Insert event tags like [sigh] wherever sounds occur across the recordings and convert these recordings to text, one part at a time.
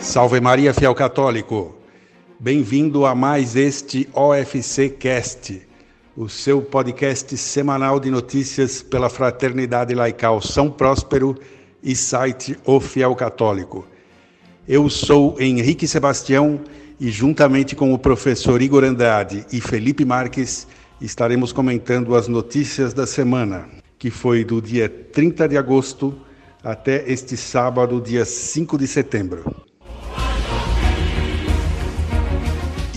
Salve Maria, fiel católico! Bem-vindo a mais este OFC Cast, o seu podcast semanal de notícias pela Fraternidade Laical São Próspero e site O Fiel Católico. Eu sou Henrique Sebastião e, juntamente com o professor Igor Andrade e Felipe Marques, estaremos comentando as notícias da semana, que foi do dia 30 de agosto até este sábado, dia 5 de setembro.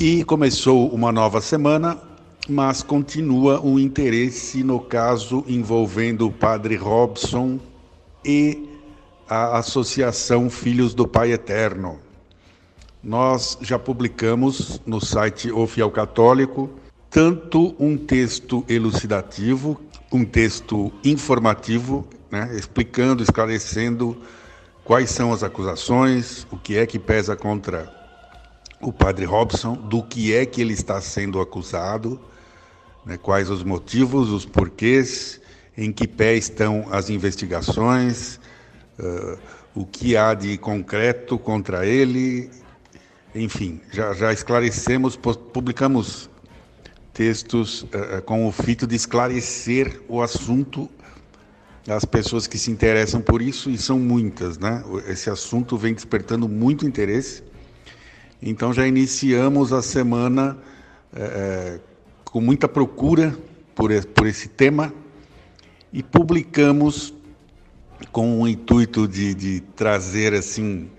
E começou uma nova semana, mas continua o interesse no caso envolvendo o padre Robson e a Associação Filhos do Pai Eterno. Nós já publicamos no site O Fiel Católico tanto um texto elucidativo, um texto informativo, né, explicando, esclarecendo quais são as acusações, o que é que pesa contra o padre Robson do que é que ele está sendo acusado, né, quais os motivos, os porquês, em que pé estão as investigações, uh, o que há de concreto contra ele, enfim, já, já esclarecemos, publicamos textos uh, com o fito de esclarecer o assunto às pessoas que se interessam por isso, e são muitas, né? Esse assunto vem despertando muito interesse então já iniciamos a semana é, com muita procura por, por esse tema e publicamos com o intuito de, de trazer assim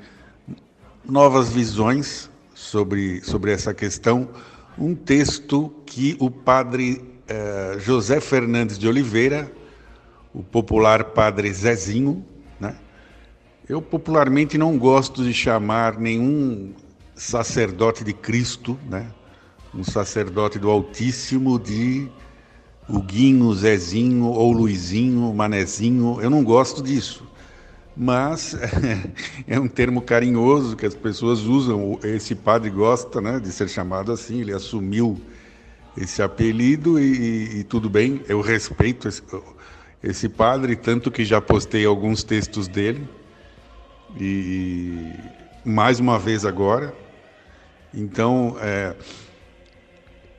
novas visões sobre, sobre essa questão, um texto que o padre eh, José Fernandes de Oliveira, o popular padre Zezinho, né? eu popularmente não gosto de chamar nenhum sacerdote de Cristo, né? um sacerdote do Altíssimo de Huguinho, Zezinho ou Luizinho, Manezinho. Eu não gosto disso, mas [laughs] é um termo carinhoso que as pessoas usam. Esse padre gosta né, de ser chamado assim, ele assumiu esse apelido e, e tudo bem, eu respeito esse, esse padre, tanto que já postei alguns textos dele. E mais uma vez agora, então, é,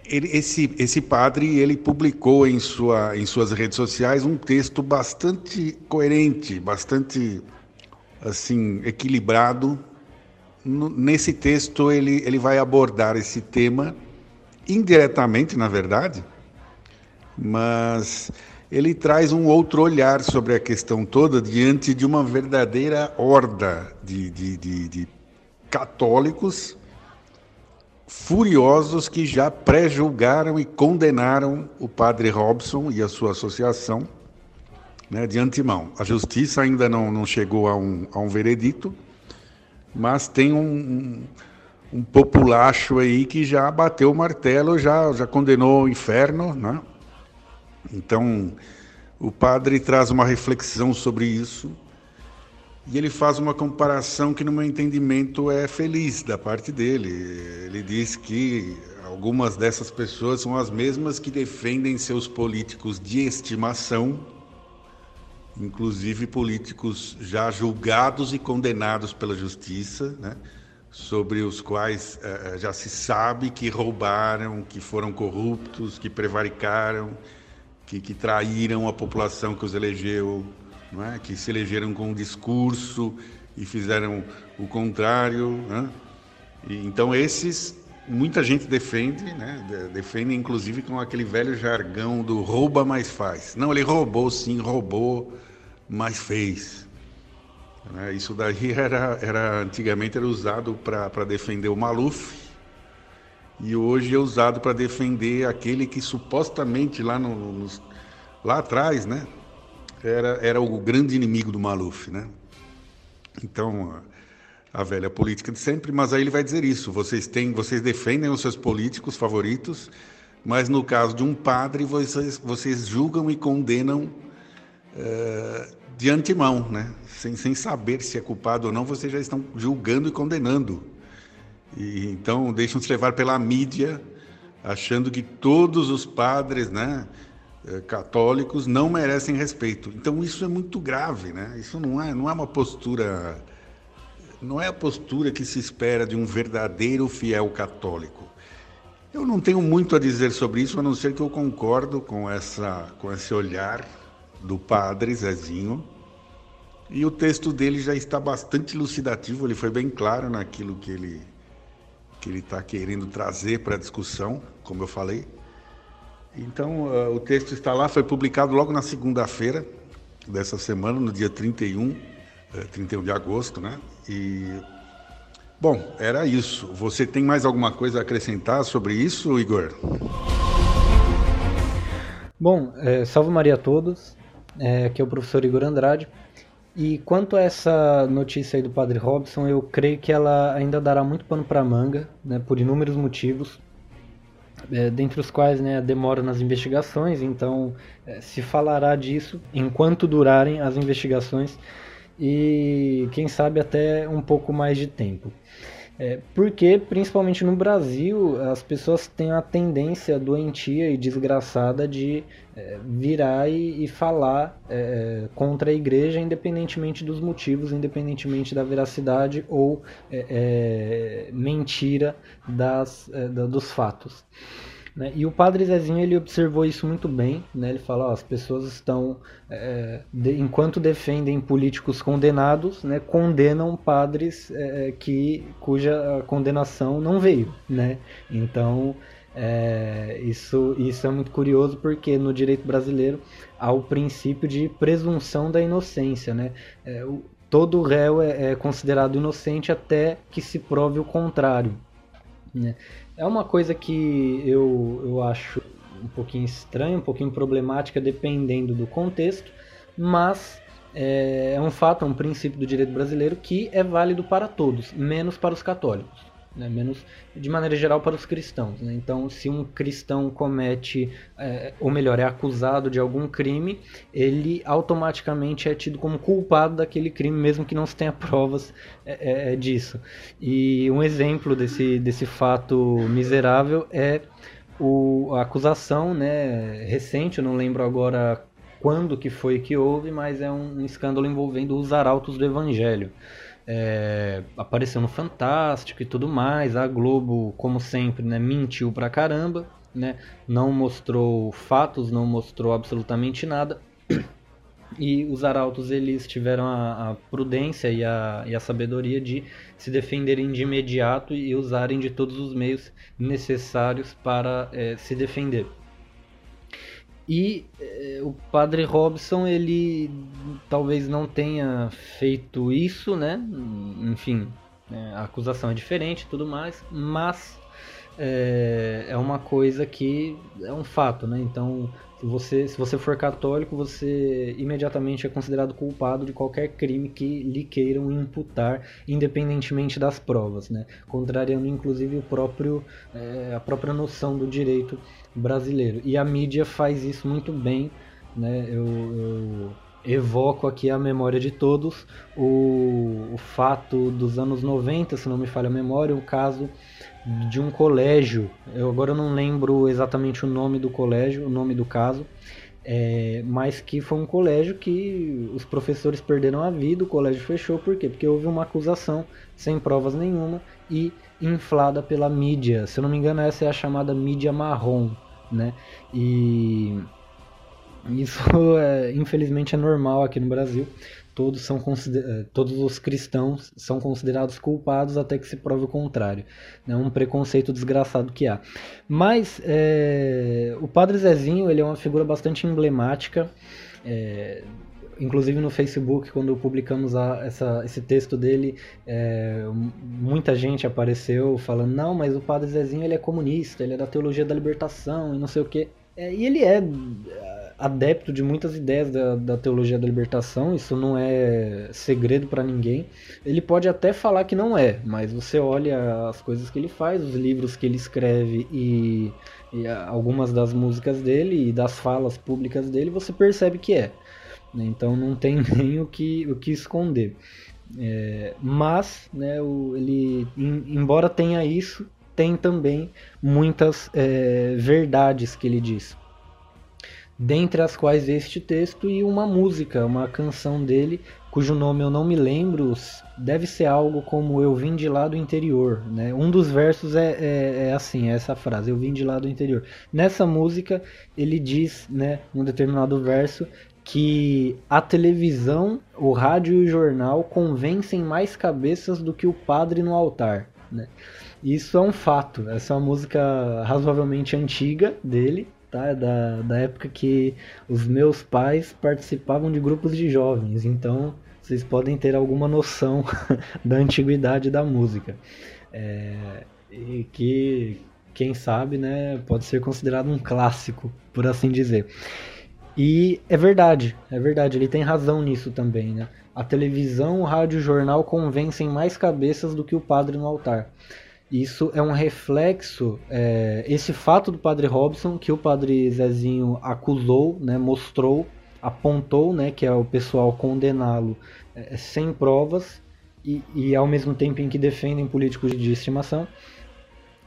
ele, esse, esse padre ele publicou em, sua, em suas redes sociais um texto bastante coerente, bastante assim equilibrado. No, nesse texto ele, ele vai abordar esse tema indiretamente, na verdade, mas ele traz um outro olhar sobre a questão toda diante de uma verdadeira horda de, de, de, de católicos furiosos que já pré-julgaram e condenaram o padre Robson e a sua associação né, de antemão. A justiça ainda não, não chegou a um, a um veredito, mas tem um, um, populacho aí que já bateu o martelo, já, já condenou o inferno. Né? Então, o padre traz uma reflexão sobre isso e ele faz uma comparação que, no meu entendimento, é feliz da parte dele. Ele diz que algumas dessas pessoas são as mesmas que defendem seus políticos de estimação, inclusive políticos já julgados e condenados pela justiça, né? sobre os quais eh, já se sabe que roubaram, que foram corruptos, que prevaricaram, que, que traíram a população que os elegeu é? que se elegeram com um discurso e fizeram o contrário. É? E, então, esses, muita gente defende, né? defende inclusive com aquele velho jargão do rouba, mais faz. Não, ele roubou, sim, roubou, mas fez. É? Isso daí [laughs] era, era antigamente era usado para defender o Maluf, e hoje é usado para defender aquele que supostamente lá, no, no, lá atrás, né, era, era o grande inimigo do Maluf, né? Então, a, velha política de sempre, mas aí ele vai dizer isso, vocês têm, vocês defendem os seus políticos favoritos, mas no caso de um padre, vocês, vocês julgam e condenam uh, de antemão, né? Sem, sem saber se é culpado ou não, vocês já estão julgando e condenando. E, então, deixam-se levar pela mídia, achando que todos os padres, né? Eh, católicos não merecem respeito. Então isso é muito grave, né? Isso não é, não é uma postura não é a postura que se espera de um verdadeiro fiel católico. Eu não tenho muito a dizer sobre isso, a não ser que eu concordo com, essa, com esse olhar do padre Zezinho. E o texto dele já está bastante elucidativo, ele foi bem claro naquilo que ele que ele está querendo trazer para a discussão, como eu falei. Então, uh, o texto está lá, foi publicado logo na segunda-feira dessa semana, no dia 31, uh, 31 de agosto, né? E Bom, era isso. Você tem mais alguma coisa a acrescentar sobre isso, Igor? Bom, é, salve Maria a todos. É, aqui é o professor Igor Andrade. E quanto a essa notícia aí do Padre Robson, eu creio que ela ainda dará muito pano para manga, né, por inúmeros motivos, é, dentre os quais né, a demora nas investigações. Então, é, se falará disso enquanto durarem as investigações e, quem sabe, até um pouco mais de tempo. É, porque, principalmente no Brasil, as pessoas têm a tendência doentia e desgraçada de é, virar e, e falar é, contra a igreja, independentemente dos motivos, independentemente da veracidade ou é, é, mentira das, é, da, dos fatos. Né? E o padre Zezinho ele observou isso muito bem. Né? Ele fala: ó, as pessoas estão, é, de, enquanto defendem políticos condenados, né, condenam padres é, que, cuja condenação não veio. Né? Então. É, isso, isso é muito curioso porque no direito brasileiro há o princípio de presunção da inocência. Né? É, o, todo réu é, é, considerado inocente até que se prove o contrário. Né? É uma coisa que eu, eu acho um pouquinho estranha, um pouquinho problemática, dependendo do contexto, mas é, é um fato, é um princípio do direito brasileiro que é válido para todos, menos para os católicos né? menos de maneira geral para os cristãos. Né? Então, se um cristão comete, é, ou melhor, é acusado de algum crime, ele automaticamente é tido como culpado daquele crime, mesmo que não se tenha provas é, é, é, disso. E um exemplo desse, desse fato miserável é o, a acusação né, recente, eu não lembro agora quando que foi que houve, mas é um, um escândalo envolvendo os arautos do Evangelho é, apareceu no Fantástico e tudo mais. A Globo, como sempre, né, mentiu pra caramba, né? Não mostrou fatos, não mostrou absolutamente nada. E os arautos eles tiveram a, a prudência e a, e a, sabedoria de se defenderem de imediato e usarem de todos os meios necessários para é, se defender. E eh, o padre Robson, ele talvez não tenha feito isso, né? Enfim, é, a acusação é diferente e tudo mais, mas é, é, uma coisa que é um fato, né? Então, você, se você for católico, você imediatamente é considerado culpado de qualquer crime que lhe queiram imputar, independentemente das provas, né? Contrariando, inclusive, o próprio, é, a própria noção do direito brasileiro. E a mídia faz isso muito bem, né? Eu, eu evoco aqui a memória de todos o, o, fato dos anos 90, se não me falha a memória, o caso de um colégio. Eu agora não lembro exatamente o nome do colégio, o nome do caso, é, mas que foi um colégio que os professores perderam a vida, o colégio fechou, por quê? Porque houve uma acusação sem provas nenhuma e inflada pela mídia. Se eu não me engano, essa é a chamada mídia marrom né? E isso [laughs] é, infelizmente é normal aqui no Brasil. Todos são eh, todos os cristãos são considerados culpados até que se prove o contrário. É um preconceito desgraçado que há. Mas é, o Padre Zezinho ele é uma figura bastante emblemática. É, inclusive no Facebook, quando publicamos a, essa, esse texto dele, é, muita gente apareceu falando: não, mas o Padre Zezinho ele é comunista, ele é da teologia da libertação e não sei o que. É, e ele é adepto de muitas ideias da, da teologia da libertação, isso não é segredo para ninguém. Ele pode até falar que não é, mas você olha as coisas que ele faz, os livros que ele escreve e, e algumas das músicas dele e das falas públicas dele, você percebe que é. Né? Então não tem [laughs] nem o que, o que esconder. É, mas, né, o, ele, em, embora tenha isso, tem também muitas é, verdades que ele diz. Dentre as quais este texto e uma música, uma canção dele cujo nome eu não me lembro, deve ser algo como Eu vim de lá do interior. Né? Um dos versos é, é, é assim, é essa frase, Eu vim de lá do interior. Nessa música, ele diz, né, num determinado verso, que a televisão, o rádio e o jornal convencem mais cabeças do que o padre no altar. Né? Isso é um fato. Essa é uma música razoavelmente antiga dele, tá? Da, da época que os meus pais participavam de grupos de jovens. Então vocês podem ter alguma noção [laughs] da antiguidade da música. É, e que, quem sabe, né, pode ser considerado um clássico, por assim dizer. E é verdade, é verdade, ele tem razão nisso também, né? A televisão, o rádio e o jornal convencem mais cabeças do que o padre no altar. Isso é um reflexo, é, esse fato do padre Robson, que o padre Zezinho acusou, né, mostrou, apontou, né, que é o pessoal condená-lo é, sem provas, e, e, ao mesmo tempo em que defendem políticos de estimação,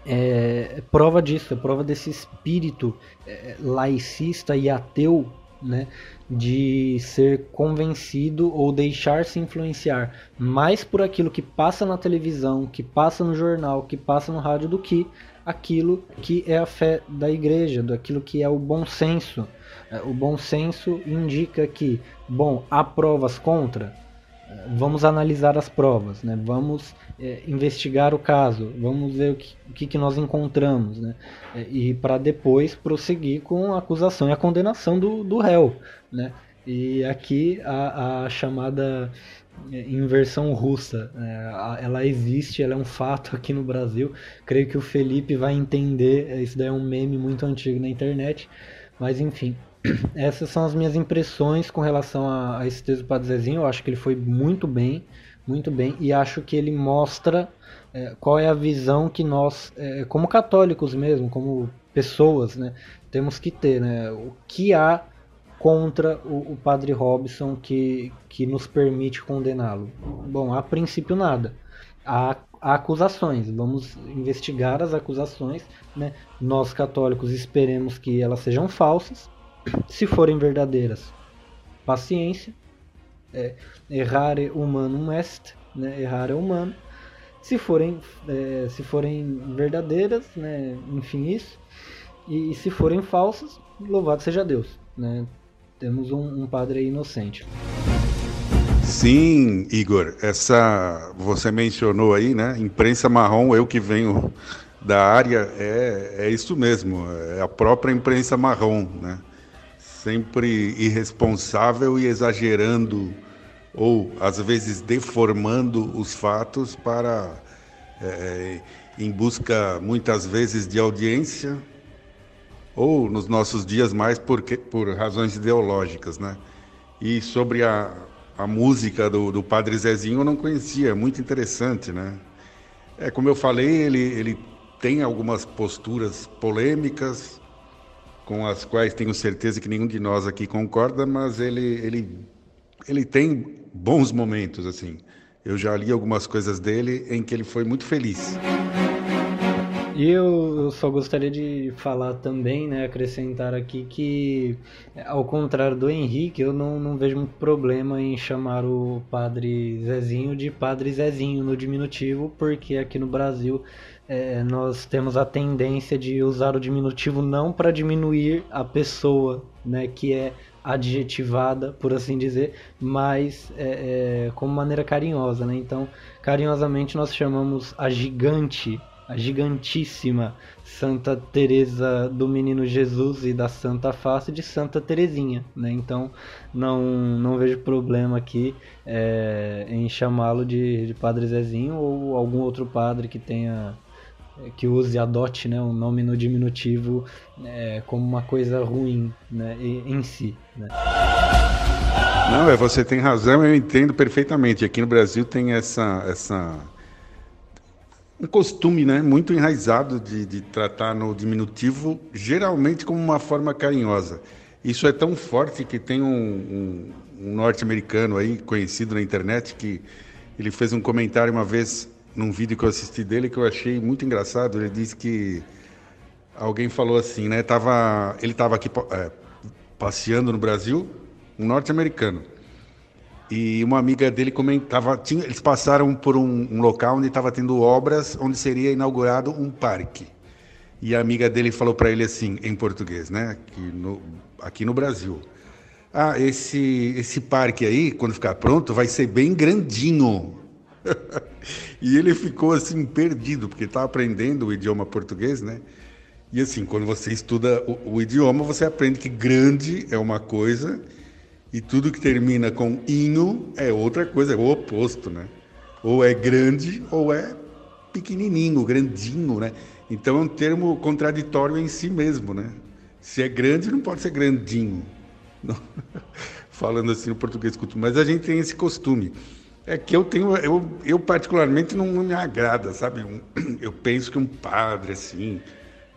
é, prova disso, é prova desse espírito é, laicista e ateu né, de ser convencido ou deixar-se influenciar mais por aquilo que passa na televisão, que passa no jornal, que passa no rádio, do que aquilo que é a fé da igreja, daquilo que é o bom senso. É, o bom senso indica que, bom, há provas contra, vamos analisar as provas, né? vamos é, investigar o caso, vamos ver o que, o que, que nós encontramos, né? É, e para depois prosseguir com a acusação e a condenação do, do réu. Né? E aqui a, a chamada é, inversão russa, é, ela existe, ela é um fato aqui no Brasil. Creio que o Felipe vai entender, isso daí é um meme muito antigo na internet, mas enfim, [clears throat] essas são as minhas impressões com relação a, a esse texto do Padre Zezinho. Eu acho que ele foi muito bem, muito bem, e acho que ele mostra é, qual é a visão que nós, é, como católicos mesmo, como pessoas, né, temos que ter, né, o que há contra o, o Padre Robson que, que nos permite condená-lo. Bom, a princípio nada. Há, há acusações, vamos investigar as acusações, né? Nós católicos esperemos que elas sejam falsas, se forem verdadeiras, paciência. É, errare humanum est, né? errar é humano. Se forem, é, se forem verdadeiras, né? enfim, isso. E, e, se forem falsas, louvado seja Deus. Né? Temos um, um padre inocente. Sim, Igor, essa você mencionou aí, né? Imprensa marrom, eu que venho da área, é, é isso mesmo, é a própria imprensa marrom, né? sempre irresponsável e exagerando ou às vezes deformando os fatos para é, em busca muitas vezes de audiência ou nos nossos dias mais porque, por razões ideológicas, né? E sobre a, a música do, do Padre Zezinho eu não conhecia, é muito interessante, né? É como eu falei, ele, ele tem algumas posturas polêmicas, com as quais tenho certeza que nenhum de nós aqui concorda, mas ele, ele, ele tem bons momentos, assim. Eu já li algumas coisas dele em que ele foi muito feliz. E eu, só gostaria de falar também, né, acrescentar aqui que, ao contrário do Henrique, eu não, não vejo muito problema em chamar o padre Zezinho de padre Zezinho no diminutivo, porque aqui no Brasil é, nós temos a tendência de usar o diminutivo não para diminuir a pessoa, né, que é adjetivada, por assim dizer, mas é, é, como maneira carinhosa, né? Então, carinhosamente nós chamamos a gigante, a gigantíssima Santa Teresa do Menino Jesus e da Santa Face de Santa Teresinha, né? Então, não não vejo problema aqui é, em chamá-lo de, de Padre Zezinho ou algum outro padre que tenha que use, adote né, um nome no diminutivo é, como uma coisa ruim né, em si. Né? Não, é, você tem razão, eu entendo perfeitamente. Aqui no Brasil tem essa, essa um costume né, muito enraizado de, de tratar no diminutivo geralmente como uma forma carinhosa. Isso é tão forte que tem um, um, um norte-americano aí conhecido na internet que ele fez um comentário uma vez num vídeo que eu assisti dele que eu achei muito engraçado. Ele disse que alguém falou assim, né? Tava, ele estava aqui é, passeando no Brasil, um norte-americano. E uma amiga dele comentava, tinha, eles passaram por um, um local onde estava tendo obras, onde seria inaugurado um parque. E a amiga dele falou para ele assim, em português, né? Aqui no, aqui no Brasil. Ah, esse, esse parque aí, quando ficar pronto, vai ser bem grandinho. [laughs] e ele ficou assim perdido, porque estava aprendendo o idioma português, né? E assim, quando você estuda o, o, idioma, você aprende que grande é uma coisa e tudo que termina com inho é outra coisa, é o oposto, né? Ou é grande ou é pequenininho, grandinho, né? Então é um termo contraditório em si mesmo, né? Se é grande, não pode ser grandinho. Não. [laughs] Falando assim no português culto, mas a gente tem esse costume. É que eu tenho, eu, eu particularmente não, me agrada, sabe? [clears throat] Eu penso que um padre assim,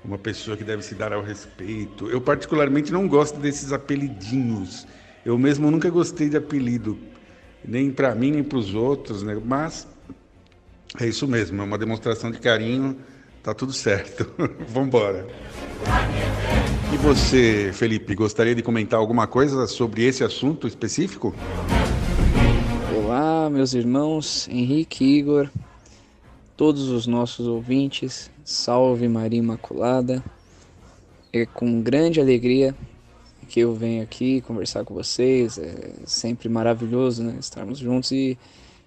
uma pessoa que deve se dar ao respeito. Eu particularmente não gosto desses apelidinhos. Eu mesmo nunca gostei de apelido, nem para mim nem para os outros, né? Mas é isso mesmo, é uma demonstração de carinho, tá tudo certo. [laughs] Vamos embora. E você, Felipe, gostaria de comentar alguma coisa sobre esse assunto específico? Olá, meus irmãos, Henrique, Igor, todos os nossos ouvintes, salve Maria Imaculada. É com grande alegria que eu venho aqui conversar com vocês. É sempre maravilhoso né, estarmos juntos e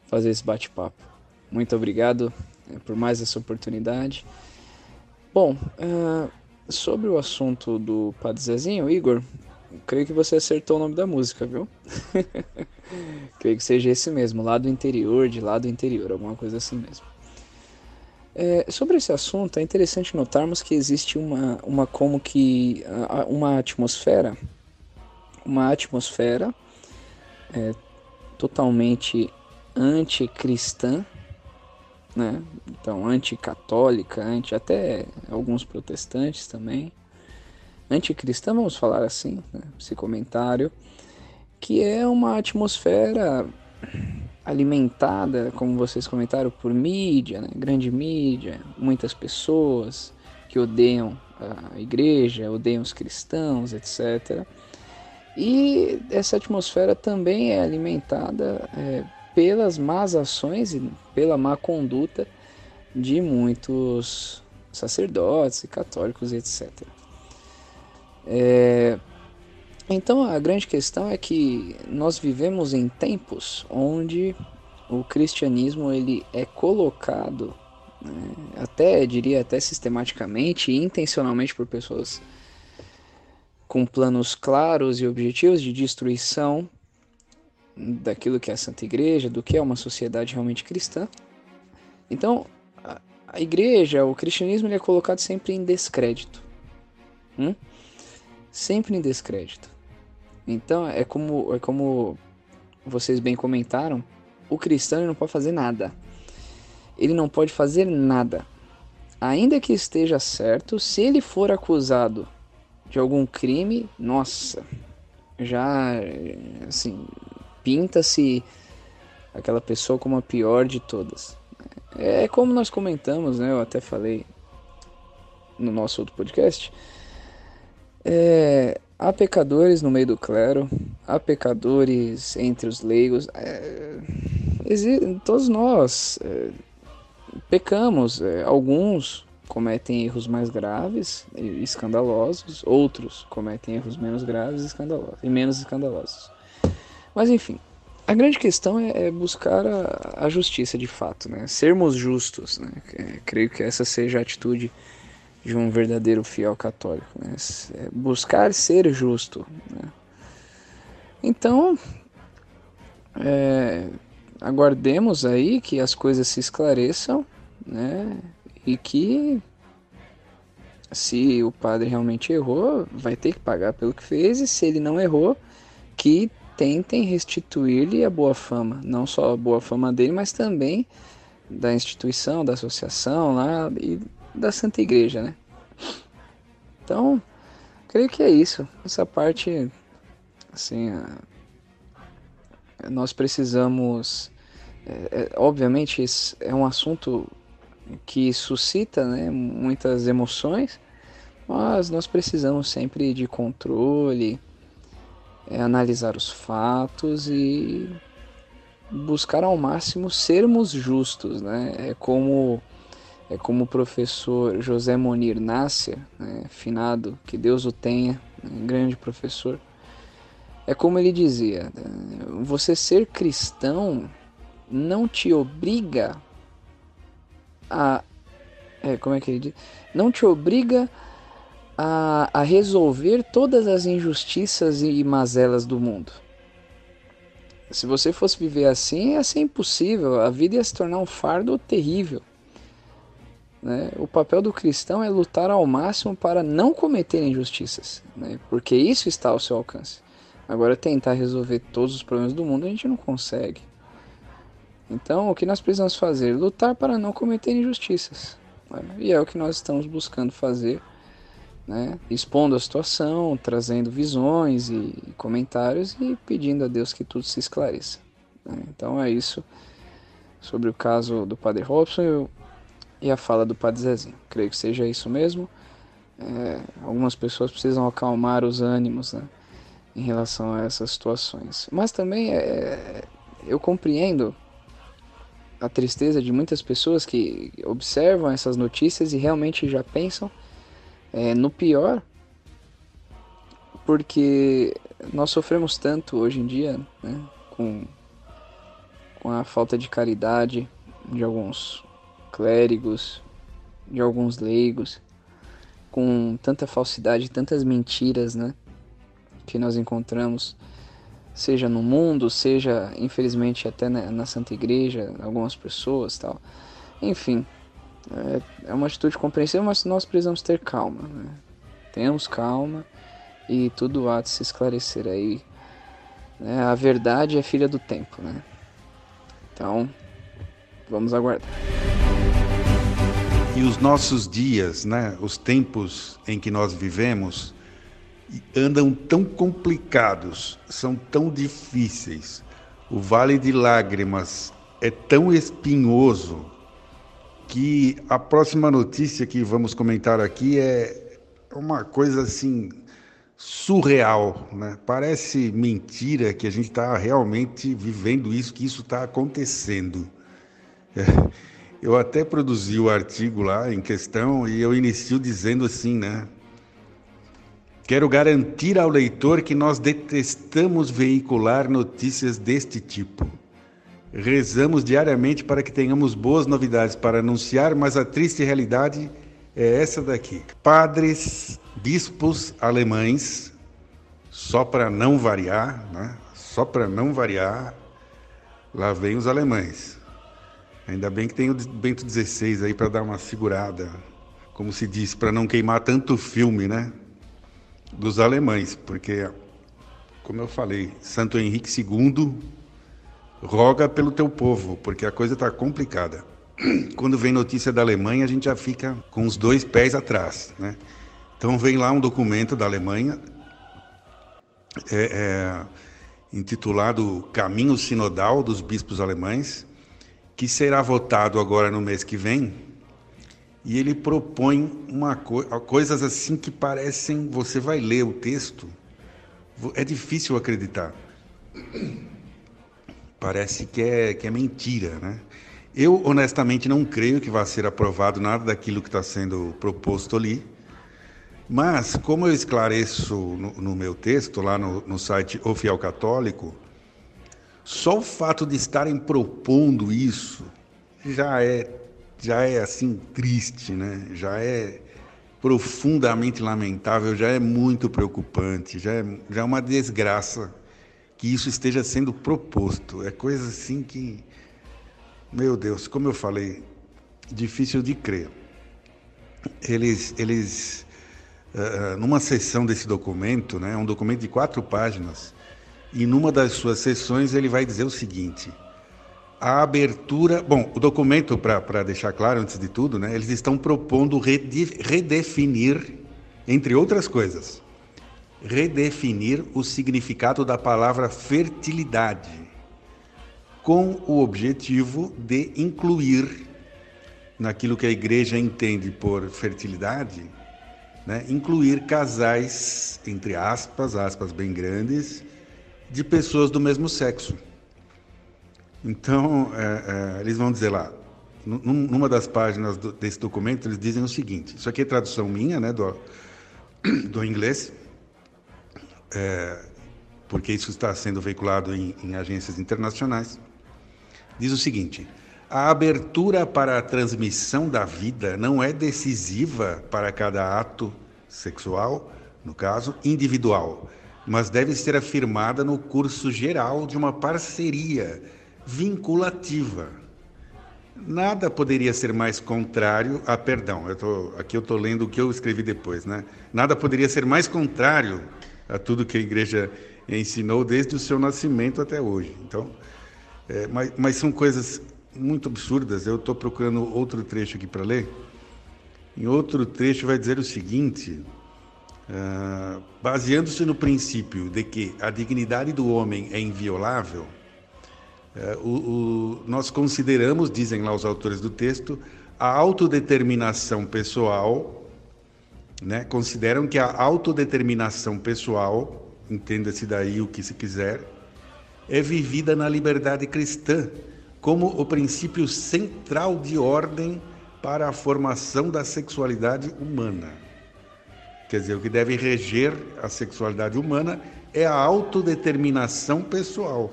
fazer esse bate-papo. Muito obrigado é, por mais essa oportunidade. Bom, uh, sobre o assunto do Padre Zezinho, Igor, creio que você acertou o nome da música, viu? [laughs] creio que seja esse mesmo, lá do interior, de lá do interior, alguma coisa assim mesmo. É, sobre esse assunto, é interessante notarmos que existe uma, uma como que uma atmosfera, uma atmosfera é, totalmente anticristã, né? Então anticatólica, anti até alguns protestantes também, anticristã, vamos falar assim, né? esse comentário, que é uma atmosfera alimentada, como vocês comentaram, por mídia, né? grande mídia, muitas pessoas que odeiam a igreja, odeiam os cristãos, etc. E essa atmosfera também é alimentada é, pelas más ações e pela má conduta de muitos sacerdotes e católicos, etc. É, então a grande questão é que nós vivemos em tempos onde o cristianismo ele é colocado, né, até diria até sistematicamente e intencionalmente por pessoas com planos claros e objetivos de destruição daquilo que é a Santa Igreja, do que é uma sociedade realmente cristã. Então a, igreja, o cristianismo ele é colocado sempre em descrédito, hum? sempre em descrédito. Então é como, é como vocês bem comentaram, o cristão não pode fazer nada. Ele não pode fazer nada. Ainda que esteja certo, se ele for acusado de algum crime, nossa, já assim, pinta-se aquela pessoa como a pior de todas. É como nós comentamos, né? Eu até falei no nosso outro podcast. É, Há pecadores no meio do clero, há pecadores entre os leigos. É, todos nós é, pecamos. É, alguns cometem erros mais graves e escandalosos, outros cometem erros menos graves e, escandalosos, e menos escandalosos. Mas enfim, a grande questão é, é buscar a, a, justiça de fato, né? sermos justos. Né? É, creio que essa seja a atitude de um verdadeiro fiel católico, né? É buscar ser justo. Né? Então, é, aguardemos aí que as coisas se esclareçam, né? E que se o padre realmente errou, vai ter que pagar pelo que fez, e se ele não errou, que tentem restituir-lhe a boa fama, não só a boa fama dele, mas também da instituição, da associação lá e da Santa Igreja, né? Então, creio que é isso. Essa parte, assim, nós precisamos, é, é, obviamente, é um assunto que suscita né, muitas emoções, mas nós precisamos sempre de controle, é, analisar os fatos e buscar ao máximo sermos justos, né? É como é como o professor José Monir Nácia, né, finado, que Deus o tenha, um grande professor. É como ele dizia: você ser cristão não te obriga a. É, como é que ele diz? Não te obriga a, a resolver todas as injustiças e mazelas do mundo. Se você fosse viver assim, ia ser impossível. A vida ia se tornar um fardo terrível. Né? O papel do cristão é lutar ao máximo para não cometer injustiças, né? porque isso está ao seu alcance. Agora, tentar resolver todos os problemas do mundo a gente não consegue. Então, o que nós precisamos fazer? Lutar para não cometer injustiças. Né? E é o que nós estamos buscando fazer né? expondo a situação, trazendo visões e comentários e pedindo a Deus que tudo se esclareça. Né? Então é isso sobre o caso do Padre Robson e a fala do Padre Zezinho. Creio que seja isso mesmo. É, algumas pessoas precisam acalmar os ânimos né? em relação a essas situações. Mas também é, eu compreendo a tristeza de muitas pessoas que observam essas notícias e realmente já pensam é, no pior, porque nós sofremos tanto hoje em dia né, com, com a falta de caridade de alguns clérigos, de alguns leigos, com tanta falsidade, tantas mentiras né, que nós encontramos, seja no mundo, seja infelizmente até na, na Santa Igreja, algumas pessoas tal. Enfim, é, é uma atitude compreensível, mas nós precisamos ter calma. Né? Tenhamos calma e tudo há de se esclarecer aí. Né? A verdade é filha do tempo, né? Então, vamos aguardar. E os nossos dias, né? Os tempos em que nós vivemos andam tão complicados, são tão difíceis. O vale de lágrimas é tão espinhoso que a próxima notícia que vamos comentar aqui é uma coisa assim surreal, né? Parece mentira que a gente está realmente vivendo isso, que isso está acontecendo. É, [laughs] eu até produzi o artigo lá em questão e eu inicio dizendo assim, né? Quero garantir ao leitor que nós detestamos veicular notícias deste tipo. Rezamos diariamente para que tenhamos boas novidades para anunciar, mas a triste realidade é essa daqui. Padres, bispos alemães, só para não variar, né? só para não variar, lá vem os alemães. Ainda bem que tem o Bento XVI aí para dar uma segurada, como se diz, para não queimar tanto filme, né? Dos alemães, porque, como eu falei, Santo Henrique II roga pelo teu povo, porque a coisa está complicada. [clears throat] Quando vem notícia da Alemanha, a gente já fica com os dois pés atrás. Né? Então vem lá um documento da Alemanha é, é, intitulado Caminho Sinodal dos Bispos Alemães, que será votado agora no mês que vem. E ele propõe uma co coisas assim que parecem. Você vai ler o texto, é difícil acreditar parece que é, que é mentira, né? Eu, honestamente, não creio que vá ser aprovado nada daquilo que está sendo proposto ali, mas, como eu esclareço no, no meu texto, lá no, no site O Fiel Católico, só o fato de estarem propondo isso já é, já é assim, triste, né? já é profundamente lamentável, já é muito preocupante, já é, já é uma desgraça que isso esteja sendo proposto. É coisa assim que, meu Deus, como eu falei, difícil de crer. Eles, eles uh, numa sessão desse documento, né, um documento de quatro páginas, e numa das suas sessões ele vai dizer o seguinte: a abertura. Bom, o documento, para deixar claro antes de tudo, né, eles estão propondo redefinir, entre outras coisas, redefinir o significado da palavra fertilidade, com o objetivo de incluir naquilo que a igreja entende por fertilidade, né, incluir casais, entre aspas, aspas bem grandes, de pessoas do mesmo sexo. Então, é, é, eles vão dizer lá, numa das páginas do, desse documento, eles dizem o seguinte: isso aqui é tradução minha, né, do, [clears throat] do inglês, é, porque isso está sendo veiculado em, em agências internacionais. Diz o seguinte: a abertura para a transmissão da vida não é decisiva para cada ato sexual, no caso, individual, mas deve ser afirmada no curso geral de uma parceria vinculativa. Nada poderia ser mais contrário a perdão. Eu tô, aqui eu estou lendo o que eu escrevi depois, né? Nada poderia ser mais contrário a tudo que a igreja ensinou desde o seu nascimento até hoje. Então, é, mas, mas são coisas muito absurdas. Eu estou procurando outro trecho aqui para ler. Em outro trecho vai dizer o seguinte: uh, baseando-se no princípio de que a dignidade do homem é inviolável, uh, o, o, nós consideramos, dizem lá os autores do texto, a autodeterminação pessoal, né, consideram que a autodeterminação pessoal, entenda-se daí o que se quiser, é vivida na liberdade cristã como o princípio central de ordem para a formação da sexualidade humana. Quer dizer, o que deve reger a sexualidade humana é a autodeterminação pessoal.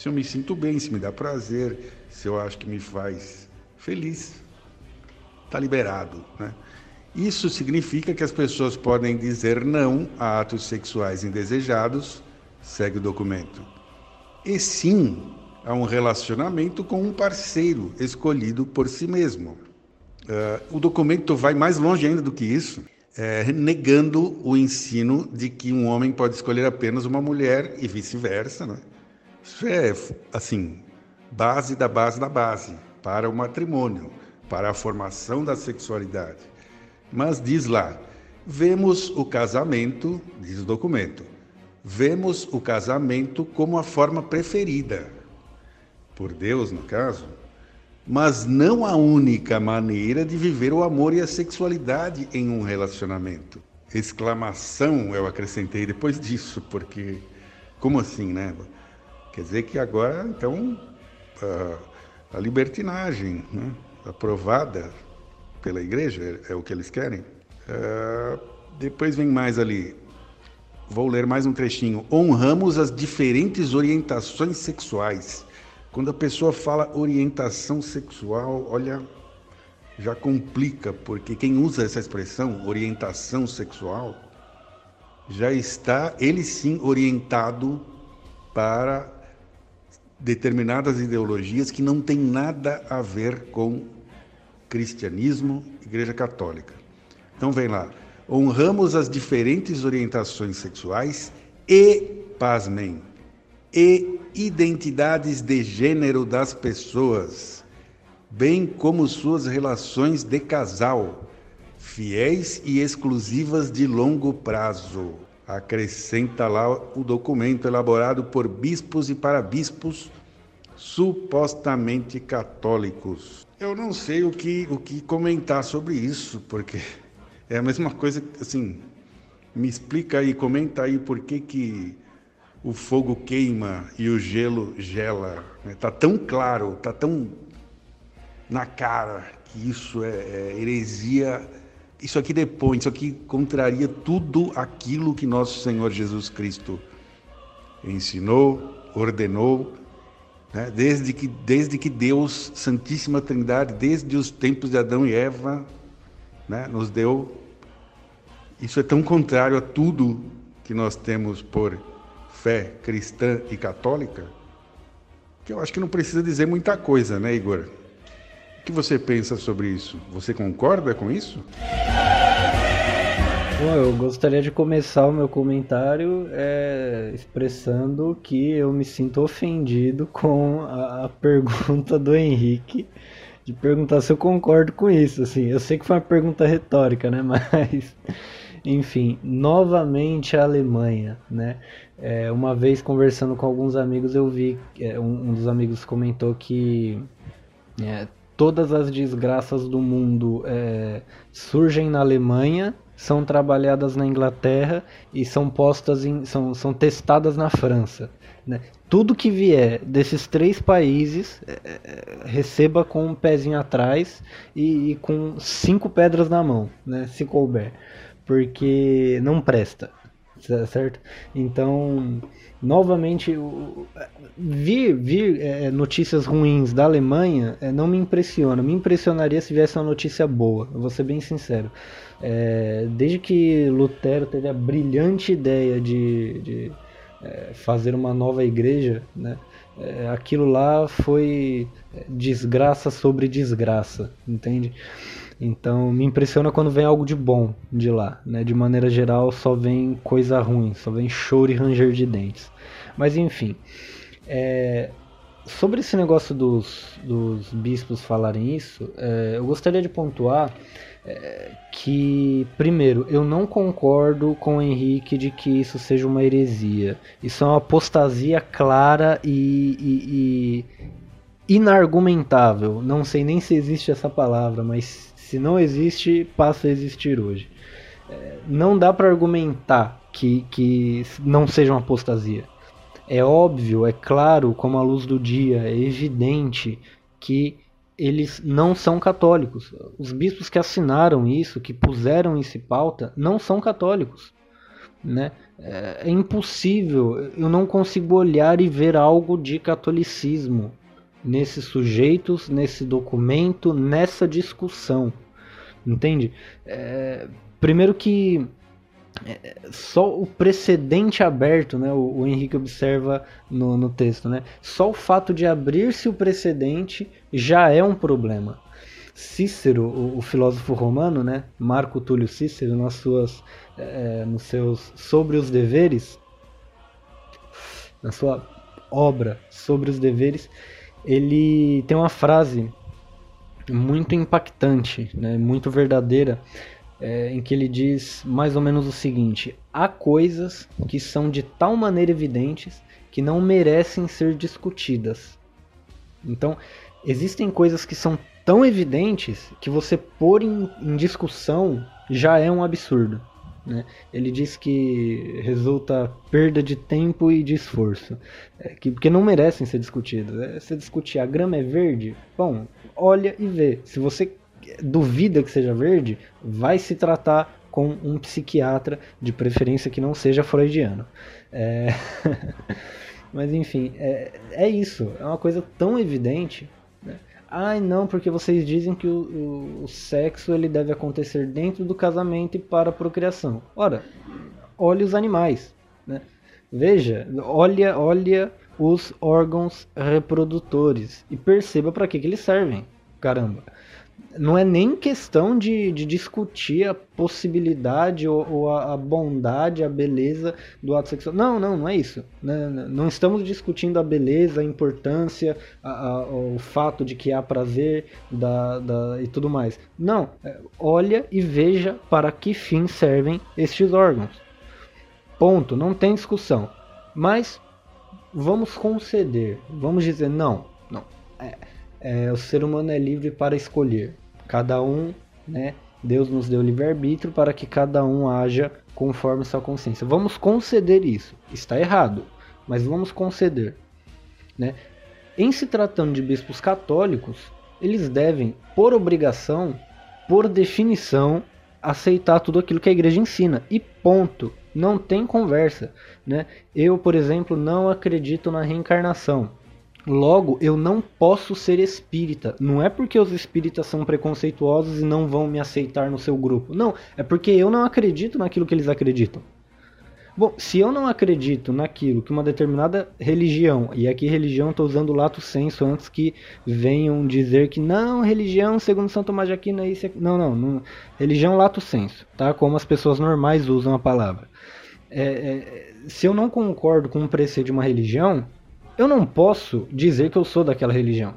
Se eu me sinto bem, se me dá prazer, se eu acho que me faz feliz, está liberado. Né? Isso significa que as pessoas podem dizer não a atos sexuais indesejados, segue o documento, e sim a um relacionamento com um parceiro escolhido por si mesmo. Uh, o documento vai mais longe ainda do que isso, é, negando o ensino de que um homem pode escolher apenas uma mulher e vice-versa. Né? Isso é, assim, base da base da base para o matrimônio, para a formação da sexualidade. Mas diz lá, vemos o casamento, diz o documento, vemos o casamento como a forma preferida por Deus, no caso, mas não a única maneira de viver o amor e a sexualidade em um relacionamento. Exclamação eu acrescentei depois disso, porque como assim, né? Quer dizer que agora, então, a, a libertinagem né? aprovada pela igreja é, é, o que eles querem. Uh, depois vem mais ali, vou ler mais um trechinho. Honramos as diferentes orientações sexuais quando a pessoa fala orientação sexual, olha, já complica, porque quem usa essa expressão, orientação sexual, já está, ele sim, orientado para determinadas ideologias que não têm nada a ver com cristianismo, Igreja Católica. Então vem lá, honramos as diferentes orientações sexuais e, pasmem, e identidades de gênero das pessoas, bem como suas relações de casal, fiéis e exclusivas de longo prazo. Acrescenta lá o documento elaborado por bispos e para bispos supostamente católicos. Eu não sei o que, o que comentar sobre isso, porque é a mesma coisa, assim, me explica aí, comenta aí por que que o fogo queima e o gelo gela. Está né? tão claro, está tão na cara que isso é, é heresia. Isso aqui depõe, isso aqui contraria tudo aquilo que nosso Senhor Jesus Cristo ensinou, ordenou, né? desde, que, desde que Deus, Santíssima Trindade, desde os tempos de Adão e Eva, né? nos deu. Isso é tão contrário a tudo que nós temos por fé cristã e católica, que eu acho que não precisa dizer muita coisa, né, Igor? O que você pensa sobre isso? Você concorda com isso? Bom, eu gostaria de começar o meu comentário é, expressando que eu me sinto ofendido [laughs] com a, a pergunta do Henrique de perguntar se eu concordo com isso. Assim, eu sei que foi uma pergunta retórica, né? [laughs] Mas, enfim, novamente a Alemanha, né? É, uma vez conversando com alguns amigos, eu vi, é, um, um, dos amigos comentou que é, todas as desgraças do mundo é, surgem na Alemanha, são trabalhadas na Inglaterra e são postas em, são, são testadas na França. Né? Tudo que vier desses três países é, é, receba com um pezinho atrás e, e, com cinco pedras na mão, né? se couber, porque não presta, certo? Então, novamente, vir, vir é, notícias ruins da Alemanha é, não me impressiona. Me impressionaria se viesse uma notícia boa, vou ser bem sincero. É, desde que Lutero teve a brilhante ideia de, de é, fazer uma nova igreja, né? É, aquilo lá foi desgraça sobre desgraça, entende? Então me impressiona quando vem algo de bom de lá, né? De maneira geral só vem coisa ruim, só vem choro e ranger de dentes. Mas enfim, é, sobre esse negócio dos, dos bispos falarem isso, é, eu gostaria de pontuar é, que, primeiro, eu não concordo com o Henrique de que isso seja uma heresia. Isso é uma apostasia clara e, e, e inargumentável. Não sei nem se existe essa palavra, mas se não existe, passa a existir hoje. É, não dá para argumentar que, que não seja uma apostasia. É óbvio, é claro, como a luz do dia, é evidente que eles não são católicos. Os bispos que assinaram isso, que puseram isso em pauta, não são católicos. Né? É, é impossível, eu não consigo olhar e ver algo de catolicismo nesses sujeitos, nesse documento, nessa discussão. Entende? É, primeiro que é, só o precedente aberto, né, o, o Henrique observa no, no texto, né, só o fato de abrir-se o precedente já é um problema. Cícero, o, o, filósofo romano, né, Marco Túlio Cícero, nas suas, é, nos seus sobre os deveres, na sua obra sobre os deveres, ele tem uma frase muito impactante, né, muito verdadeira, é, em que ele diz mais ou menos o seguinte: há coisas que são de tal maneira evidentes que não merecem ser discutidas. Então, existem coisas que são tão evidentes que você pôr em, em discussão já é um absurdo. Né? Ele diz que resulta perda de tempo e de esforço, é, que, porque não merecem ser discutidas. É, se discutir a grama é verde, bom, olha e vê. Se você duvida que seja verde, vai se tratar com um psiquiatra, de preferência que não seja freudiano. É... [laughs] Mas enfim, é, é isso. É uma coisa tão evidente. Ai, não, porque vocês dizem que o, o, o, sexo ele deve acontecer dentro do casamento e para a procriação. Ora, olhe os animais. Né? Veja, olha, olha os órgãos reprodutores e perceba para que, que eles servem. Caramba não é nem questão de, de discutir a possibilidade ou, ou a, a, bondade, a beleza do ato sexual. Não, não, não é isso. Não, né? não estamos discutindo a beleza, a importância, a, a, o fato de que há prazer da, da, e tudo mais. Não, é, olha e veja para que fim servem estes órgãos. Ponto, não tem discussão. Mas vamos conceder, vamos dizer, não, não. É, é, o ser humano é livre para escolher. Cada um, né? Deus nos deu livre-arbítrio para que cada um haja conforme sua consciência. Vamos conceder isso. Está errado, mas vamos conceder. Né? Em se tratando de bispos católicos, eles devem, por obrigação, por definição, aceitar tudo aquilo que a igreja ensina. E ponto. Não tem conversa. Né? Eu, por exemplo, não acredito na reencarnação. Logo, eu não posso ser espírita. Não é porque os espíritas são preconceituosos e não vão me aceitar no seu grupo. Não, é porque eu não acredito naquilo que eles acreditam. Bom, se eu não acredito naquilo que uma determinada religião, e aqui religião estou usando o lato senso antes que venham dizer que não, religião segundo São Tomás de Aquino é isso. Não, não, não, religião lato senso, tá? Como as pessoas normais usam a palavra. É, é, se eu não concordo com o preceito de uma religião, eu não posso dizer que eu sou daquela religião,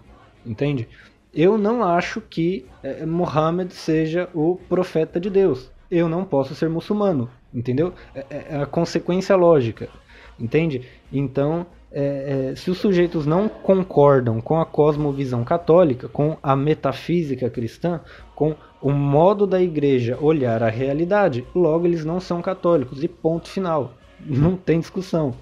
entende? Eu não acho que é, Muhammad seja o profeta de Deus. Eu não posso ser muçulmano, entendeu? É, é, é a consequência lógica, entende? Então, é, é, se os sujeitos não concordam com a cosmovisão católica, com a metafísica cristã, com o modo da igreja olhar a realidade, logo eles não são católicos e ponto final. Não tem discussão.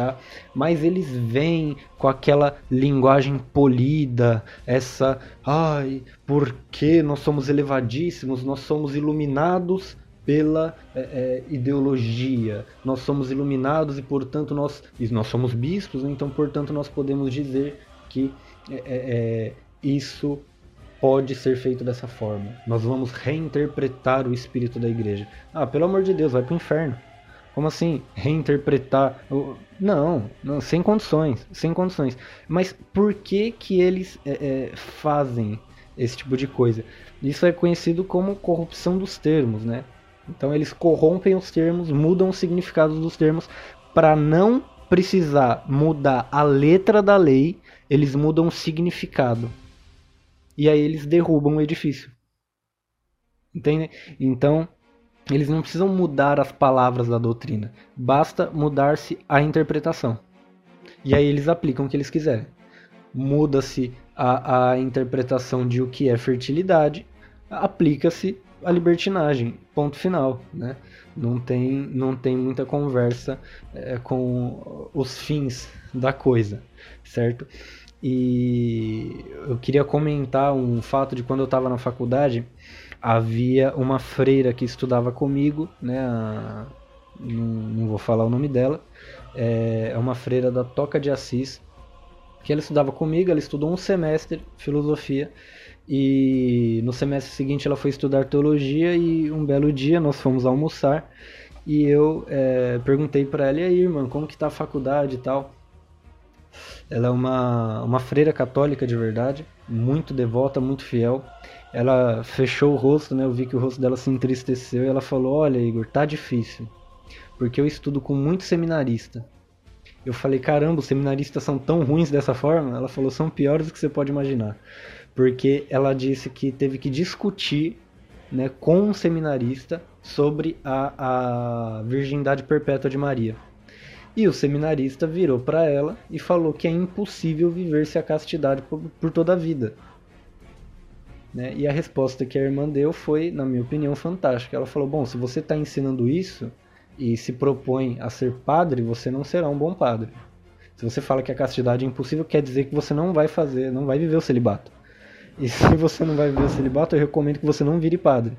Tá? Mas eles vêm com aquela linguagem polida, essa, ai, porque nós somos elevadíssimos, nós somos iluminados pela é, ideologia. Nós somos iluminados e, portanto, nós, e nós somos bispos, né? então, portanto, nós podemos dizer que é, isso pode ser feito dessa forma. Nós vamos reinterpretar o espírito da igreja. Ah, pelo amor de Deus, vai para o inferno. Como assim? Reinterpretar? Não, não, sem condições, sem condições. Mas por que que eles é, fazem esse tipo de coisa? Isso é conhecido como corrupção dos termos, né? Então eles corrompem os termos, mudam o significado dos termos para não precisar mudar a letra da lei, eles mudam o significado. E aí eles derrubam o edifício. Entende? Então, eles não precisam mudar as palavras da doutrina, basta mudar-se a interpretação. E aí eles aplicam o que eles quiserem. Muda-se a, a interpretação de o que é fertilidade, aplica-se a libertinagem, ponto final, né? Não tem, não tem muita conversa é, com os fins da coisa, certo? E eu queria comentar um fato de quando eu estava na faculdade, havia uma freira que estudava comigo, né? A, não, não, vou falar o nome dela, é, é uma freira da Toca de Assis, que ela estudava comigo, ela estudou um semestre filosofia e no semestre seguinte ela foi estudar teologia e um belo dia nós fomos almoçar e eu é, perguntei para ela, e aí, irmã, como que tá a faculdade e tal? Ela é uma, uma freira católica de verdade, muito devota, muito fiel. Ela fechou o rosto, né? Eu vi que o rosto dela se entristeceu e ela falou: Olha, Igor, tá difícil, porque eu estudo com muito seminarista. Eu falei: Caramba, os seminaristas são tão ruins dessa forma? Ela falou: São piores do que você pode imaginar porque ela disse que teve que discutir né, com um seminarista sobre a, a virgindade perpétua de Maria. E o seminarista virou para ela e falou que é impossível viver-se a castidade por, por toda a vida. Né? E a resposta que a irmã deu foi, na minha opinião, fantástica. Ela falou: Bom, se você está ensinando isso e se propõe a ser padre, você não será um bom padre. Se você fala que a castidade é impossível, quer dizer que você não vai fazer, não vai viver o celibato. E [laughs] se você não vai viver o celibato, eu recomendo que você não vire padre.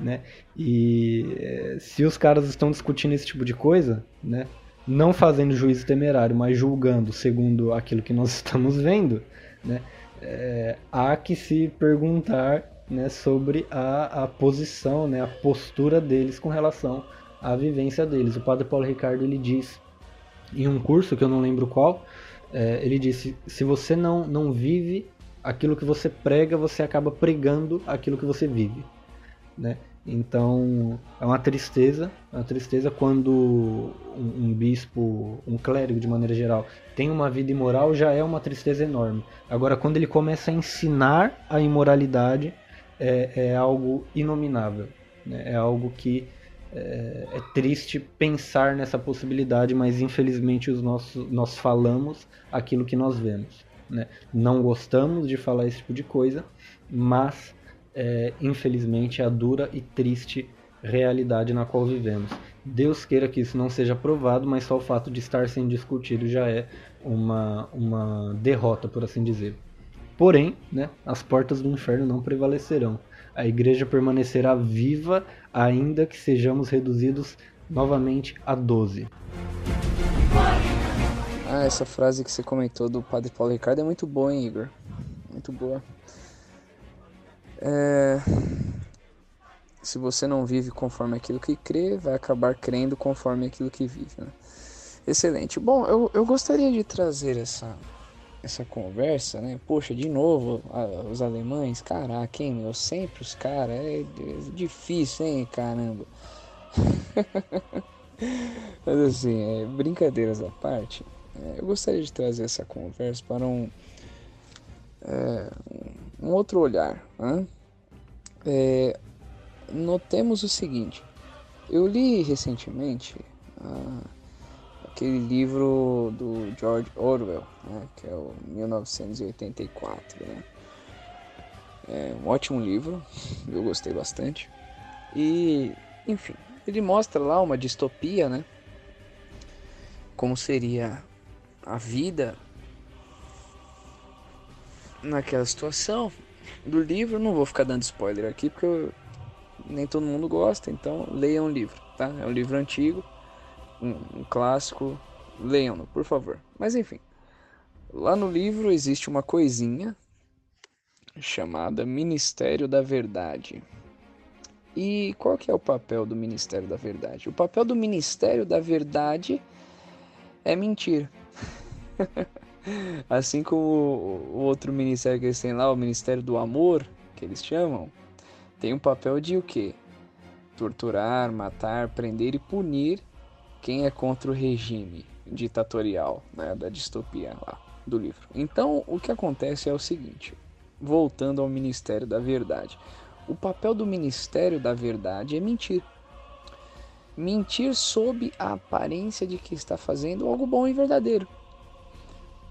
Né? E eh, se os caras estão discutindo esse tipo de coisa, né, não fazendo juízo temerário, mas julgando segundo aquilo que nós [laughs] estamos vendo, né, é, há que se perguntar né, sobre a, a posição, né, a postura deles com relação à vivência deles. O padre Paulo Ricardo ele diz em um curso que eu não lembro qual, é, ele disse: se você não, não vive aquilo que você prega, você acaba pregando aquilo que você vive, né? Então é uma tristeza, é uma tristeza quando um, um, bispo, um clérigo de maneira geral, tem uma vida imoral, já é uma tristeza enorme. Agora, quando ele começa a ensinar a imoralidade, é, é algo inominável, né? é algo que é, é, triste pensar nessa possibilidade, mas infelizmente os nossos, nós falamos aquilo que nós vemos. Né? Não gostamos de falar esse tipo de coisa, mas é, infelizmente a dura e triste realidade na qual vivemos. Deus queira que isso não seja provado, mas só o fato de estar sendo discutido já é uma, uma derrota, por assim dizer. Porém, né, as portas do inferno não prevalecerão. A igreja permanecerá viva, ainda que sejamos reduzidos novamente a 12. Ah, essa frase que você comentou do Padre Paulo Ricardo é muito boa, hein, Igor? Muito boa. É... Se você não vive conforme aquilo que crê, vai acabar crendo conforme aquilo que vive. Né? Excelente. Bom, eu, eu gostaria de trazer essa, essa conversa, né? Poxa, de novo, a, os alemães, caraca, hein, meu? Sempre os caras, é, é difícil, hein, caramba. [laughs] Mas assim, é, brincadeiras à parte. É, eu gostaria de trazer essa conversa para um, é, um outro olhar. Né? É, notemos o seguinte: eu li recentemente aquele livro do George Orwell, né, que é o 1984. Né? É um ótimo livro, [laughs] eu gostei bastante. E, enfim, ele mostra lá uma distopia, né? Como seria a vida naquela situação do livro. Não vou ficar dando spoiler aqui porque eu, nem todo mundo gosta, então leiam o livro, tá? É um livro antigo, um, um clássico, leiam-no, por favor. Mas enfim, lá no livro existe uma coisinha chamada Ministério da Verdade. E qual que é o papel do Ministério da Verdade? O papel do Ministério da Verdade é mentir. [laughs] assim como o outro ministério que eles têm lá, o Ministério do Amor, que eles chamam, tem um papel de o quê? Torturar, matar, prender e punir quem é contra o regime ditatorial, né, da distopia lá do livro. Então, o que acontece é o seguinte: voltando ao Ministério da Verdade. O papel do Ministério da Verdade é mentir. Mentir sob a aparência de que está fazendo algo bom e verdadeiro.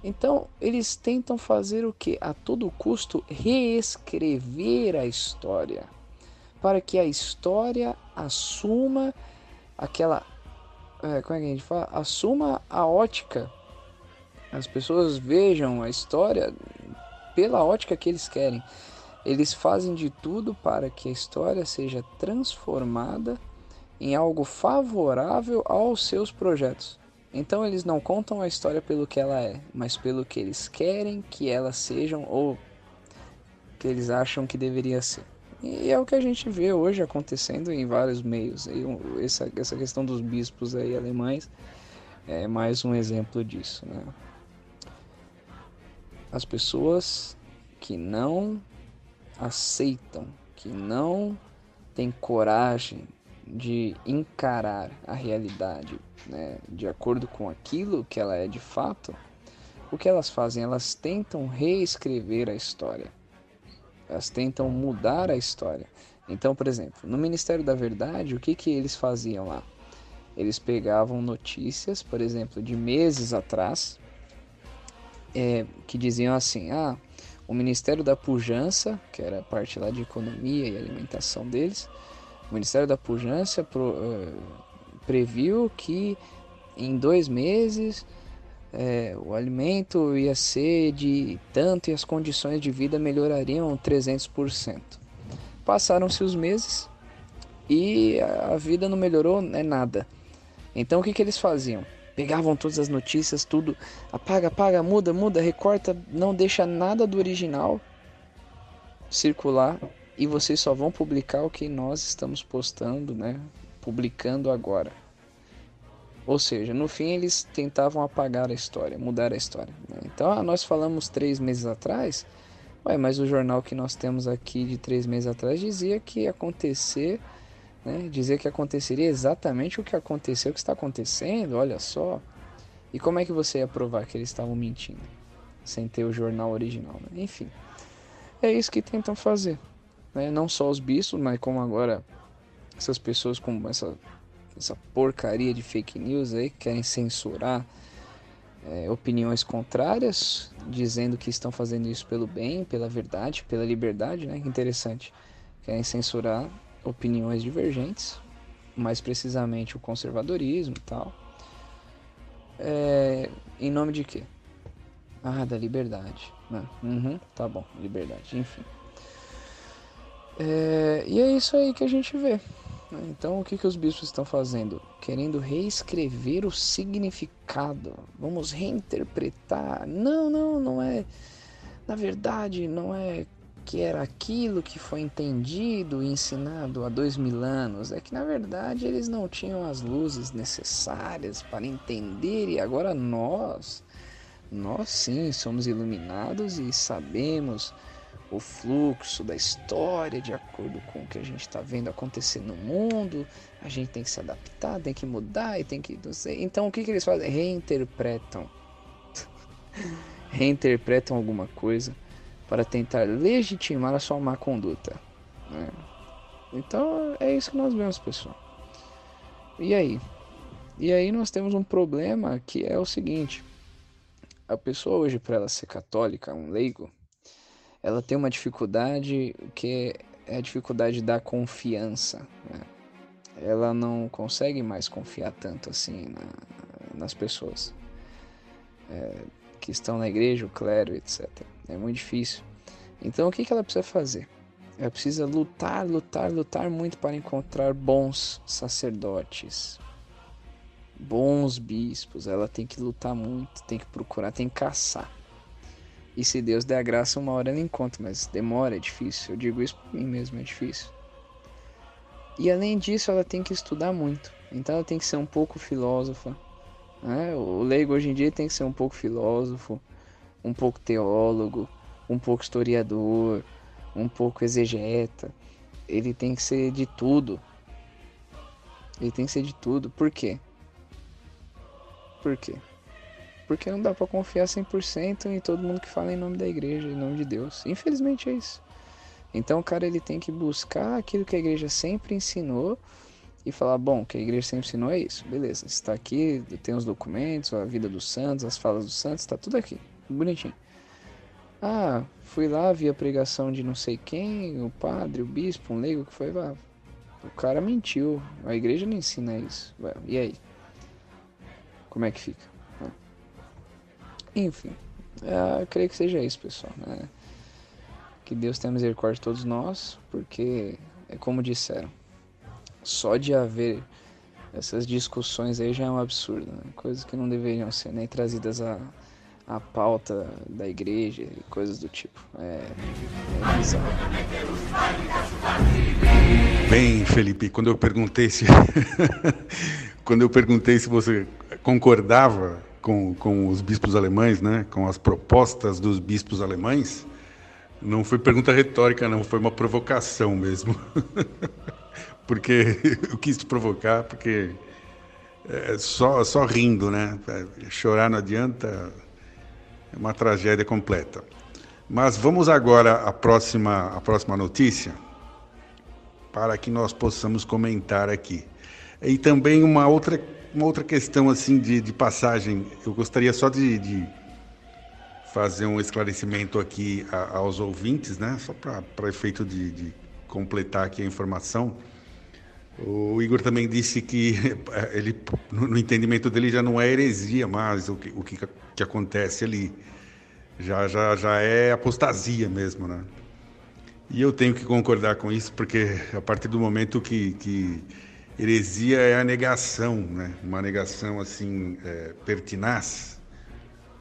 Então, eles tentam fazer o que? A todo custo reescrever a história, para que a história assuma aquela. É, como é que a gente fala? Assuma a ótica. As pessoas vejam a história pela ótica que eles querem. Eles fazem de tudo para que a história seja transformada em algo favorável aos seus projetos. Então eles não contam a história pelo que ela é, mas pelo que eles querem que ela sejam ou que eles acham que deveria ser. E é o que a gente vê hoje acontecendo em vários meios. E essa, essa questão dos bispos aí alemães é mais um exemplo disso. Né? as pessoas que não aceitam, que não têm coragem de encarar a realidade né, de acordo com aquilo que ela é de fato, o que elas fazem? Elas tentam reescrever a história, elas tentam mudar a história. Então, por exemplo, no Ministério da Verdade, o que, que eles faziam lá? Eles pegavam notícias, por exemplo, de meses atrás, é, que diziam assim: ah, o Ministério da Pujança, que era a parte lá de economia e alimentação deles, o Ministério da Pujança pro, uh, previu que em dois meses é, o alimento ia ser de tanto e as condições de vida melhorariam 300%. Passaram-se os meses e a vida não melhorou é nada. Então o que, que eles faziam? pegavam todas as notícias, tudo, apaga, apaga, muda, muda, recorta, não deixa nada do original circular e vocês só vão publicar o que nós estamos postando, né? Publicando agora. Ou seja, no fim eles tentavam apagar a história, mudar a história. Né? Então, ah, nós falamos três meses atrás, ué, mas o jornal que nós temos aqui de três meses atrás dizia que ia acontecer né? dizer que aconteceria exatamente o que aconteceu, o que está acontecendo, olha só. E como é que você ia provar que eles estavam mentindo? Sem ter o jornal original, né? Enfim. É isso que tentam fazer. Né? Não só os bispos, mas como agora essas pessoas com essa, essa porcaria de fake news aí que querem censurar é, opiniões contrárias, dizendo que estão fazendo isso pelo bem, pela verdade, pela liberdade, né? Interessante. Querem censurar opiniões divergentes, mais precisamente o conservadorismo e tal. É, em nome de quê? Ah, da liberdade. Né? Uhum, tá bom, liberdade, enfim. É, e é isso aí que a gente vê. Né? Então, o que, que os bispos estão fazendo? Querendo reescrever o significado. Vamos reinterpretar. Não, não, não é. Na verdade, não é que era aquilo que foi entendido e ensinado há dois mil anos, é que na verdade eles não tinham as luzes necessárias para entender e agora nós, nós sim somos iluminados e sabemos o fluxo da história de acordo com o que a gente está vendo acontecer no mundo. A gente tem que se adaptar, tem que mudar e tem que. Então o que, que eles fazem? Reinterpretam. [laughs] Reinterpretam alguma coisa para tentar legitimar a sua má conduta. Né? Então é isso que nós vemos, pessoal. E aí? E aí nós temos um problema que é o seguinte: a pessoa hoje, para ela ser católica, um leigo, ela tem uma dificuldade que é a dificuldade da confiança. Né? Ela não consegue mais confiar tanto assim na, nas pessoas é, que estão na igreja, o clero, etc. É muito difícil. Então o que, que ela precisa fazer? Ela precisa lutar, lutar, lutar muito para encontrar bons sacerdotes, bons bispos, ela tem que lutar muito, tem que procurar, tem que caçar. E se Deus der a graça, uma hora ela encontra, mas demora, é difícil. Eu digo isso por mim mesmo, é difícil. E além disso, ela tem que estudar muito. Então ela tem que ser um pouco filósofa. Né? O leigo hoje em dia tem que ser um pouco filósofo, um pouco teólogo, um pouco historiador, um pouco exegeta. Ele tem que ser de tudo. Ele tem que ser de tudo. Por quê? Por quê? Porque não dá para confiar 100% em todo mundo que fala em nome da igreja, em nome de Deus. Infelizmente é isso. Então o cara ele tem que buscar aquilo que a igreja sempre ensinou e falar, bom, o que a igreja sempre ensinou é isso. Beleza, está aqui, tem os documentos, a vida dos santos, as falas dos santos, está tudo aqui, bonitinho. Ah, fui lá, vi a pregação de não sei quem, o padre, o bispo, um leigo que foi lá. O cara mentiu, a igreja não ensina isso. E aí? como é que fica. Enfim, é, eu creio que seja isso, pessoal. Né? Que Deus tenha misericórdia de todos nós, porque é como disseram, só de haver essas discussões aí já é um absurdo, né? coisas que não deveriam ser nem trazidas à, à pauta da igreja e coisas do tipo. É, é bizarro. Bem, Felipe, quando eu perguntei se [laughs] quando eu perguntei se você concordava com, com os bispos alemães, né, com as propostas dos bispos alemães, não foi pergunta retórica, não, foi uma provocação mesmo. [laughs] porque [laughs] eu quis provocar, porque é só, só rindo, né? Chorar não adianta, é uma tragédia completa. Mas vamos agora à próxima, à próxima notícia, para que nós possamos comentar aqui. E também uma outra uma outra questão assim de, de passagem, eu gostaria só de, de fazer um esclarecimento aqui a, aos ouvintes, né? Só para efeito de, de, completar aqui a informação. O Igor também disse que [laughs] ele, no entendimento dele, já não é heresia mais o que, o que, que acontece ali. Já, já, já é apostasia mesmo, né? E eu tenho que concordar com isso, porque a partir do momento que, que Heresia é a negação, né? uma negação assim é, pertinaz,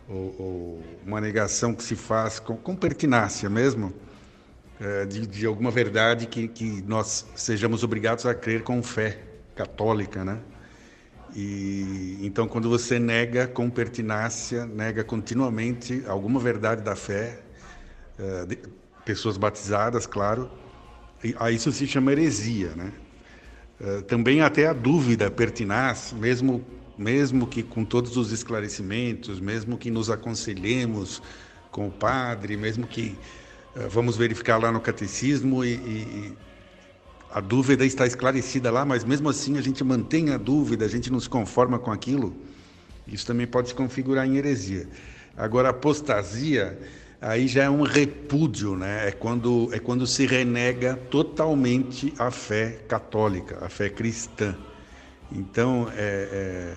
ou, ou, uma negação que se faz com, com pertinácia mesmo, é, de, de, alguma verdade que, que nós sejamos obrigados a crer com fé católica, né? E então quando você nega com pertinácia, nega continuamente alguma verdade da fé, é, de, pessoas batizadas, claro, a isso se chama heresia, né? Eh, também até a dúvida pertinaz, mesmo, mesmo que com todos os esclarecimentos, mesmo que nos aconselhemos com o padre, mesmo que uh, vamos verificar lá no catecismo e, e, a dúvida está esclarecida lá, mas mesmo assim a gente mantém a dúvida, a gente não se conforma com aquilo, isso também pode se configurar em heresia. Agora, apostasia aí já é um repúdio, né? É quando, é quando se renega totalmente a fé católica, a fé cristã. Então, é,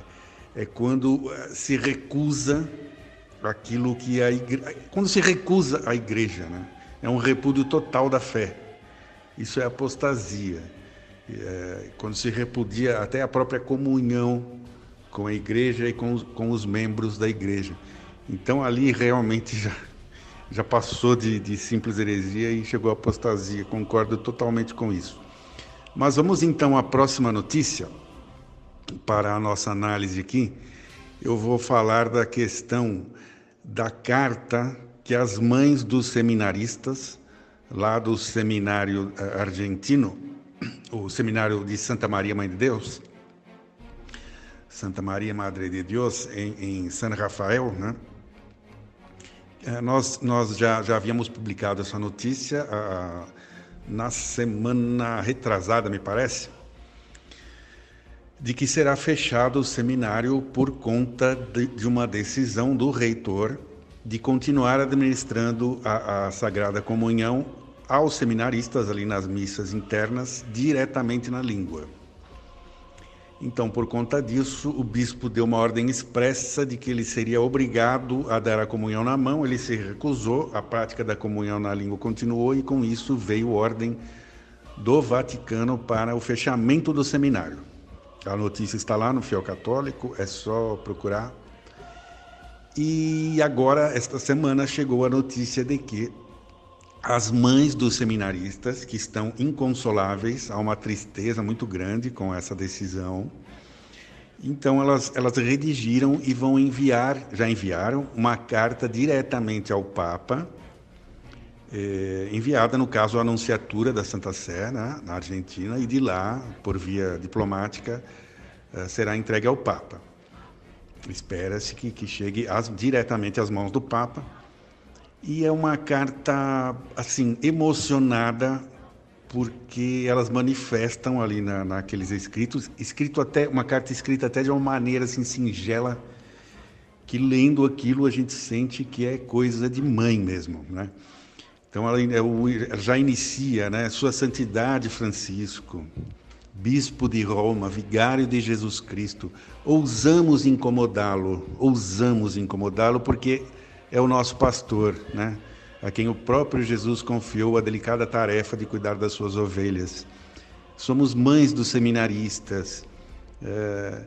é, é quando eh, se recusa aquilo que a igreja, quando se recusa a igreja, né? É um repúdio total da fé. Isso é apostasia. É, quando se repudia até a própria comunhão com a igreja e com os, com os membros da igreja. Então ali realmente [laughs] já já passou de, de simples heresia e chegou à apostasia. Concordo totalmente com isso. Mas vamos então à próxima notícia para a nossa análise aqui. Eu vou falar da questão da carta que as mães dos seminaristas, lá do seminário eh, argentino, o seminário de Santa Maria Mãe de Deus, Santa Maria Madre de Deus, em, em San Rafael, né? É, nós, nós já, já havíamos publicado essa notícia na semana retrasada, me parece. de que será fechado o seminário por conta de, de uma decisão do reitor de continuar administrando a, a Sagrada Comunhão aos seminaristas ali nas missas internas diretamente na língua. Então, por conta disso, o bispo deu uma ordem expressa de que ele seria obrigado a dar a comunhão na mão, ele se recusou, a prática da comunhão na língua continuou e com isso veio ordem do Vaticano para o fechamento do seminário. A notícia está lá no Fiel Católico, é só procurar. E agora, esta semana, chegou a notícia de que as mães dos seminaristas, que estão inconsoláveis, há uma tristeza muito grande com essa decisão. Então, elas, elas redigiram e vão enviar, já enviaram, uma carta diretamente ao Papa, eh, enviada, no caso, à Anunciatura da Santa Sé, né, na Argentina, e de lá, por via diplomática, eh, será entregue ao Papa. Espera-se que, que chegue as, diretamente às mãos do Papa e é uma carta, assim, emocionada, porque elas manifestam ali na, naqueles escritos, escrito até uma carta escrita até de uma maneira assim singela, que lendo aquilo a gente sente que é coisa de mãe mesmo, né? Então ela, ela já inicia, né? Sua Santidade Francisco, Bispo de Roma, Vigário de Jesus Cristo, ousamos incomodá-lo, ousamos incomodá-lo porque é o nosso pastor, né? a quem o próprio Jesus confiou a delicada tarefa de cuidar das suas ovelhas. Somos mães dos seminaristas. É,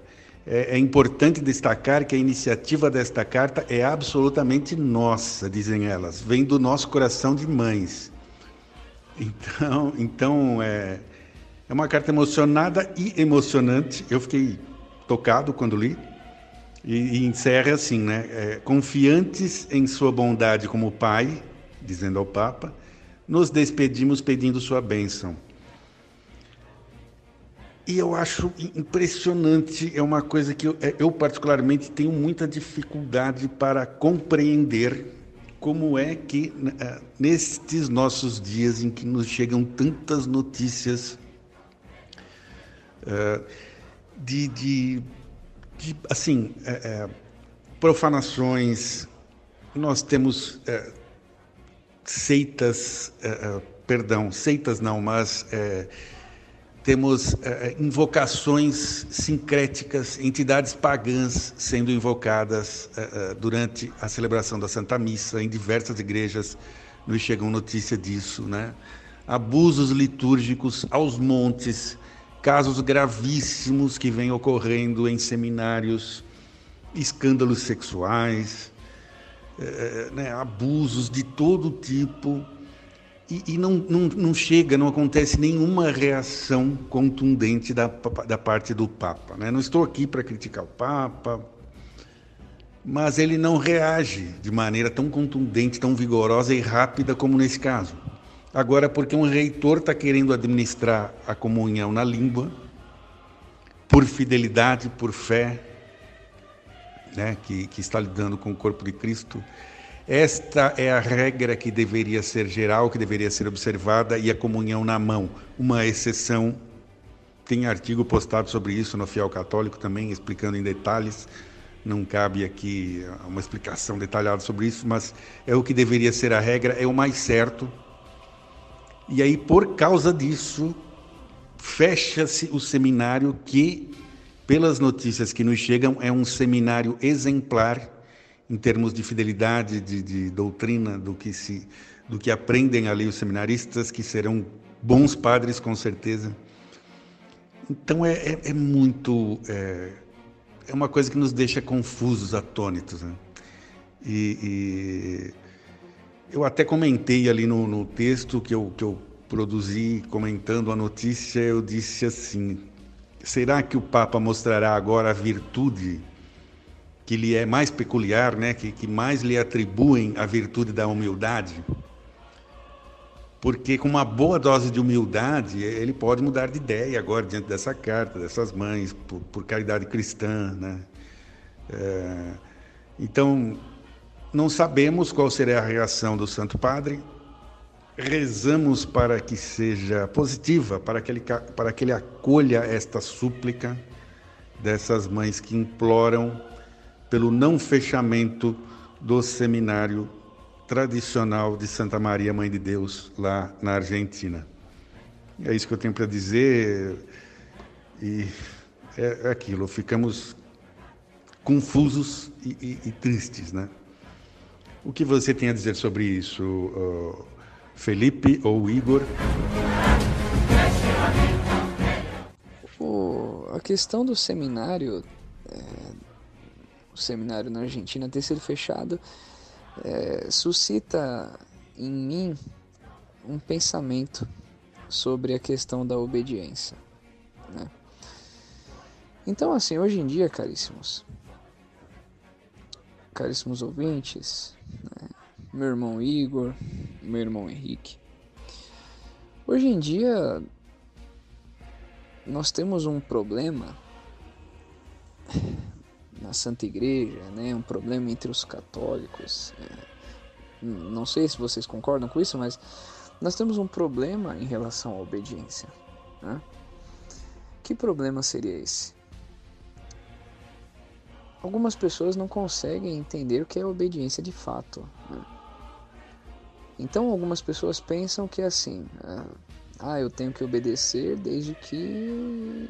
é, é, importante destacar que a iniciativa desta carta é absolutamente nossa, dizem elas, vem do nosso coração de mães. Então, então é, é uma carta emocionada e emocionante. Eu fiquei tocado quando li. E, e encerra assim, né? É, Confiantes em sua bondade como Pai, dizendo ao Papa, nos despedimos pedindo sua bênção. E eu acho impressionante, é uma coisa que eu, é, eu, particularmente tenho muita dificuldade para compreender como é que é, nestes nossos dias em que nos chegam tantas notícias uh, de, de de, assim, é, é, profanações, nós temos é, seitas, é, é, perdão, seitas não, mas é, temos invocações sincréticas, entidades pagãs sendo invocadas durante a celebração da Santa Missa em diversas igrejas, nos chegam notícia disso, né? Abusos litúrgicos aos montes, casos gravíssimos que vêm ocorrendo em seminários, escândalos sexuais, é, né, abusos de todo tipo, e, e não, não, não, chega, não acontece nenhuma reação contundente da, da parte do Papa. Né? Não estou aqui para criticar o Papa, mas ele não reage de maneira tão contundente, tão vigorosa e rápida como nesse caso. Agora, porque um reitor está querendo administrar a comunhão na língua, por fidelidade, por fé, né, que, que está lidando com o corpo de Cristo, esta é a regra que deveria ser geral, que deveria ser observada, e a comunhão na mão. Uma exceção, tem artigo postado sobre isso no Fiel Católico também, explicando em detalhes. Não cabe aqui uma explicação detalhada sobre isso, mas é o que deveria ser a regra, é o mais certo e aí, por causa disso, fecha-se o seminário que, pelas notícias que nos chegam, é um seminário exemplar em termos de fidelidade, de, de doutrina, do que, se, do que aprendem ali os seminaristas, que serão bons padres, com certeza. Então, é, é, é muito. É, é, uma coisa que nos deixa confusos, atônitos. Né? e, e eu até comentei ali no, no texto que eu, que eu produzi comentando a notícia, eu disse assim: será que o Papa mostrará agora a virtude que lhe é mais peculiar, né? que, que mais lhe atribuem a virtude da humildade? Porque com uma boa dose de humildade, ele pode mudar de ideia agora diante dessa carta, dessas mães, por, por caridade cristã. Né? É, então, não sabemos qual será a reação do Santo Padre. Rezamos para que seja positiva, para que ele, para que ele acolha esta súplica, dessas mães que imploram pelo não fechamento do seminário tradicional de Santa Maria, Mãe de Deus, lá na Argentina. É isso que eu tenho para dizer. E é, aquilo, ficamos confusos e, e, e, tristes, né? O que você tem a dizer sobre isso, Felipe ou Igor? O, a questão do seminário, é, o seminário na Argentina ter sido fechado, é, suscita em mim um pensamento sobre a questão da obediência. Né? Então, assim, hoje em dia, caríssimos, caríssimos ouvintes, né? meu irmão Igor, meu irmão Henrique, hoje em dia nós temos um problema na Santa Igreja, né? Um problema entre os católicos. É, não sei se vocês concordam com isso, mas nós temos um problema em relação à obediência. Né? Que problema seria esse? Algumas pessoas não conseguem entender o que é obediência de fato. Né? Então, algumas pessoas pensam que é assim: ah, ah, eu tenho que obedecer desde que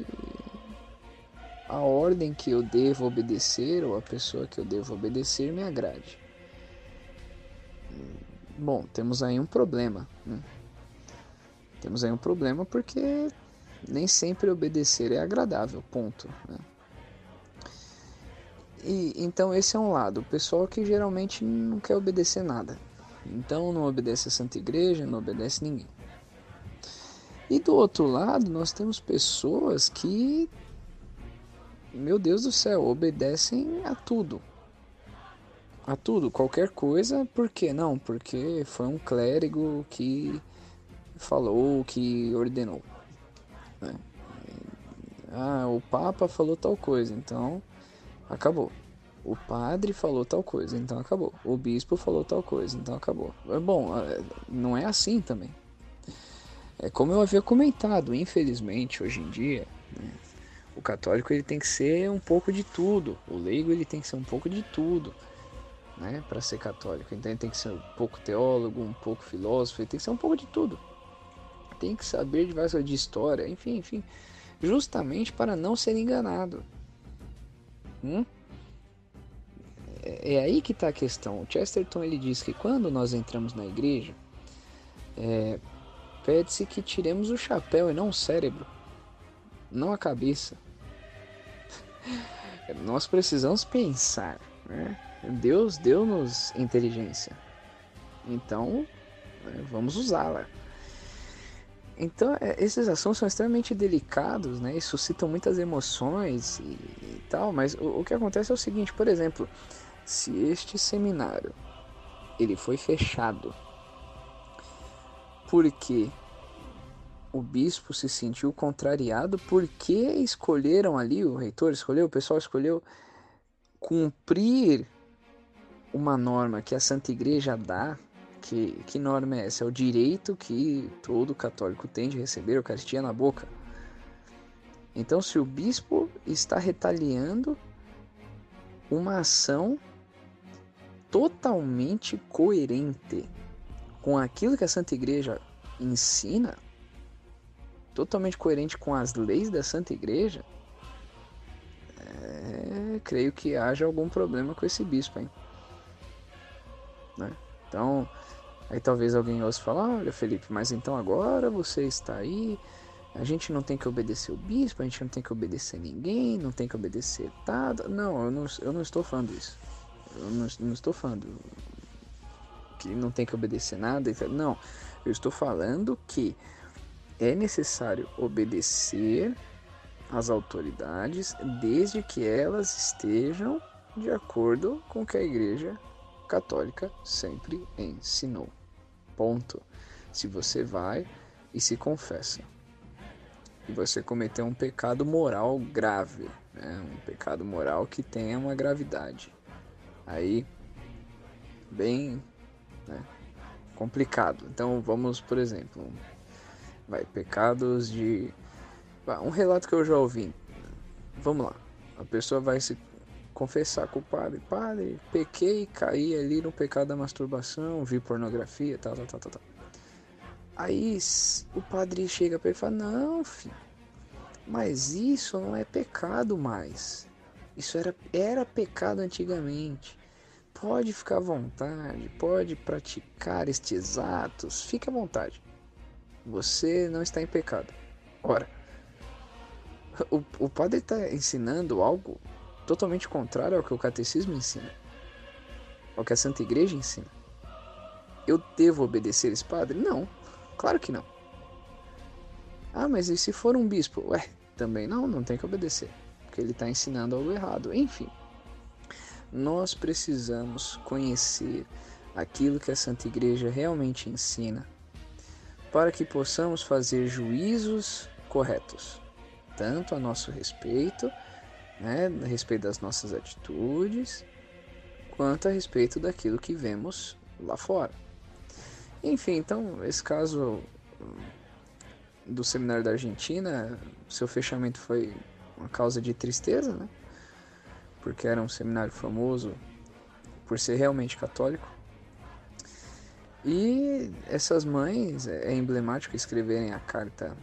a ordem que eu devo obedecer ou a pessoa que eu devo obedecer me agrade. Bom, temos aí um problema. Né? Temos aí um problema porque nem sempre obedecer é agradável, ponto. Né? E, então esse é um lado, o pessoal que geralmente não quer obedecer nada. Então não obedece a Santa Igreja, não obedece ninguém. E do outro lado, nós temos pessoas que meu Deus do céu, obedecem a tudo. A tudo, qualquer coisa, por quê? Não, porque foi um clérigo que falou, que ordenou. Né? Ah, o Papa falou tal coisa, então acabou. O padre falou tal coisa, então acabou. O bispo falou tal coisa, então acabou. É bom, é, não é assim também. É como eu havia comentado, infelizmente hoje em dia, né, o católico ele tem que ser um pouco de tudo, o leigo ele tem que ser um pouco de tudo, né, para ser católico. Então ele tem que ser um pouco teólogo, um pouco filósofo, ele tem que ser um pouco de tudo. Tem que saber de várias de história, enfim, enfim, justamente para não ser enganado. Hum? É, é aí que está a questão. O Chesterton ele diz que quando nós entramos na igreja, é, pede-se que tiremos o chapéu e não o cérebro, não a cabeça. [laughs] Nós precisamos pensar, né? Deus deu-nos inteligência, então né, vamos usá-la. Então, é, esses assuntos são extremamente delicados, né? E suscitam muitas emoções e, e tal, mas o, o, que acontece é o seguinte, por exemplo, se este seminário ele foi fechado porque o bispo se sentiu contrariado porque escolheram ali, o reitor escolheu, o pessoal escolheu cumprir uma norma que a Santa Igreja dá. Que, que norma é essa? É o direito que todo católico tem de receber a Eucaristia na boca. Então, se o bispo está retaliando uma ação totalmente coerente com aquilo que a Santa Igreja ensina, totalmente coerente com as leis da Santa Igreja, é, creio que haja algum problema com esse bispo, hein? Né? Então, aí talvez alguém ouça falar, olha Felipe, mas então agora você está aí, a gente não tem que obedecer o bispo, a gente não tem que obedecer ninguém, não tem que obedecer nada. Não, eu não, eu não estou falando isso. Eu não, não estou falando que não tem que obedecer nada. Não, eu estou falando que é necessário obedecer às autoridades desde que elas estejam de acordo com o que a Igreja Católica sempre ensinou. Ponto. Se você vai e se confessa e você cometeu um pecado moral grave, né? um pecado moral que tenha uma gravidade, aí bem né, complicado. Então vamos, por exemplo, vai pecados de um relato que eu já ouvi. Vamos lá. A pessoa vai se confessar com o padre. Padre, pequei, caí ali no pecado da masturbação, vi pornografia, tal, tal, tal, tal. Aí o padre chega para ele e fala: Não, filho, mas isso não é pecado mais. Isso era, era pecado antigamente. Pode ficar à vontade, pode praticar estes atos, fique à vontade. Você não está em pecado. Ora, o, o padre está ensinando algo totalmente contrário ao que o catecismo ensina, ao que a Santa Igreja ensina. Eu devo obedecer esse padre? Não, claro que não. Ah, mas e se for um bispo? Ué, também não, não tem que obedecer, porque ele está ensinando algo errado. Enfim, nós precisamos conhecer aquilo que a Santa Igreja realmente ensina, para que possamos fazer juízos corretos, tanto a nosso respeito né, a respeito das nossas atitudes, quanto a respeito daquilo que vemos lá fora. Enfim, então, esse caso do seminário da Argentina, seu fechamento foi uma causa de tristeza, né? Porque era um seminário famoso por ser realmente católico. E essas mães, é emblemático escreverem a carta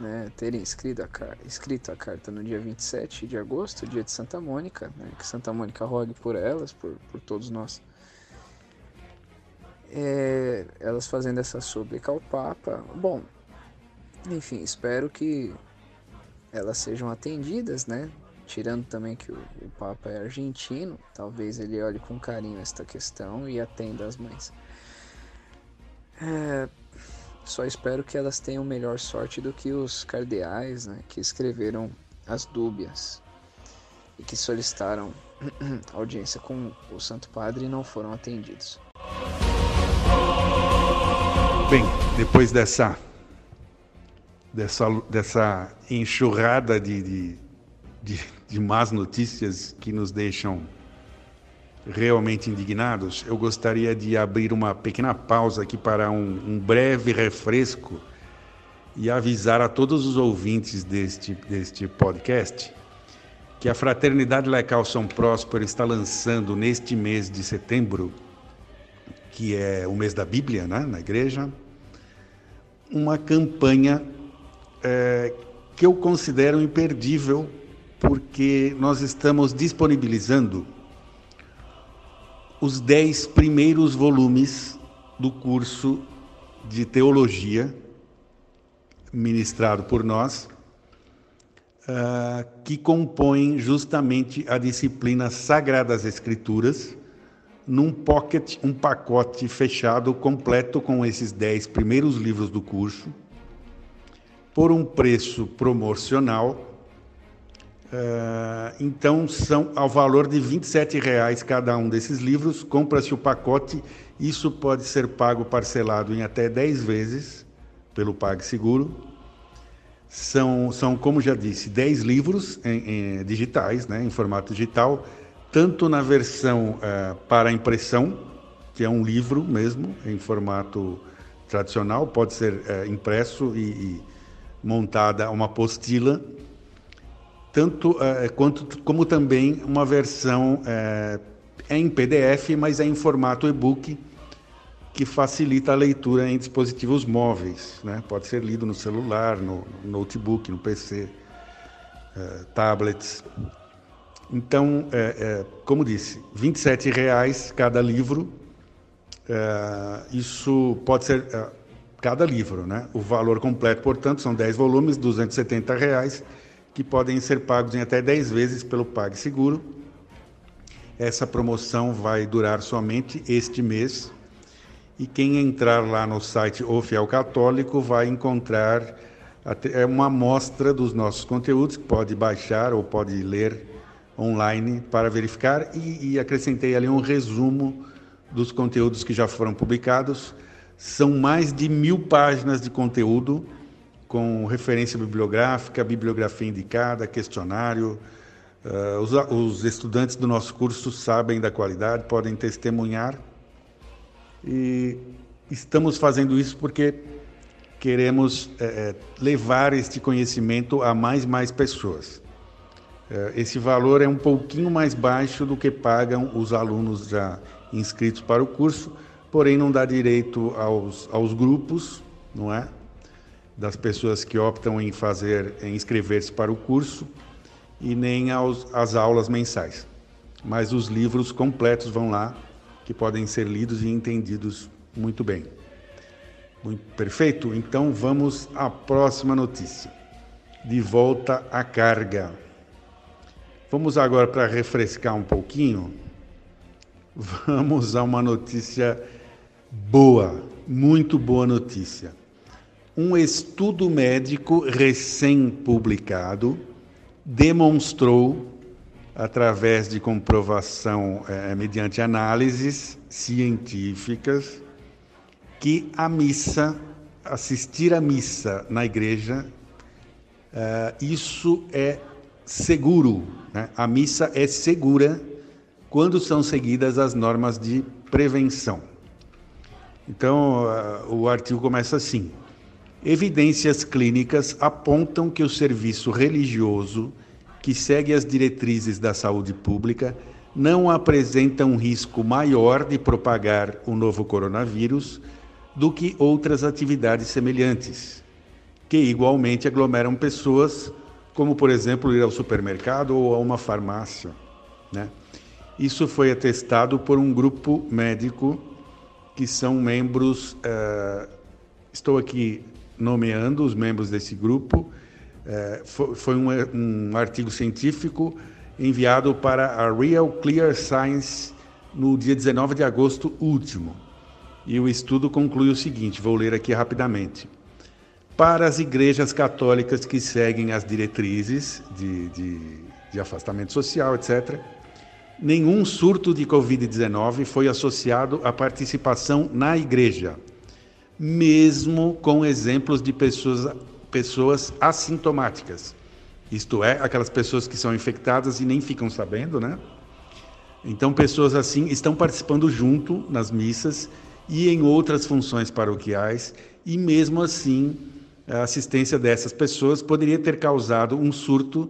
né, terem escrito a, escrito a carta no dia 27 de agosto, dia de Santa Mônica, né, que Santa Mônica rogue por elas, por, por todos nós. É, elas fazendo essa súplica ao Papa. Bom, enfim, espero que elas sejam atendidas, né? Tirando também que o, o Papa é argentino, talvez ele olhe com carinho esta questão e atenda as mães. É, só espero que elas tenham melhor sorte do que os cardeais né, que escreveram as dúbias e que solicitaram [clears throat] audiência com o Santo Padre e não foram atendidos. Bem, depois dessa dessa, dessa enxurrada de, de, de, de más notícias que nos deixam realmente indignados, eu gostaria de abrir uma pequena pausa aqui para um, um breve refresco e avisar a todos os ouvintes deste, deste podcast que a Fraternidade Lecal São Próspero está lançando neste mês de setembro, que é o mês da Bíblia né, na igreja, uma campanha é, que eu considero imperdível, porque nós estamos disponibilizando os dez primeiros volumes do curso de teologia ministrado por nós, uh, que compõem justamente a disciplina Sagradas Escrituras, num pocket, um pacote fechado completo com esses dez primeiros livros do curso, por um preço promocional então, são ao valor de R$ 27,00 cada um desses livros. Compra-se o pacote. Isso pode ser pago parcelado em até 10 vezes pelo PagSeguro. São, são, como já disse, 10 livros em, em, digitais, né, em formato digital, tanto na versão uh, para impressão, que é um livro mesmo, em formato tradicional, pode ser uh, impresso e, e montada uma apostila tanto é, quanto como também uma versão é, em PDF, mas é em formato e-book que facilita a leitura em dispositivos móveis, né? Pode ser lido no celular, no, no notebook, no PC, é, tablets. Então, como disse, R$ 27,00 cada livro. Isso pode ser cada livro, né? O valor completo, portanto, são 10 volumes, 270 reais que podem ser pagos em até 10 vezes pelo PagSeguro. Essa promoção vai durar somente este mês. E quem entrar lá no site O Fiel Católico vai encontrar é uma amostra dos nossos conteúdos, que pode baixar ou pode ler online para verificar. E, e acrescentei ali um resumo dos conteúdos que já foram publicados. São mais de mil páginas de conteúdo com referência bibliográfica, bibliografia indicada, questionário. Uh, os, os, estudantes do nosso curso sabem da qualidade, podem testemunhar. E estamos fazendo isso porque queremos é, levar este conhecimento a mais e mais pessoas. É, esse valor é um pouquinho mais baixo do que pagam os alunos já inscritos para o curso, porém não dá direito aos, aos grupos, não é? Das pessoas que optam em fazer, em inscrever-se para o curso e nem aos, às aulas mensais. Mas os livros completos vão lá, que podem ser lidos e entendidos muito bem. Muito perfeito? Então vamos à próxima notícia. De volta à carga. Vamos agora para refrescar um pouquinho. Vamos a uma notícia boa, muito boa notícia. Um estudo médico recém-publicado demonstrou, através de comprovação é, mediante análises científicas, que a missa, assistir à missa na igreja, é, isso é seguro. Né? A missa é segura quando são seguidas as normas de prevenção. Então, o artigo começa assim: Evidências clínicas apontam que o serviço religioso, que segue as diretrizes da saúde pública, não apresenta um risco maior de propagar o novo coronavírus do que outras atividades semelhantes, que igualmente aglomeram pessoas, como por exemplo ir ao supermercado ou a uma farmácia. Né? Isso foi atestado por um grupo médico que são membros. Uh, estou aqui nomeando os membros desse grupo. É, foi, um, um, artigo científico enviado para a Real Clear Science no dia 19 de agosto último. E o estudo conclui o seguinte: vou ler aqui rapidamente. Para as igrejas católicas que seguem as diretrizes de, de, de afastamento social, etc., nenhum surto de Covid-19 foi associado à participação na igreja mesmo com exemplos de pessoas, pessoas assintomáticas. Isto é, aquelas pessoas que são infectadas e nem ficam sabendo, né? Então, pessoas assim estão participando junto nas missas e em outras funções paroquiais, e mesmo assim, a assistência dessas pessoas poderia ter causado um surto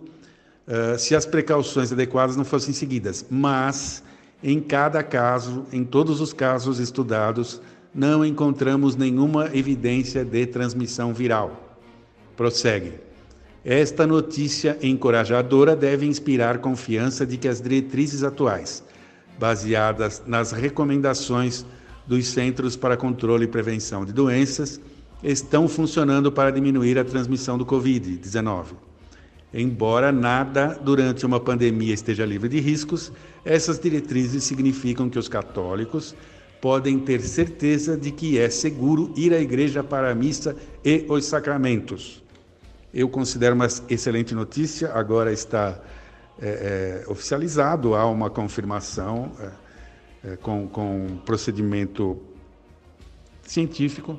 uh, se as precauções adequadas não fossem seguidas. Mas, em cada caso, em todos os casos estudados, não encontramos nenhuma evidência de transmissão viral. Prossegue. Esta notícia encorajadora deve inspirar confiança de que as diretrizes atuais, baseadas nas recomendações dos Centros para Controle e Prevenção de Doenças, estão funcionando para diminuir a transmissão do Covid-19. Embora nada durante uma pandemia esteja livre de riscos, essas diretrizes significam que os católicos podem ter certeza de que é seguro ir à igreja para a missa e os sacramentos. Eu considero uma excelente notícia, agora está é, é, oficializado, há uma confirmação é, é com, com procedimento científico,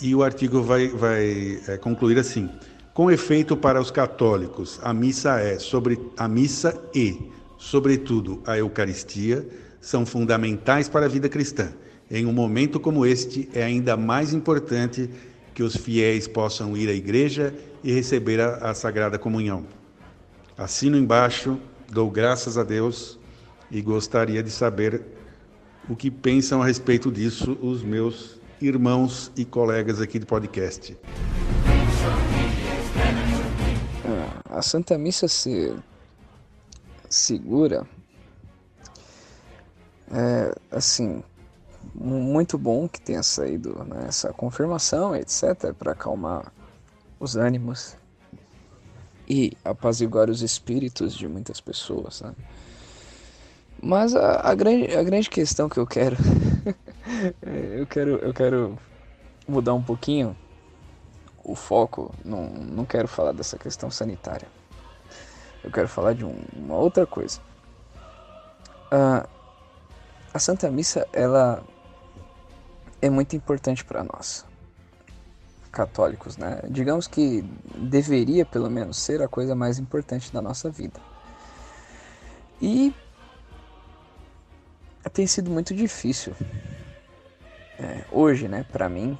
e o artigo vai, vai é, concluir assim: com efeito para os católicos, a missa é sobre a missa e, sobretudo, a Eucaristia são fundamentais para a vida cristã. Em um momento como este, é ainda mais importante que os fiéis possam ir à igreja e receber a, a Sagrada Comunhão. Assino embaixo, dou graças a Deus e gostaria de saber o que pensam a respeito disso os meus irmãos e colegas aqui do podcast. A Santa Missa se segura é, assim, muito bom que tenha saído né, essa confirmação, etc., para acalmar os ânimos e apaziguar os espíritos de muitas pessoas. Né? Mas a, a, grande, a grande questão que eu quero, [laughs] eu quero, eu quero mudar um pouquinho o foco. Não, não quero falar dessa questão sanitária. Eu quero falar de um, uma outra coisa. Uh, a Santa Missa, ela é muito importante para nós, católicos, né? Digamos que deveria, pelo menos, ser a coisa mais importante da nossa vida. E tem sido muito difícil é, hoje, né, para mim,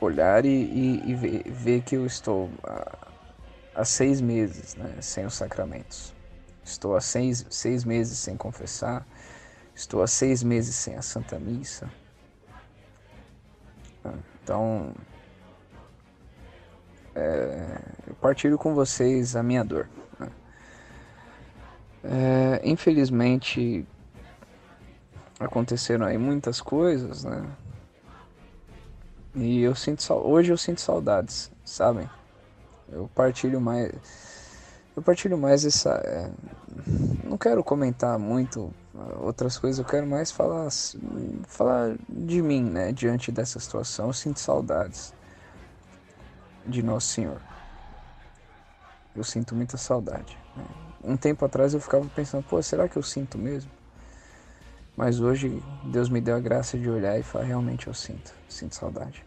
olhar e, e, e ver, ver, que eu estou há, seis meses né, sem os sacramentos. Estou há seis, seis meses sem confessar. Estou há seis meses sem a Santa Missa. Então, é, eu partilho com vocês a minha dor. Né? É, infelizmente, aconteceram aí muitas coisas, né? E eu sinto hoje eu sinto saudades, sabem? Eu partilho mais eu partilho mais essa é, não quero comentar muito outras coisas, eu quero mais falar falar de mim, né, diante dessa situação. Eu sinto saudades de Nosso Senhor. Eu sinto muita saudade. Né? Um tempo atrás eu ficava pensando, pô, será que eu sinto mesmo? Mas hoje Deus me deu a graça de olhar e falar, realmente eu sinto, sinto saudade.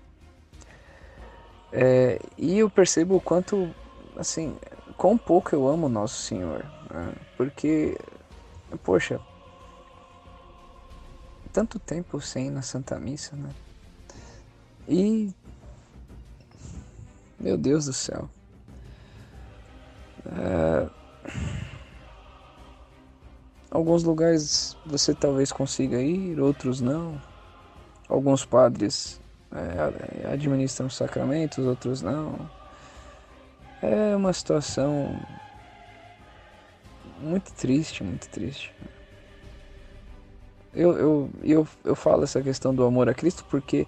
É, e eu percebo o quanto, assim, quão pouco eu amo Nosso Senhor. Né? Porque, poxa, tanto tempo sem ir na Santa Missa, né? E, meu Deus do céu. É, Alguns lugares você talvez consiga ir, outros não. Alguns padres é, administram sacramentos, outros não. É uma situação muito triste, muito triste. Eu, eu, eu, eu falo essa questão do amor a Cristo porque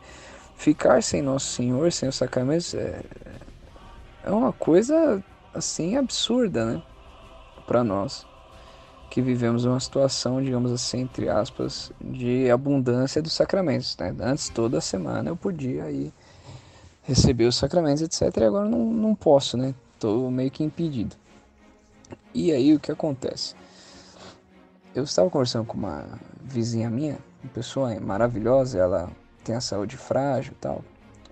ficar sem Nosso Senhor, sem os sacramentos, é, é uma coisa assim absurda, né? Para nós que vivemos uma situação, digamos assim, entre aspas, de abundância dos sacramentos. Né? Antes, toda semana eu podia ir receber os sacramentos, etc. E agora não, não posso, né? Estou meio que impedido. E aí o que acontece? Eu estava conversando com uma vizinha minha, uma pessoa maravilhosa, ela tem a saúde frágil e tal.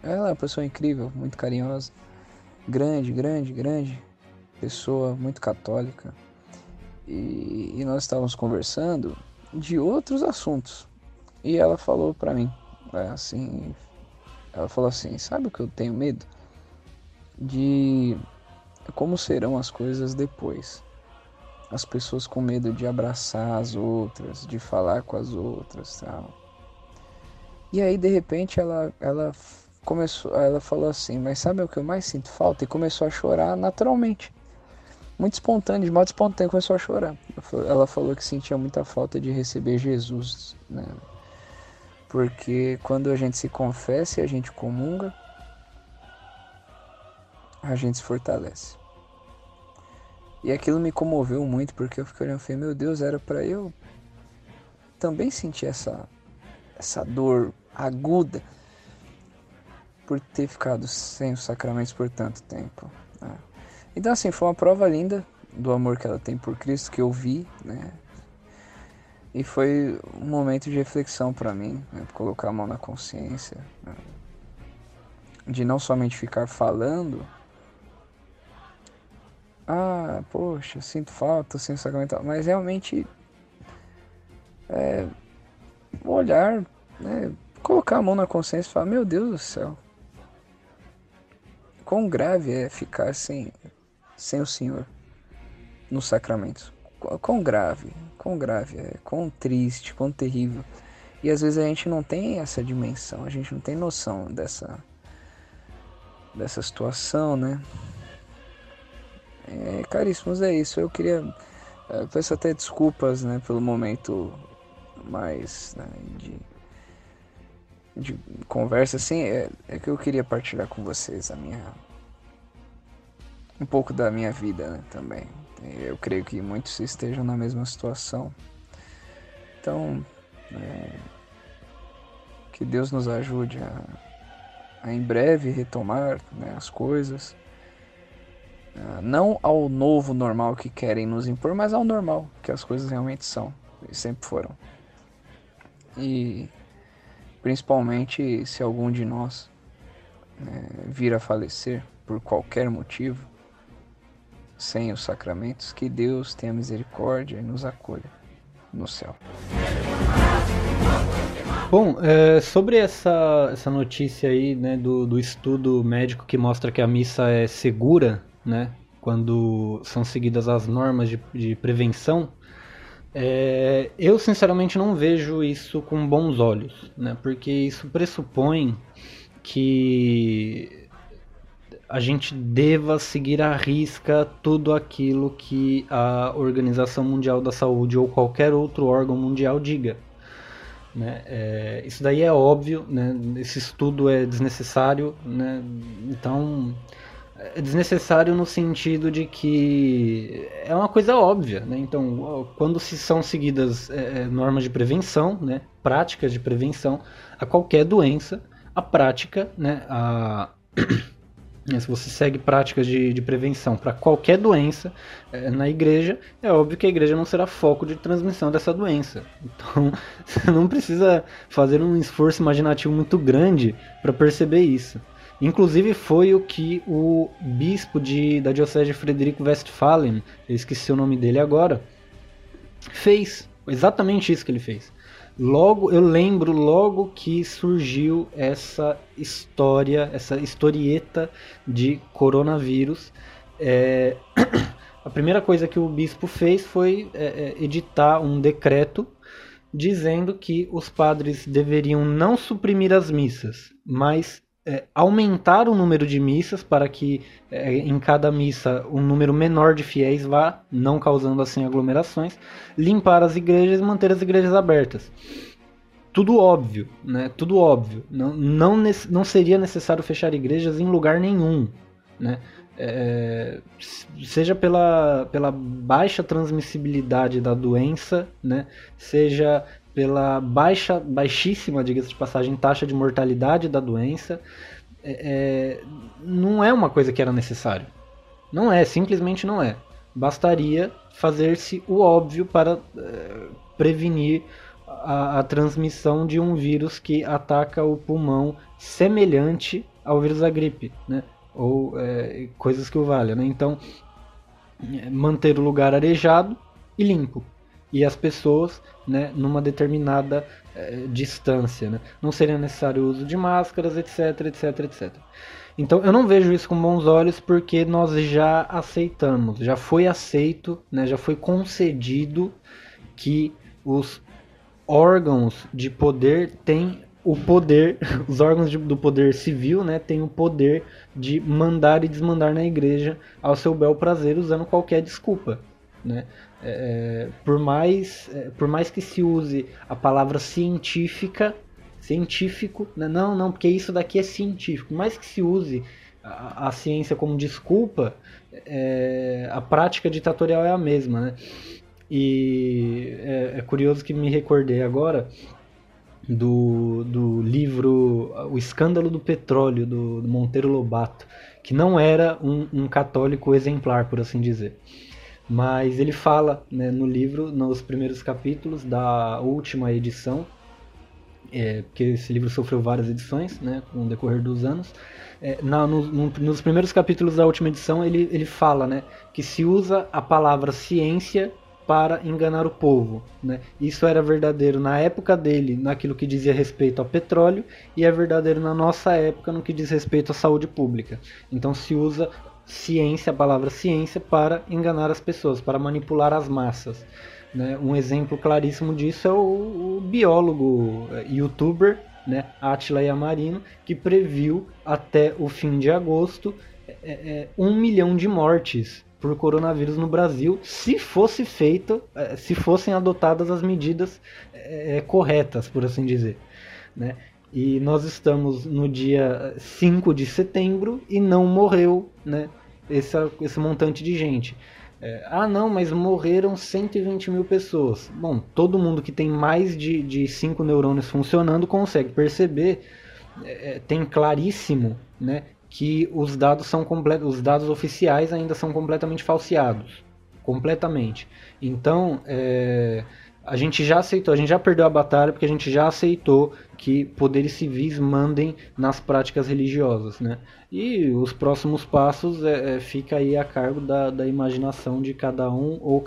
Ela é uma pessoa incrível, muito carinhosa, grande, grande, grande, pessoa muito católica, e, e nós estávamos conversando de outros assuntos. E ela falou para mim, é, assim, ela falou assim, sabe o que eu tenho medo? De como serão as coisas depois. As pessoas com medo de abraçar as outras, de falar com as outras, tal. E aí de repente ela ela começou, ela falou assim, mas sabe o que eu mais sinto falta? E começou a chorar naturalmente muito espontâneo, de modo espontâneo, começou a chorar. Ela falou que sentia muita falta de receber Jesus, né? Porque quando a gente se confessa e a gente comunga, a gente se fortalece. E aquilo me comoveu muito, porque eu fiquei olhando e falei, meu Deus, era para eu também sentir essa, essa dor aguda por ter ficado sem os sacramentos por tanto tempo. Né? Então, assim, foi uma prova linda do amor que ela tem por Cristo que eu vi, né? E foi um momento de reflexão para mim, né? colocar a mão na consciência, né? de não somente ficar falando, ah, poxa, sinto falta, sinto sacramental, mas realmente é, olhar, né? colocar a mão na consciência e falar, meu Deus do céu, quão grave é ficar sem sem o Senhor nos sacramentos. Quão grave, quão grave é, quão triste, quão terrível. E às vezes a gente não tem essa dimensão, a gente não tem noção dessa dessa situação, né? É, caríssimos, é isso. Eu queria é, peço até desculpas, né, pelo momento mais né, de, de conversa assim, é, é que eu queria partilhar com vocês a minha um pouco da minha vida né, também. Eu creio que muitos estejam na mesma situação. Então, é, que Deus nos ajude a, a em breve retomar né, as coisas. Uh, não ao novo normal que querem nos impor, mas ao normal que as coisas realmente são e sempre foram. E principalmente se algum de nós né, vir a falecer por qualquer motivo, sem os sacramentos, que Deus tenha misericórdia e nos acolha no céu. Bom, é, sobre essa, essa notícia aí né, do, do estudo médico que mostra que a missa é segura, né, quando são seguidas as normas de, de prevenção, é, eu sinceramente não vejo isso com bons olhos, né? porque isso pressupõe que a gente deva seguir à risca tudo aquilo que a Organização Mundial da Saúde ou qualquer outro órgão mundial diga. Né? É, isso daí é óbvio, né? esse estudo é desnecessário, né? então desnecessário no sentido de que é uma coisa óbvia, né? Então, quando se são seguidas é, é, normas de prevenção, né, práticas de prevenção a qualquer doença, a prática, né, a [clears throat] né, se você segue práticas de, de prevenção para qualquer doença é, na igreja, é óbvio que a igreja não será foco de transmissão dessa doença. Então, [laughs] você não precisa fazer um esforço imaginativo muito grande para perceber isso. Inclusive foi o que o bispo de, da diocese de Frederico Westphalen, eu esqueci o nome dele agora, fez. Exatamente isso que ele fez. Logo, eu lembro logo que surgiu essa história, essa historieta de coronavírus. É... [coughs] A primeira coisa que o bispo fez foi é, é, editar um decreto dizendo que os padres deveriam não suprimir as missas, mas é, aumentar o número de missas para que é, em cada missa um número menor de fiéis vá, não causando assim aglomerações, limpar as igrejas e manter as igrejas abertas. Tudo óbvio, né? Tudo óbvio. Não, não, não seria necessário fechar igrejas em lugar nenhum, né? É, seja pela, pela baixa transmissibilidade da doença, né? seja pela baixa, baixíssima, diga-se de passagem, taxa de mortalidade da doença, é, é, não é uma coisa que era necessário. Não é, simplesmente não é. Bastaria fazer-se o óbvio para é, prevenir a, a, transmissão de um vírus que ataca o pulmão semelhante ao vírus da gripe, né? ou é, coisas que o valham. Né? Então, é, manter o lugar arejado e limpo e as pessoas né, numa determinada é, distância. Né? Não seria necessário o uso de máscaras, etc, etc, etc. Então eu não vejo isso com bons olhos porque nós já aceitamos, já foi aceito, né, já foi concedido que os órgãos de poder têm o poder, [laughs] os órgãos de, do poder civil, né, têm o poder de mandar e desmandar na igreja ao seu bel prazer usando qualquer desculpa, né? É, por, mais, é, por mais que se use a palavra científica, científico, né? não, não, porque isso daqui é científico, por mais que se use a, a ciência como desculpa, é, a prática ditatorial é a mesma. Né? E é, é curioso que me recordei agora do, do livro O Escândalo do Petróleo, do, do Monteiro Lobato, que não era um, um católico exemplar, por assim dizer. Mas ele fala né, no livro, nos primeiros capítulos da última edição, é, porque esse livro sofreu várias edições né, com o decorrer dos anos. É, na, no, no, nos primeiros capítulos da última edição, ele, ele fala né, que se usa a palavra ciência para enganar o povo. Né? Isso era verdadeiro na época dele, naquilo que dizia respeito ao petróleo, e é verdadeiro na nossa época no que diz respeito à saúde pública. Então se usa ciência, a palavra ciência, para enganar as pessoas, para manipular as massas. Né? Um exemplo claríssimo disso é o, o biólogo, é, youtuber, né, Atila Yamarino, que previu até o fim de agosto é, é, um milhão de mortes por coronavírus no Brasil, se fosse feito, é, se fossem adotadas as medidas corretas, por assim dizer. Né? E nós estamos no dia 5 de setembro e não morreu né, esse, esse montante de gente. É, ah, não, mas morreram 120 mil pessoas. Bom, todo mundo que tem mais de, de 5 neurônios funcionando consegue perceber, é, é, tem claríssimo né, que os dados, são os dados oficiais ainda são completamente falseados. Completamente. Então, é, a gente já aceitou, a gente já perdeu a batalha porque a gente já aceitou que poderes civis mandem nas práticas religiosas, né? E os próximos passos é, é, fica aí a cargo da, da imaginação de cada um ou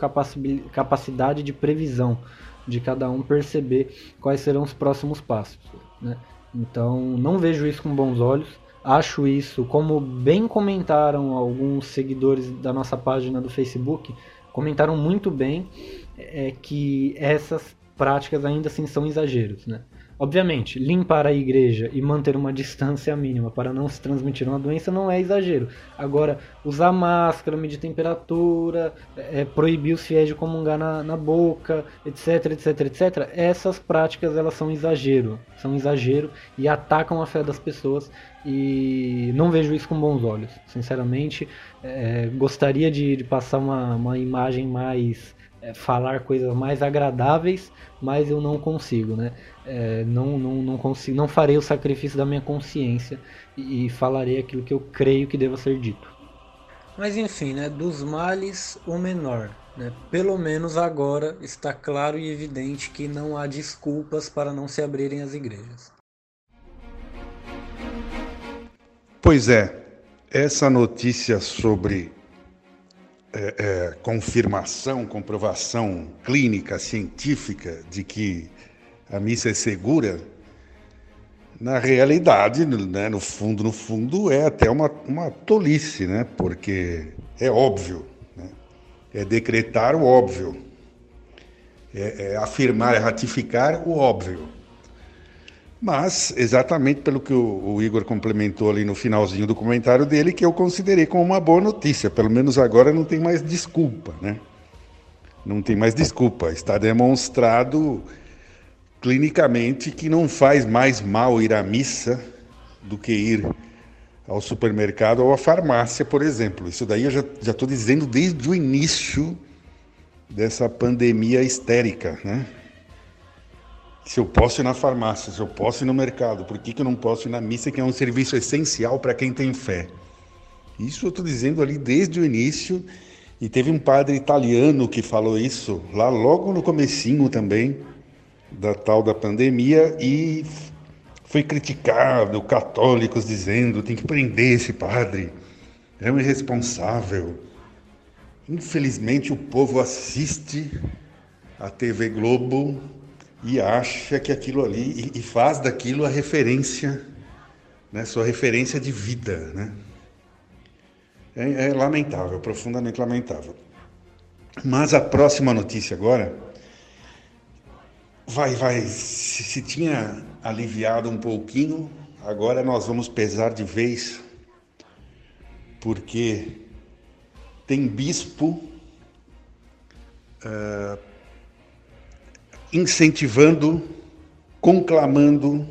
capacidade de previsão de cada um perceber quais serão os próximos passos, né? Então não vejo isso com bons olhos, acho isso, como bem comentaram alguns seguidores da nossa página do Facebook, comentaram muito bem é, que essas práticas ainda assim são exageros, né? Obviamente, limpar a igreja e manter uma distância mínima para não se transmitir uma doença não é exagero. Agora, usar máscara, medir temperatura, é, proibir os fiéis de comungar na, na, boca, etc, etc, etc, essas práticas elas são exagero, são exagero e atacam a fé das pessoas e não vejo isso com bons olhos. Sinceramente, é, gostaria de, de passar uma, uma imagem mais é, falar coisas mais agradáveis, mas eu não consigo, né? É, não, não, não consigo, não farei o sacrifício da minha consciência e, e falarei aquilo que eu creio que deva ser dito. Mas enfim, né? Dos males o menor. Né? Pelo menos agora está claro e evidente que não há desculpas para não se abrirem as igrejas. Pois é, essa notícia sobre é, é, confirmação, comprovação clínica, científica de que a missa é segura, na realidade, né, no fundo, no fundo, é até uma, uma tolice, né? Porque é óbvio, né? é decretar o óbvio, é, é afirmar, é ratificar o óbvio. Mas, exatamente pelo que o, o, Igor complementou ali no finalzinho do comentário dele, que eu considerei como uma boa notícia. Pelo menos agora não tem mais desculpa, né? Não tem mais desculpa. Está demonstrado clinicamente que não faz mais mal ir à missa do que ir ao supermercado ou à farmácia, por exemplo. Isso daí eu já estou dizendo desde o início dessa pandemia histérica, né? Se eu posso ir na farmácia, se eu posso ir no mercado, por que, que eu não posso ir na missa, que é um serviço essencial para quem tem fé? Isso eu estou dizendo ali desde o início, e teve um padre italiano que falou isso lá logo no comecinho também da tal da pandemia e foi criticado, católicos dizendo tem que prender esse padre, é um irresponsável. Infelizmente o povo assiste a TV Globo e acha que aquilo ali e, faz daquilo a referência, né, sua referência de vida, né? É, é lamentável, profundamente lamentável. Mas a próxima notícia agora vai, vai. Se, se tinha aliviado um pouquinho, agora nós vamos pesar de vez, porque tem bispo uh, incentivando, conclamando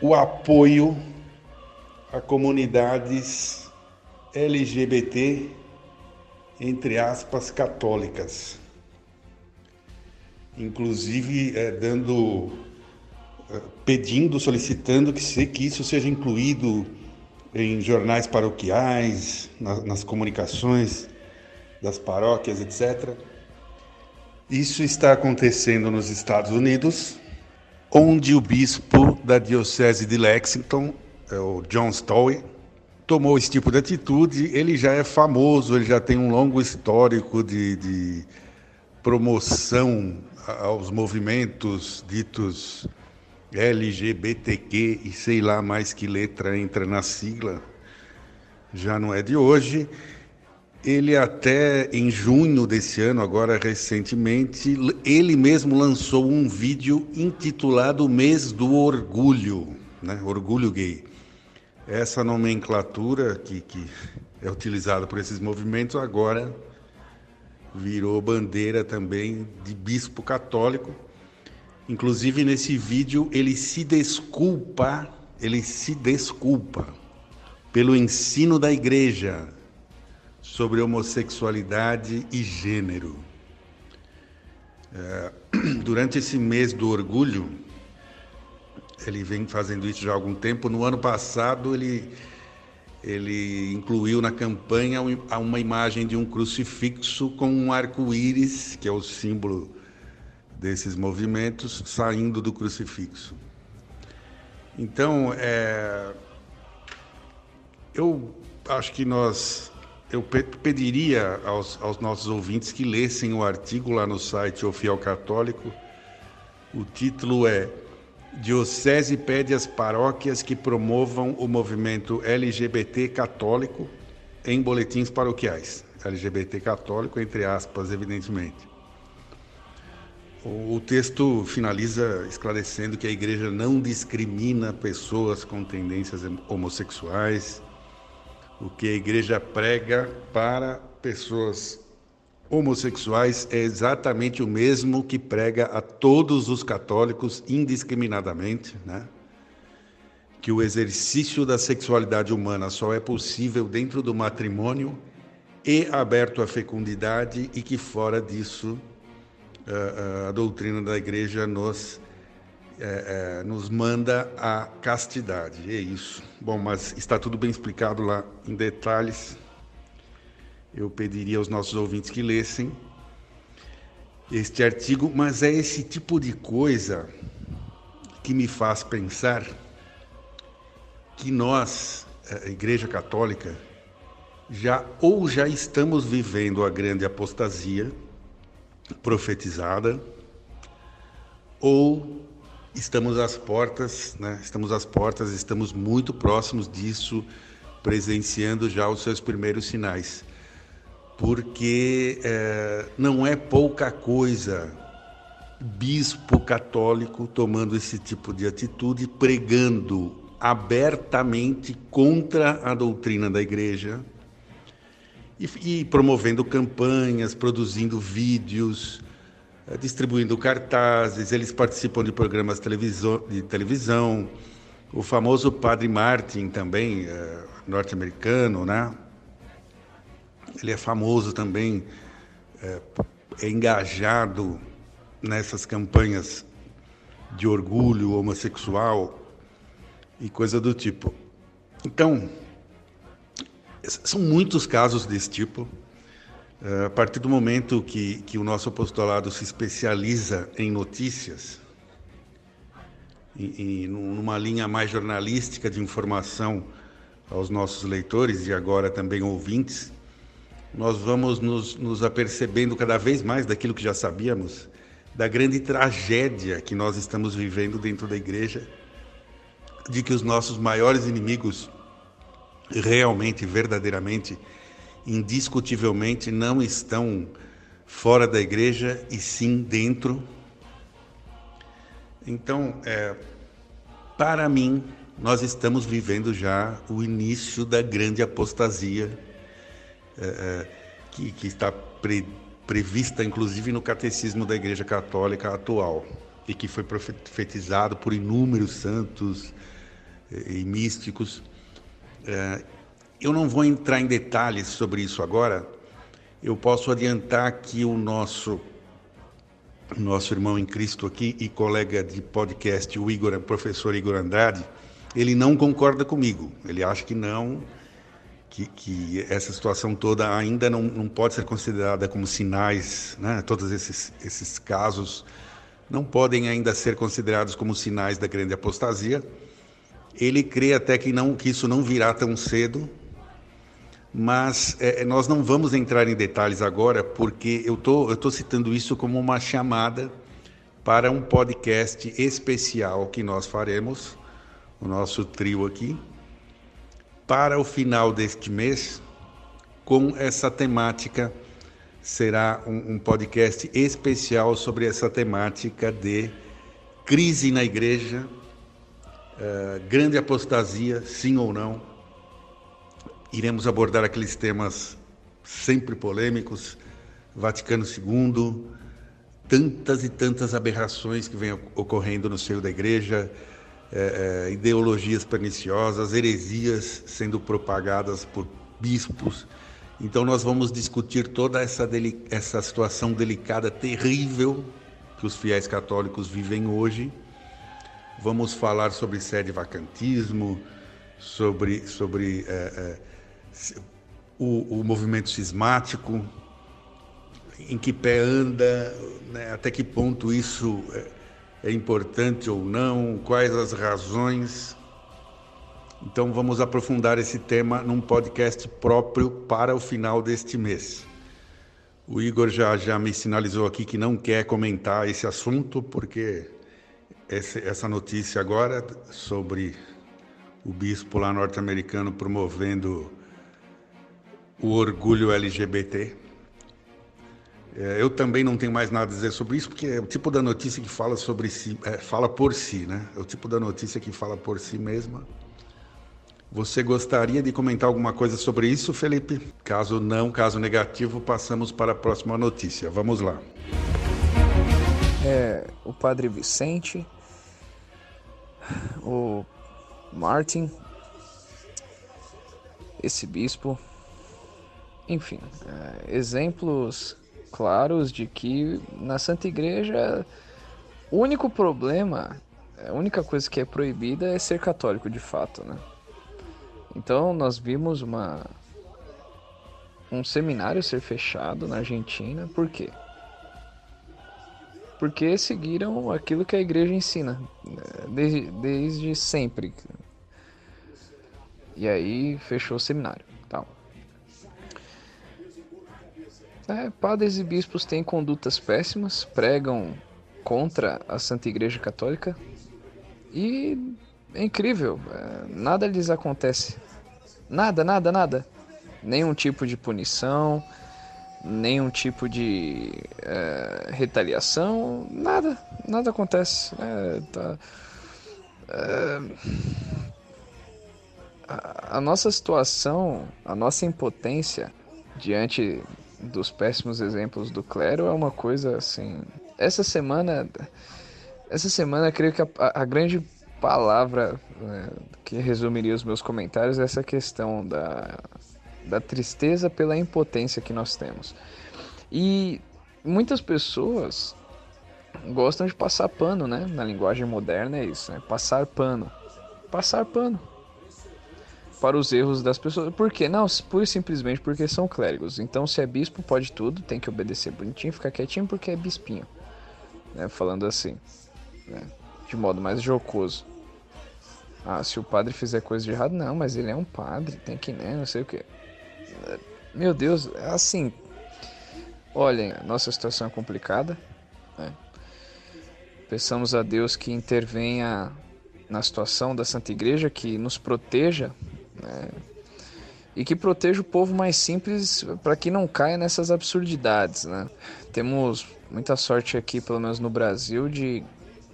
o apoio a comunidades LGBT, entre aspas, católicas. Inclusive é, dando, é, pedindo, solicitando que, se, que isso seja incluído em jornais paroquiais, nas, nas comunicações das paróquias, etc. Isso está acontecendo nos Estados Unidos, onde o bispo da Diocese de Lexington, é o John Stowe, tomou esse tipo de atitude. Ele já é famoso, ele já tem um longo histórico de, de promoção aos movimentos ditos LGBTQ e sei lá mais que letra entra na sigla, já não é de hoje. Ele até em junho desse ano, agora recentemente, ele mesmo lançou um vídeo intitulado Mês do Orgulho, né? Orgulho Gay. Essa nomenclatura que, que é utilizada por esses movimentos agora virou bandeira também de bispo católico. Inclusive nesse vídeo ele se desculpa, ele se desculpa pelo ensino da igreja sobre homossexualidade e gênero. É, [clears throat] durante esse mês do orgulho, ele vem fazendo isso já há algum tempo. No ano passado, ele, ele incluiu na campanha uma imagem de um crucifixo com um arco-íris, que é o símbolo desses movimentos, saindo do crucifixo. Então, é, eu acho que nós eu pediria aos, aos, nossos ouvintes que lessem o artigo lá no site O Fiel Católico. O título é Diocese pede às paróquias que promovam o movimento LGBT católico em boletins paroquiais. LGBT católico, entre aspas, evidentemente. O texto finaliza esclarecendo que a igreja não discrimina pessoas com tendências homossexuais. O que a igreja prega para pessoas homossexuais é exatamente o mesmo que prega a todos os católicos indiscriminadamente, né? Que o exercício da sexualidade humana só é possível dentro do matrimônio e aberto à fecundidade e que fora disso a, a doutrina da igreja nos, é, é, nos manda a castidade. É isso. Bom, mas está tudo bem explicado lá em detalhes. Eu pediria aos nossos ouvintes que lessem este artigo, mas é esse tipo de coisa que me faz pensar que nós, a Igreja Católica, já ou já estamos vivendo a grande apostasia profetizada, ou estamos às portas, né? estamos às portas, estamos muito próximos disso, presenciando já os seus primeiros sinais. Porque é, não é pouca coisa bispo católico tomando esse tipo de atitude, pregando abertamente contra a doutrina da igreja, e, e promovendo campanhas, produzindo vídeos, distribuindo cartazes. Eles participam de programas de televisão. O famoso Padre Martin também, é, norte-americano, né? Ele é famoso também, é, é engajado nessas campanhas de orgulho homossexual e coisa do tipo. Então, são muitos casos desse tipo. Eh, a partir do momento que, que o nosso apostolado se especializa em notícias, e, e numa linha mais jornalística de informação aos nossos leitores e agora também ouvintes, nós vamos nos, nos apercebendo cada vez mais daquilo que já sabíamos, da grande tragédia que nós estamos vivendo dentro da igreja, de que os nossos maiores inimigos realmente, verdadeiramente, indiscutivelmente não estão fora da igreja e sim dentro. Então, é, para mim, nós estamos vivendo já o início da grande apostasia é, é, que, que, está pre, prevista, inclusive, no catecismo da Igreja Católica atual e que foi profetizado por inúmeros santos e, e místicos. É, eu não vou entrar em detalhes sobre isso agora. Eu posso adiantar que o nosso nosso irmão em Cristo aqui e colega de podcast, o Igor, professor Igor Andrade, ele não concorda comigo. Ele acha que não, que, que essa situação toda ainda não, não pode ser considerada como sinais, né? todos esses, esses casos não podem ainda ser considerados como sinais da grande apostasia. Ele crê até que, não, que isso não virá tão cedo, mas é, nós não vamos entrar em detalhes agora, porque eu tô, estou citando isso como uma chamada para um podcast especial que nós faremos, o nosso trio aqui, para o final deste mês, com essa temática. Será um, um podcast especial sobre essa temática de crise na igreja, uh, grande apostasia, sim ou não Iremos abordar aqueles temas sempre polêmicos, Vaticano II, tantas e tantas aberrações que vêm ocorrendo no seio da igreja, é, é, ideologias perniciosas, heresias sendo propagadas por bispos. Então, nós vamos discutir toda essa, essa situação delicada, terrível que os fiéis católicos vivem hoje. Vamos falar sobre sede vacantismo, sobre, sobre é, é o, o movimento cismático, em que pé anda, né, até que ponto isso é, é importante ou não, quais as razões. Então vamos aprofundar esse tema num podcast próprio para o final deste mês. O Igor já, já me sinalizou aqui que não quer comentar esse assunto, porque essa notícia agora sobre o bispo lá norte-americano promovendo o orgulho LGBT. É, eu também não tenho mais nada a dizer sobre isso, porque é o tipo da notícia que fala sobre si, é, fala por si, né? É o tipo da notícia que fala por si mesma. Você gostaria de comentar alguma coisa sobre isso, Felipe? Caso não, caso negativo, passamos para a próxima notícia. Vamos lá. É, o Padre Vicente, o Martin, esse bispo, enfim, é, exemplos claros de que na Santa Igreja o único problema, a única coisa que é proibida é ser católico de fato, né? Então nós vimos uma um seminário ser fechado na Argentina, por quê? Porque seguiram aquilo que a igreja ensina né, desde, desde sempre. E aí fechou o seminário. É, padres e bispos têm condutas péssimas, pregam contra a Santa Igreja Católica e é incrível, é, nada lhes acontece. Nada, nada, nada. Nenhum tipo de punição, nenhum tipo de é, retaliação, nada, nada acontece. É, tá, é, a, a nossa situação, a nossa impotência diante dos péssimos exemplos do clero é uma coisa assim. Essa semana, essa semana, creio que a, a grande palavra né, que resumiria os meus comentários é essa questão da, da tristeza pela impotência que nós temos. E muitas pessoas gostam de passar pano, né? Na linguagem moderna é isso, né? Passar pano. Passar pano para os erros das pessoas. Por quê? Não, pura e simplesmente porque são clérigos. Então, se é bispo, pode tudo, tem que obedecer bonitinho, ficar quietinho porque é bispinho. Né? Falando assim, né? de modo mais jocoso. Ah, se o padre fizer coisa de errado, não, mas ele é um padre, tem que, né, não sei o que. Meu Deus, assim, olhem, nossa situação é complicada, né? Peçamos a Deus que intervenha na situação da Santa Igreja, que nos proteja, né? E que proteja o povo mais simples para que não caia nessas absurdidades, né? Temos muita sorte aqui, pelo menos no Brasil, de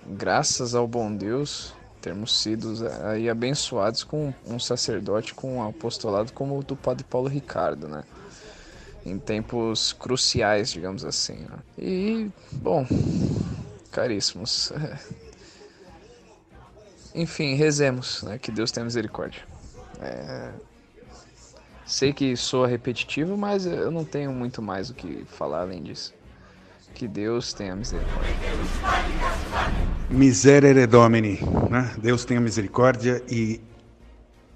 graças ao bom Deus, termos sido aí abençoados com um sacerdote com um apostolado como o do Padre Paulo Ricardo, né? Em tempos cruciais, digamos assim. Né? E, bom, caríssimos, [laughs] enfim, rezemos, né? Que Deus tenha misericórdia. É... Sei que sou repetitivo, mas eu não tenho muito mais o que falar além disso. Que Deus tenha misericórdia. Miserere Domini, né? Deus tenha misericórdia e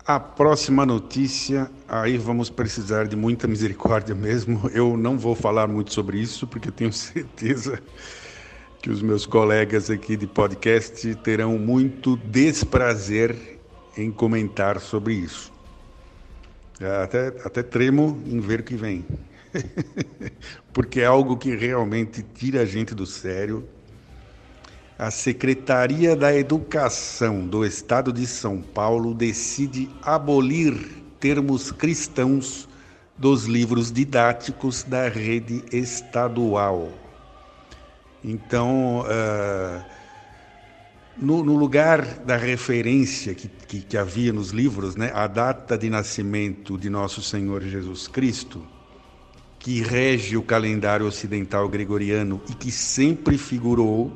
a próxima notícia, aí vamos precisar de muita misericórdia mesmo. Eu não vou falar muito sobre isso, porque eu tenho [laughs] certeza que os meus colegas aqui de podcast terão muito desprazer em comentar sobre isso. Até, até tremo em ver o que vem. [laughs] porque é algo que realmente tira a gente do sério. A Secretaria da Educação do Estado de São Paulo decide abolir termos cristãos dos livros didáticos da rede estadual. Então, uh, no, no, lugar da referência que, que, que havia nos livros, né, a data de nascimento de nosso Senhor Jesus Cristo, que rege o calendário ocidental gregoriano e que sempre figurou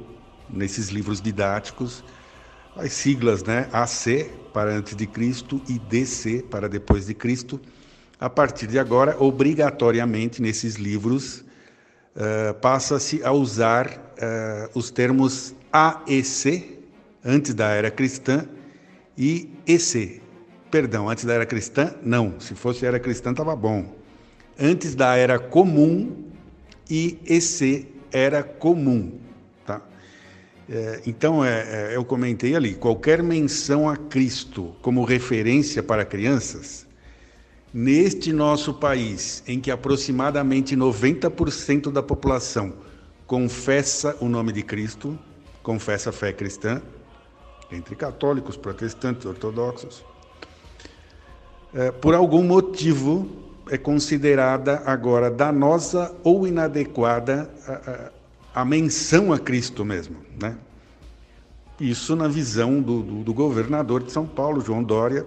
nesses livros didáticos, as siglas, né, AC para antes de Cristo e DC para depois de Cristo. A partir de agora, obrigatoriamente nesses livros uh, passa-se a usar uh, os termos AEC antes da era cristã e EC. Perdão, antes da era cristã, não. Se fosse era cristã, estava bom antes da era comum e esse era comum. Tá? É, então, é, é, eu comentei ali: qualquer menção a Cristo como referência para crianças, neste nosso país, em que aproximadamente 90% da população confessa o nome de Cristo, confessa a fé cristã, entre católicos, protestantes, ortodoxos, é, por algum motivo é considerada agora danosa ou inadequada a, a, a menção a Cristo mesmo, né? Isso na visão do, do, do governador de São Paulo, João Dória,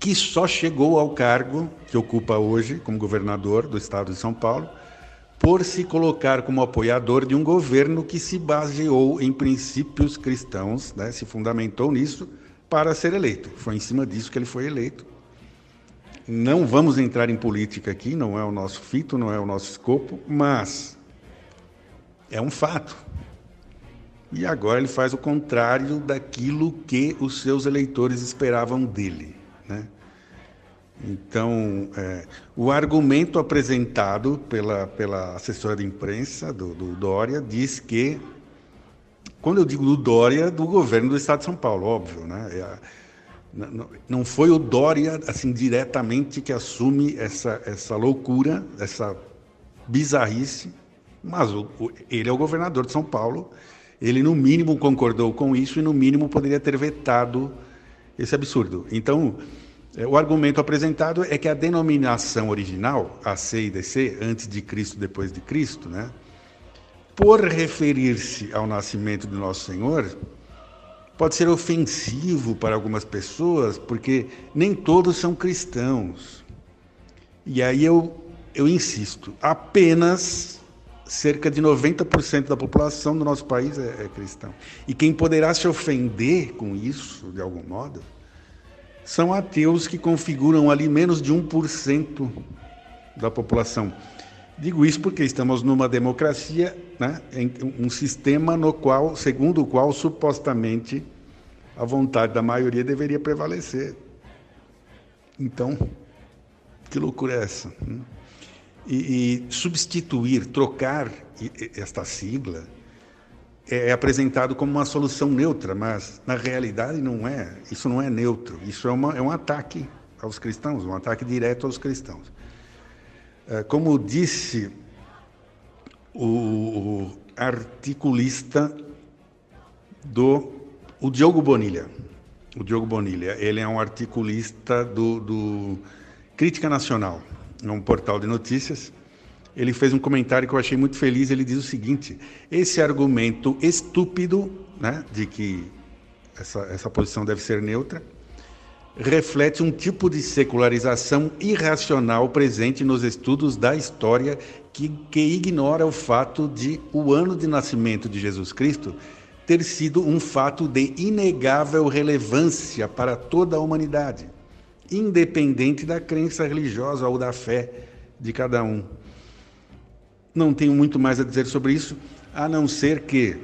que só chegou ao cargo que ocupa hoje como governador do estado de São Paulo, por se colocar como apoiador de um governo que se baseou em princípios cristãos, né, se fundamentou nisso para ser eleito. Foi em cima disso que ele foi eleito. Não vamos entrar em política aqui, não é o nosso fito, não é o nosso escopo, mas é um fato. E agora ele faz o contrário daquilo que os seus eleitores esperavam dele. Né? Então, é, o argumento apresentado pela, pela assessora de imprensa do, do, Dória diz que, quando eu digo do Dória, do governo do Estado de São Paulo, óbvio, né? É, não, não foi o Dória, assim, diretamente que assume essa, essa loucura, essa bizarrice, mas o, ele é o governador de São Paulo ele, no mínimo, concordou com isso e, no mínimo, poderia ter vetado esse absurdo. Então, o argumento apresentado é que a denominação original, AC e DC, antes de Cristo, depois de Cristo, né, por referir-se ao nascimento de Nosso Senhor, pode ser ofensivo para algumas pessoas, porque nem todos são cristãos. E aí eu, eu insisto, apenas cerca de 90% da população do nosso país é, é cristão. E quem poderá se ofender com isso, de algum modo, são ateus que configuram ali menos de 1% da população. Digo isso porque estamos numa democracia, né, um sistema no qual, segundo o qual supostamente a vontade da maioria deveria prevalecer. Então, que loucura é essa? Né? E, e substituir, trocar esta sigla é, é apresentado como uma solução neutra, mas na realidade não é. Isso não é neutro. Isso é, uma, é um ataque aos cristãos, um ataque direto aos cristãos. É, como disse o articulista do o Diogo Bonilha. O Diogo Bonilha, ele é um articulista do, do Crítica Nacional num portal de notícias, ele fez um comentário que eu achei muito feliz. Ele diz o seguinte: esse argumento estúpido, né, de que essa, essa posição deve ser neutra, reflete um tipo de secularização irracional presente nos estudos da história que, que ignora o fato de o ano de nascimento de Jesus Cristo ter sido um fato de inegável relevância para toda a humanidade independente da crença religiosa ou da fé de cada um. Não tenho muito mais a dizer sobre isso, a não ser que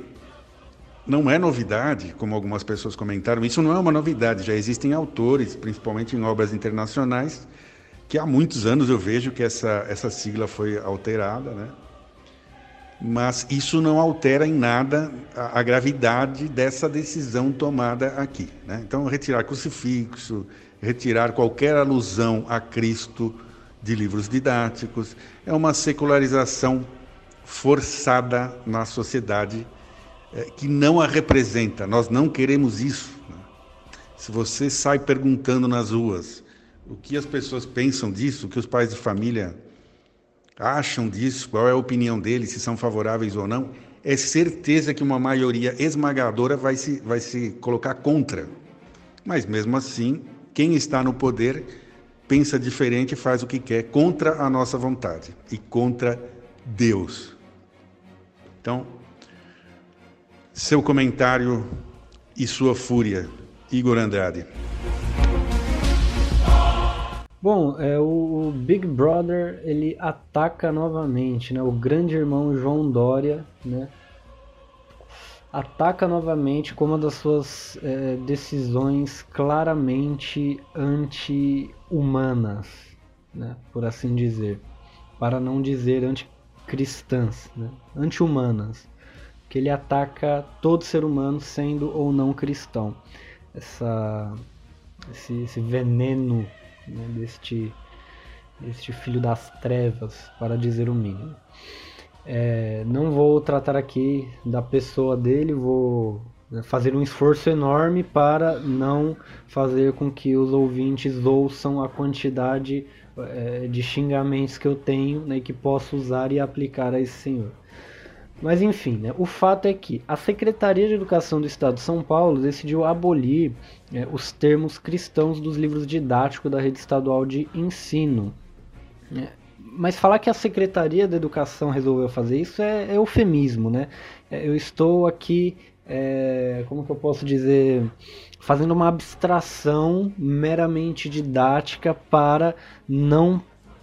não é novidade, como algumas pessoas comentaram, isso não é uma novidade, já existem autores, principalmente em obras internacionais, que há muitos anos eu vejo que essa, essa sigla foi alterada, né? mas isso não altera em nada a, a gravidade dessa decisão tomada aqui. Né? Então, retirar crucifixo, retirar qualquer alusão a Cristo de livros didáticos, é uma secularização forçada na sociedade é, que não a representa. Nós não queremos isso. Né? Se você sai perguntando nas ruas o que as pessoas pensam disso, o que os pais de família acham disso, qual é a opinião deles, se são favoráveis ou não, é certeza que uma maioria esmagadora vai se, vai se colocar contra. Mas mesmo assim, quem está no poder pensa diferente e faz o que quer contra a nossa vontade e contra Deus. Então, seu comentário e sua fúria, Igor Andrade. Bom, é, o, o, Big Brother ele ataca novamente, né? O grande irmão João Dória, né? ataca novamente como uma das suas é, decisões claramente anti-humanas, né, por assim dizer, para não dizer anticristãs, né, anti-humanas, que ele ataca todo ser humano sendo ou não cristão. Essa, esse, esse veneno né, deste, deste filho das trevas, para dizer o mínimo. É, não vou tratar aqui da pessoa dele, vou fazer um esforço enorme para não fazer com que os ouvintes ouçam a quantidade é, de xingamentos que eu tenho né, que posso usar e aplicar a esse senhor. Mas enfim, né, o fato é que a Secretaria de Educação do Estado de São Paulo decidiu abolir é, os termos cristãos dos livros didáticos da rede estadual de ensino. É, mas falar que a Secretaria da Educação resolveu fazer isso é, é eufemismo, né? É, eu estou aqui, é, como que eu posso dizer, fazendo uma abstração meramente didática para não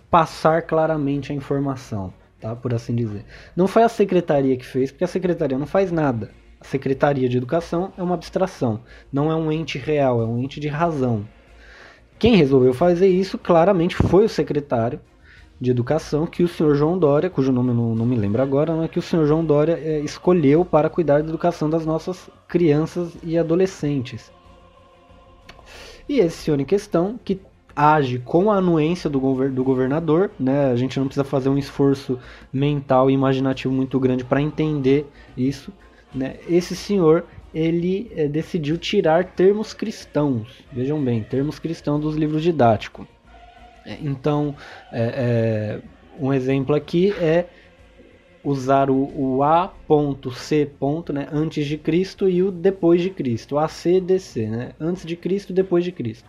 passar claramente a informação, tá? Por assim dizer. Não foi a secretaria que fez, porque a secretaria não faz nada. A Secretaria de Educação é uma abstração, não é um ente real, é um ente de razão. Quem resolveu fazer isso claramente foi o secretário de Educação que o senhor João Dória, cujo nome não, não me lembro agora, não é que o senhor João Dória é, escolheu para cuidar da educação das nossas crianças e adolescentes. E esse senhor em questão, que age com a anuência do, gover do governador, né? a gente não precisa fazer um esforço mental e imaginativo muito grande para entender isso, né? Esse senhor ele é, decidiu tirar termos cristãos, vejam bem, termos cristãos dos livros didáticos. É, então, é, um exemplo aqui é usar o, o A.C. Né, antes de Cristo e o depois de Cristo, AC DC, né, antes de Cristo, depois de Cristo.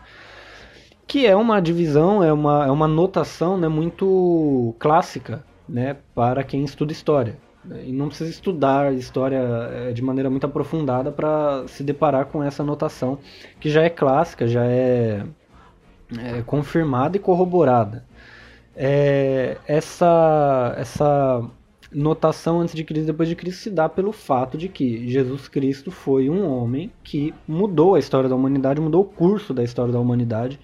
Que é uma divisão, é uma, é uma notação né, muito clássica né, para quem estuda história. E não precisa estudar história é, de maneira muito aprofundada para se deparar com essa notação, que já é clássica, já é, é confirmada e corroborada. É, essa, essa notação antes de Cristo e depois de Cristo se dá pelo fato de que Jesus Cristo foi um homem que mudou a história da humanidade, mudou o curso da história da humanidade.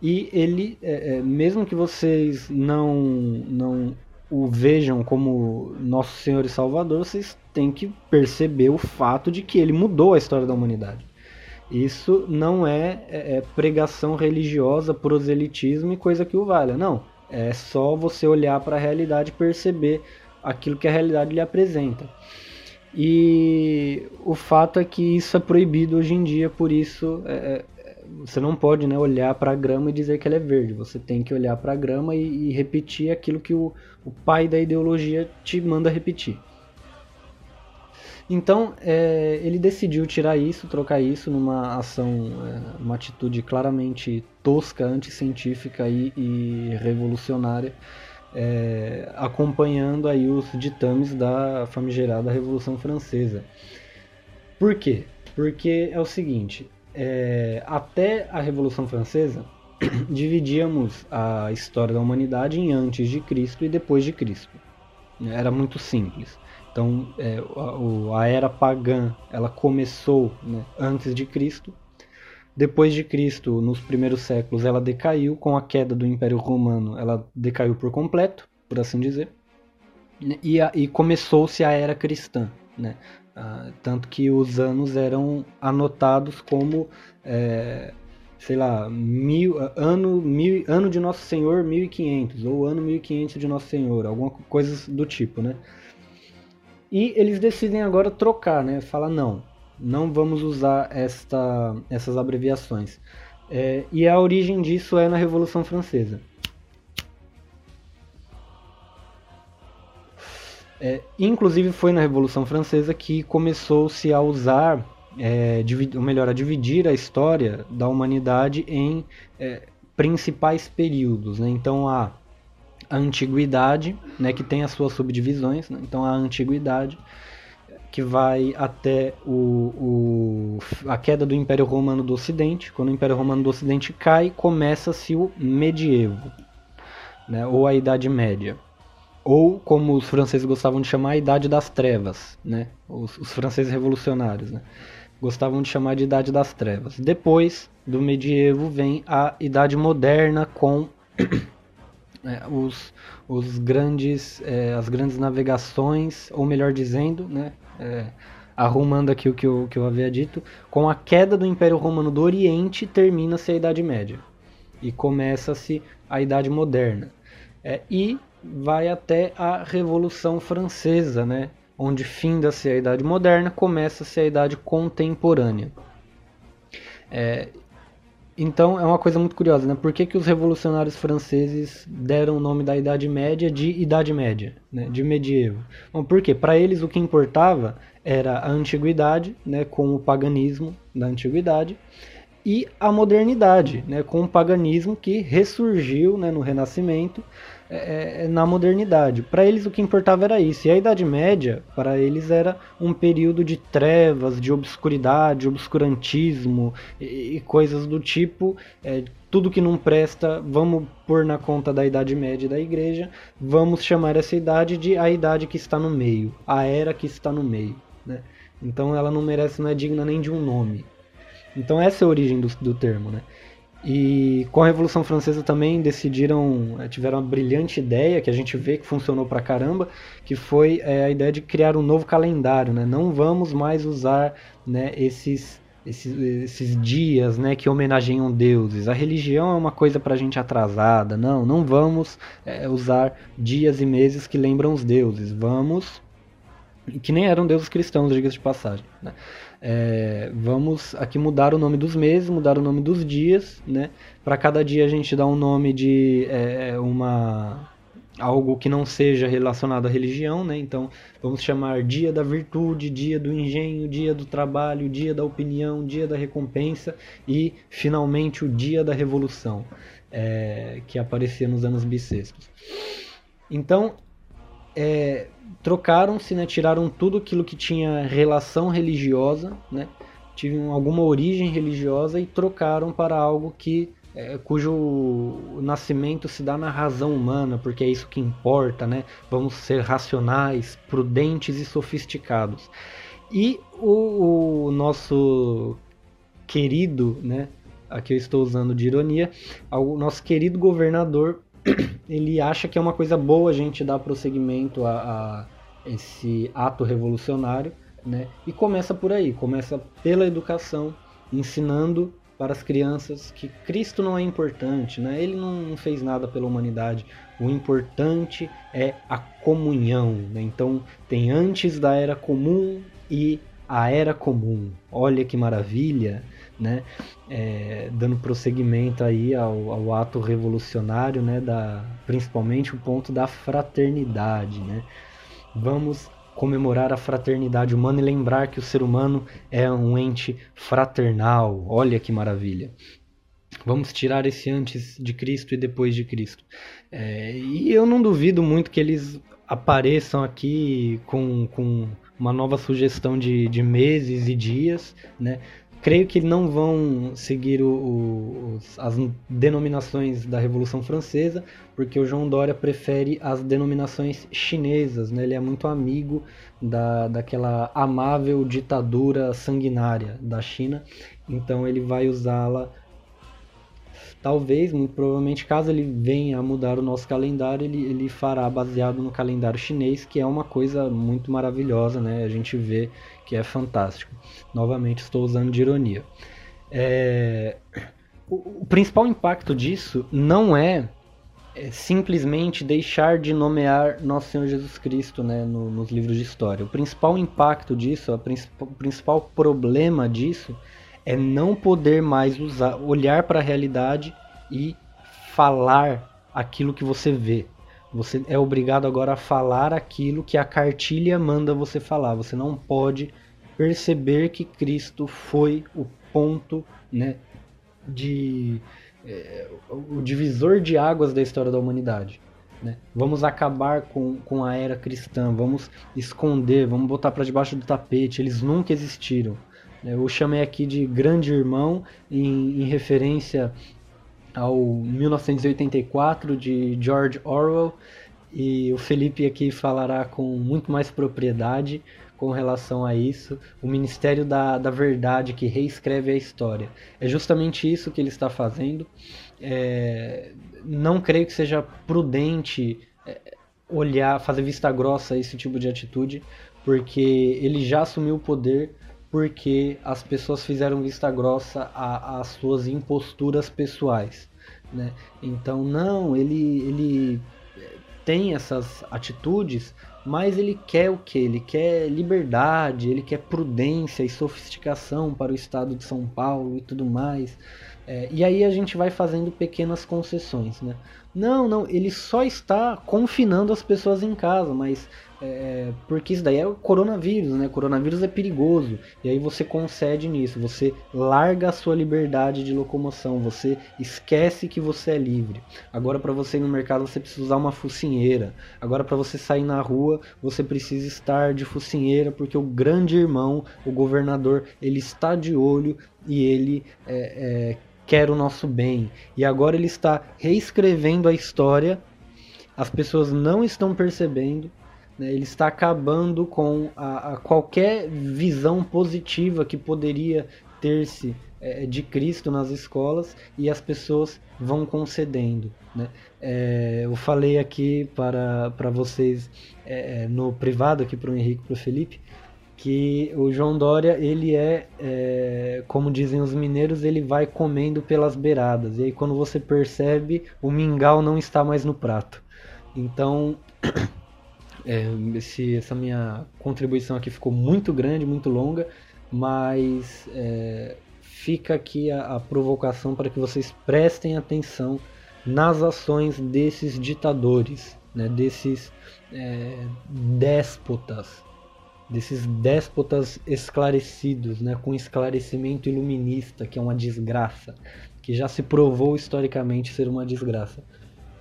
E ele, é, é mesmo que vocês não, não o vejam como nosso Senhor e Salvador, vocês têm que perceber o fato de que ele mudou a história da humanidade. Isso não é, é, é pregação religiosa, proselitismo e coisa que o valha. Não. É só você olhar para a realidade e perceber aquilo que a realidade lhe apresenta. E o fato é que isso é proibido hoje em dia, por isso é, é você não pode né, olhar para a grama e dizer que ela é verde. Você tem que olhar para a grama e, e, repetir aquilo que o, o, pai da ideologia te manda repetir. Então é, ele decidiu tirar isso, trocar isso numa ação, é, uma atitude claramente tosca, anticientífica e, e revolucionária, é, acompanhando aí os ditames da famigerada Revolução Francesa. Por quê? Porque é o seguinte, é, até a Revolução Francesa, [coughs] dividíamos a história da humanidade em antes de Cristo e depois de Cristo. Era muito simples. Então, é, a, a, era pagã ela começou né, antes de Cristo. Depois de Cristo, nos primeiros séculos, ela decaiu. Com a queda do Império Romano, ela decaiu por completo, por assim dizer. E, e começou-se a era cristã. Né? Ah, tanto que os anos eram anotados como, é, sei lá, mil, ano, mil, ano de Nosso Senhor 1500, ou ano 1500 de Nosso Senhor, alguma coisa do tipo, né? E eles decidem agora trocar, né? Fala, não, não vamos usar esta, essas abreviações. É, e a origem disso é na Revolução Francesa. É, inclusive foi na Revolução Francesa que começou-se a usar, é, ou melhor, a dividir a história da humanidade em é, principais períodos. Né? Então a, a Antiguidade, né, que tem as suas subdivisões, né? então a Antiguidade, que vai até o, o, a queda do Império Romano do Ocidente. Quando o Império Romano do Ocidente cai, começa-se o medievo, né, ou a Idade Média ou como os franceses gostavam de chamar, a Idade das Trevas, né? Os, os, franceses revolucionários, né? Gostavam de chamar de Idade das Trevas. Depois do medievo vem a Idade Moderna com é, os, os grandes, é, as grandes navegações, ou melhor dizendo, né? É, arrumando aqui o que eu, que eu havia dito, com a queda do Império Romano do Oriente termina-se a Idade Média e começa-se a Idade Moderna. É, e vai até a Revolução Francesa, né? onde finda-se a Idade Moderna, começa-se a Idade Contemporânea. É, então é uma coisa muito curiosa, né? Por que, que os revolucionários franceses deram o nome da Idade Média de Idade Média, né? de medievo? Bom, por quê? Para eles o que importava era a antiguidade, né? com o paganismo da antiguidade, e a modernidade, né? com o paganismo que ressurgiu né? no Renascimento é, é, na modernidade. Para eles o que importava era isso. E a Idade Média, para eles, era um período de trevas, de obscuridade, obscurantismo e, e coisas do tipo. É, tudo que não presta, vamos pôr na conta da Idade Média da Igreja, vamos chamar essa idade de a idade que está no meio, a era que está no meio. Né? Então ela não merece, não é digna nem de um nome. Então essa é a origem do, do termo. Né? E com a Revolução Francesa também decidiram, eh, tiveram uma brilhante ideia que a gente vê que funcionou pra caramba, que foi é, a ideia de criar um novo calendário, né? Não vamos mais usar né, esses, esses, esses dias né, que homenageiam deuses. A religião é uma coisa pra gente atrasada. Não, não vamos é, usar dias e meses que lembram os deuses. Vamos que nem eram deuses cristãos, diga-se de passagem. Né? É, vamos aqui mudar o nome dos meses, mudar o nome dos dias, né? Para cada dia a gente dá um nome de é, uma algo que não seja relacionado à religião, né? Então vamos chamar dia da virtude, dia do engenho, dia do trabalho, dia da opinião, dia da recompensa e finalmente o dia da revolução, é, que aparecia nos anos bissextos. Então é, trocaram-se, né, tiraram tudo aquilo que tinha relação religiosa, né, tinham alguma origem religiosa e trocaram para algo que é, cujo nascimento se dá na razão humana, porque é isso que importa, né? Vamos ser racionais, prudentes e sofisticados. E o, o nosso querido, né? Aqui eu estou usando de ironia, o nosso querido governador ele acha que é uma coisa boa a gente dar prosseguimento a, a esse ato revolucionário, né? E começa por aí, começa pela educação, ensinando para as crianças que Cristo não é importante, né? Ele não fez nada pela humanidade. O importante é a comunhão, né? Então tem antes da era comum e a era comum. Olha que maravilha! Né, é, dando prosseguimento aí ao, ao, ato revolucionário, né, da, principalmente o ponto da fraternidade, né. Vamos comemorar a fraternidade humana e lembrar que o ser humano é um ente fraternal. Olha que maravilha. Vamos tirar esse antes de Cristo e depois de Cristo. É, e eu não duvido muito que eles apareçam aqui com, com uma nova sugestão de, de meses e dias, né? Creio que não vão seguir o, o, as denominações da Revolução Francesa, porque o João Dória prefere as denominações chinesas, né? ele é muito amigo da, daquela amável ditadura sanguinária da China, então ele vai usá-la. Talvez, muito provavelmente, caso ele venha a mudar o nosso calendário, ele, ele fará baseado no calendário chinês, que é uma coisa muito maravilhosa, né? A gente vê que é fantástico. Novamente estou usando de ironia. É... O, o, principal impacto disso não é, é, simplesmente deixar de nomear Nosso Senhor Jesus Cristo né, no, nos livros de história. O principal impacto disso, princip o principal problema disso é não poder mais usar, olhar para a realidade e falar aquilo que você vê. Você é obrigado agora a falar aquilo que a cartilha manda você falar. Você não pode perceber que Cristo foi o ponto, né, de é, o divisor de águas da história da humanidade. Né? Vamos acabar com, com a era cristã, vamos esconder, vamos botar para debaixo do tapete. Eles nunca existiram. Eu chamei aqui de grande irmão em, em referência ao 1984 de George Orwell e o Felipe aqui falará com muito mais propriedade com relação a isso, o Ministério da, da Verdade que reescreve a história. É justamente isso que ele está fazendo. É, não creio que seja prudente é, olhar, fazer vista grossa a esse tipo de atitude, porque ele já assumiu o poder porque as pessoas fizeram vista grossa às suas imposturas pessoais. Né? Então, não, ele, ele tem essas atitudes, mas ele quer o que? Ele quer liberdade, ele quer prudência e sofisticação para o estado de São Paulo e tudo mais. É, e aí a gente vai fazendo pequenas concessões, né? Não, não, ele só está confinando as pessoas em casa, mas é, porque isso daí é o coronavírus, né? Coronavírus é perigoso. E aí você concede nisso, você larga a sua liberdade de locomoção, você esquece que você é livre. Agora para você ir no mercado você precisa usar uma focinheira. Agora para você sair na rua você precisa estar de focinheira porque o grande irmão, o governador, ele está de olho e ele é, é, quer o nosso bem. E agora ele está reescrevendo a história. As pessoas não estão percebendo né? Ele está acabando com a, a qualquer visão positiva que poderia ter-se é, de Cristo nas escolas e as pessoas vão concedendo. Né? É, eu falei aqui para, para vocês é, é no privado, aqui para o Henrique e para o Felipe, que o João Dória, ele é, é, como dizem os mineiros, ele vai comendo pelas beiradas. E aí quando você percebe, o mingau não está mais no prato. Então, [clears throat] É, esse, essa minha contribuição aqui ficou muito grande, muito longa, mas é, fica aqui a, a provocação para que vocês prestem atenção nas ações desses ditadores, né, desses é, déspotas, desses déspotas esclarecidos, né, com esclarecimento iluminista, que é uma desgraça, que já se provou historicamente ser uma desgraça.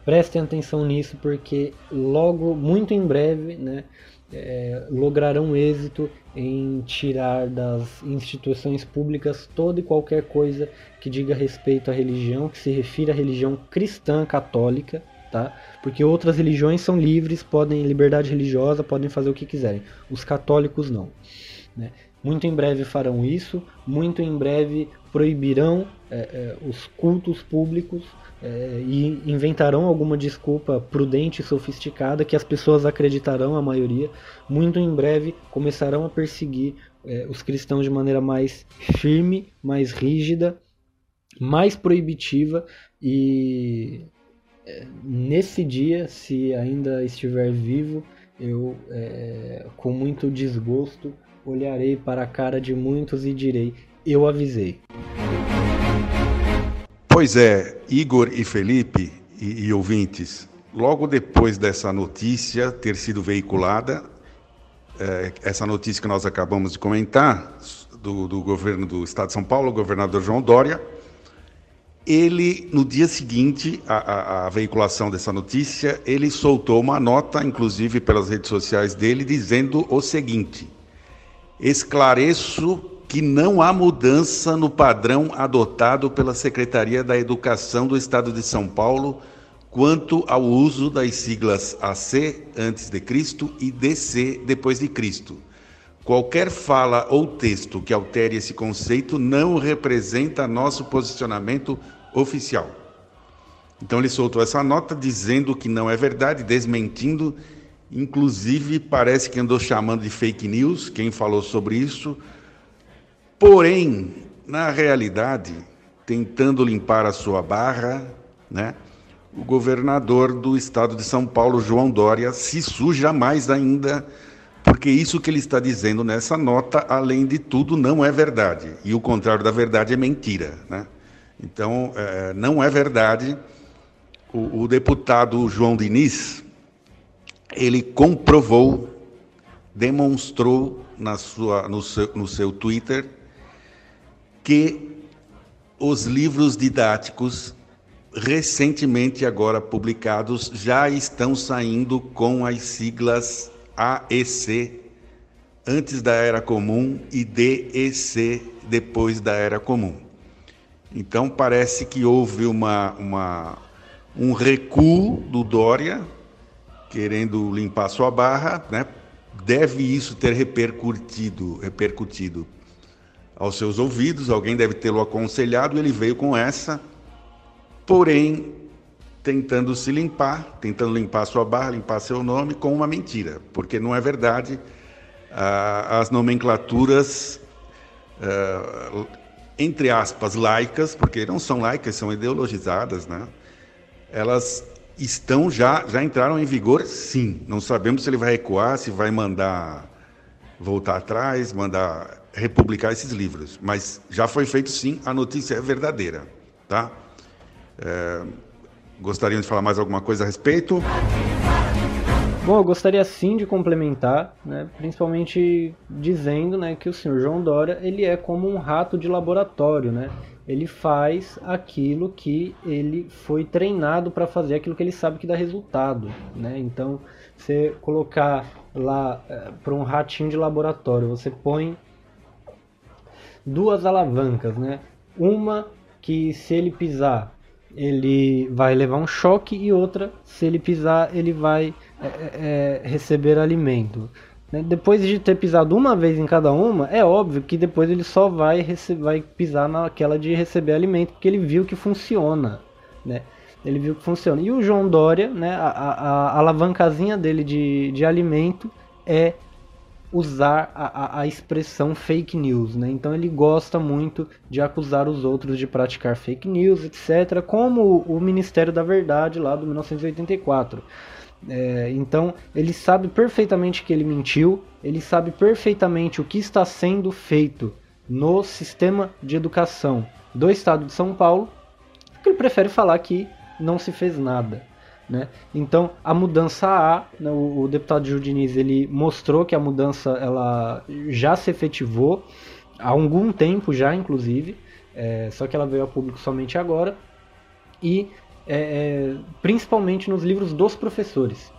Prestem atenção nisso porque logo, muito em breve, né, é, lograrão êxito em tirar das instituições públicas toda e qualquer coisa que diga respeito à religião, que se refira à religião cristã católica, tá? Porque outras religiões são livres, podem liberdade religiosa, podem fazer o que quiserem. Os católicos não. Né? Muito em breve farão isso, muito em breve proibirão é, é, os cultos públicos é, e inventarão alguma desculpa prudente e sofisticada que as pessoas acreditarão, a maioria. Muito em breve começarão a perseguir é, os cristãos de maneira mais firme, mais rígida, mais proibitiva e nesse dia, se ainda estiver vivo, eu é, com muito desgosto olharei para a cara de muitos e direi: eu avisei. Pois é, Igor e Felipe e, e ouvintes, logo depois dessa notícia ter sido veiculada, é, essa notícia que nós acabamos de comentar, do, do, governo do Estado de São Paulo, o governador João Dória, ele, no dia seguinte à, veiculação dessa notícia, ele soltou uma nota, inclusive pelas redes sociais dele, dizendo o seguinte: esclareço que não há mudança no padrão adotado pela Secretaria da Educação do Estado de São Paulo quanto ao uso das siglas AC antes de Cristo e DC depois de Cristo. Qualquer fala ou texto que altere esse conceito não representa nosso posicionamento oficial. Então ele soltou essa nota dizendo que não é verdade, desmentindo, inclusive parece que andou chamando de fake news quem falou sobre isso Porém, na realidade, tentando limpar a sua barra, né, o governador do estado de São Paulo, João Dória, se suja mais ainda, porque isso que ele está dizendo nessa nota, além de tudo, não é verdade. E o contrário da verdade é mentira. Né? Então, é, não é verdade. O, o deputado João Diniz, ele comprovou, demonstrou na sua, no, seu, no seu Twitter que os livros didáticos recentemente agora publicados já estão saindo com as siglas AEC antes da era comum e DEC depois da era comum. Então parece que houve uma, uma, um recuo do Dória querendo limpar sua barra, né? Deve isso ter repercutido, repercutido aos seus ouvidos, alguém deve tê-lo aconselhado, ele veio com essa, porém tentando se limpar, tentando limpar sua barra, limpar seu nome com uma mentira, porque não é verdade. Ah, as nomenclaturas, ah, entre aspas, laicas, porque não são laicas, são ideologizadas, né? elas estão já, já entraram em vigor, sim. Não sabemos se ele vai recuar, se vai mandar voltar atrás, mandar republicar esses livros. Mas já foi feito sim, a notícia é verdadeira. Tá? É, gostariam de falar mais alguma coisa a respeito? Bom, eu gostaria sim de complementar, né, principalmente dizendo né, que o senhor João Dória ele é como um rato de laboratório, né? Ele faz aquilo que ele foi treinado para fazer, aquilo que ele sabe que dá resultado, né? Então, você colocar lá é, para um ratinho de laboratório, você põe duas alavancas, né? Uma que se ele pisar, ele vai levar um choque e outra, se ele pisar, ele vai é, é, é receber alimento. Né? Depois de ter pisado uma vez em cada uma, é óbvio que depois ele só vai, vai pisar naquela de receber alimento, porque ele viu que funciona. Né? Ele viu que funciona. E o João Dória, né, a, a, a alavancazinha dele de, de alimento é usar a, a, expressão fake news, né? Então ele gosta muito de acusar os outros de praticar fake news, etc., como o Ministério da Verdade lá do 1984. É, então ele sabe perfeitamente que ele mentiu, ele sabe perfeitamente o que está sendo feito no sistema de educação do Estado de São Paulo, que ele prefere falar que não se fez nada. Né? Então a mudança há, né, o, o, deputado Judiniz ele mostrou que a mudança ela já se efetivou há algum tempo já, inclusive, é, só que ela veio a público somente agora e é, é, principalmente nos livros dos professores,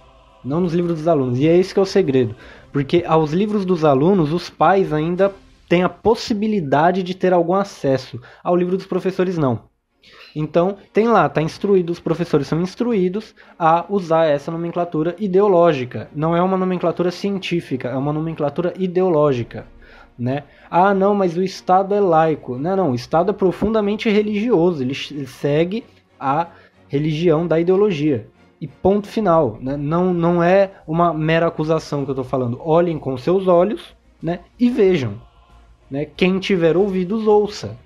não nos livros dos alunos. E é esse que é o segredo, porque aos livros dos alunos os pais ainda têm a possibilidade de ter algum acesso, ao livro dos professores não. Então, tem lá, está instruído, os professores são instruídos a usar essa nomenclatura ideológica. Não é uma nomenclatura científica, é uma nomenclatura ideológica. Né? Ah, não, mas o Estado é laico. Não, não, o Estado é profundamente religioso, ele segue a religião da ideologia. E ponto final. Né? Não, não é uma mera acusação que eu estou falando. Olhem com seus olhos né? e vejam. Né? Quem tiver ouvidos, ouça.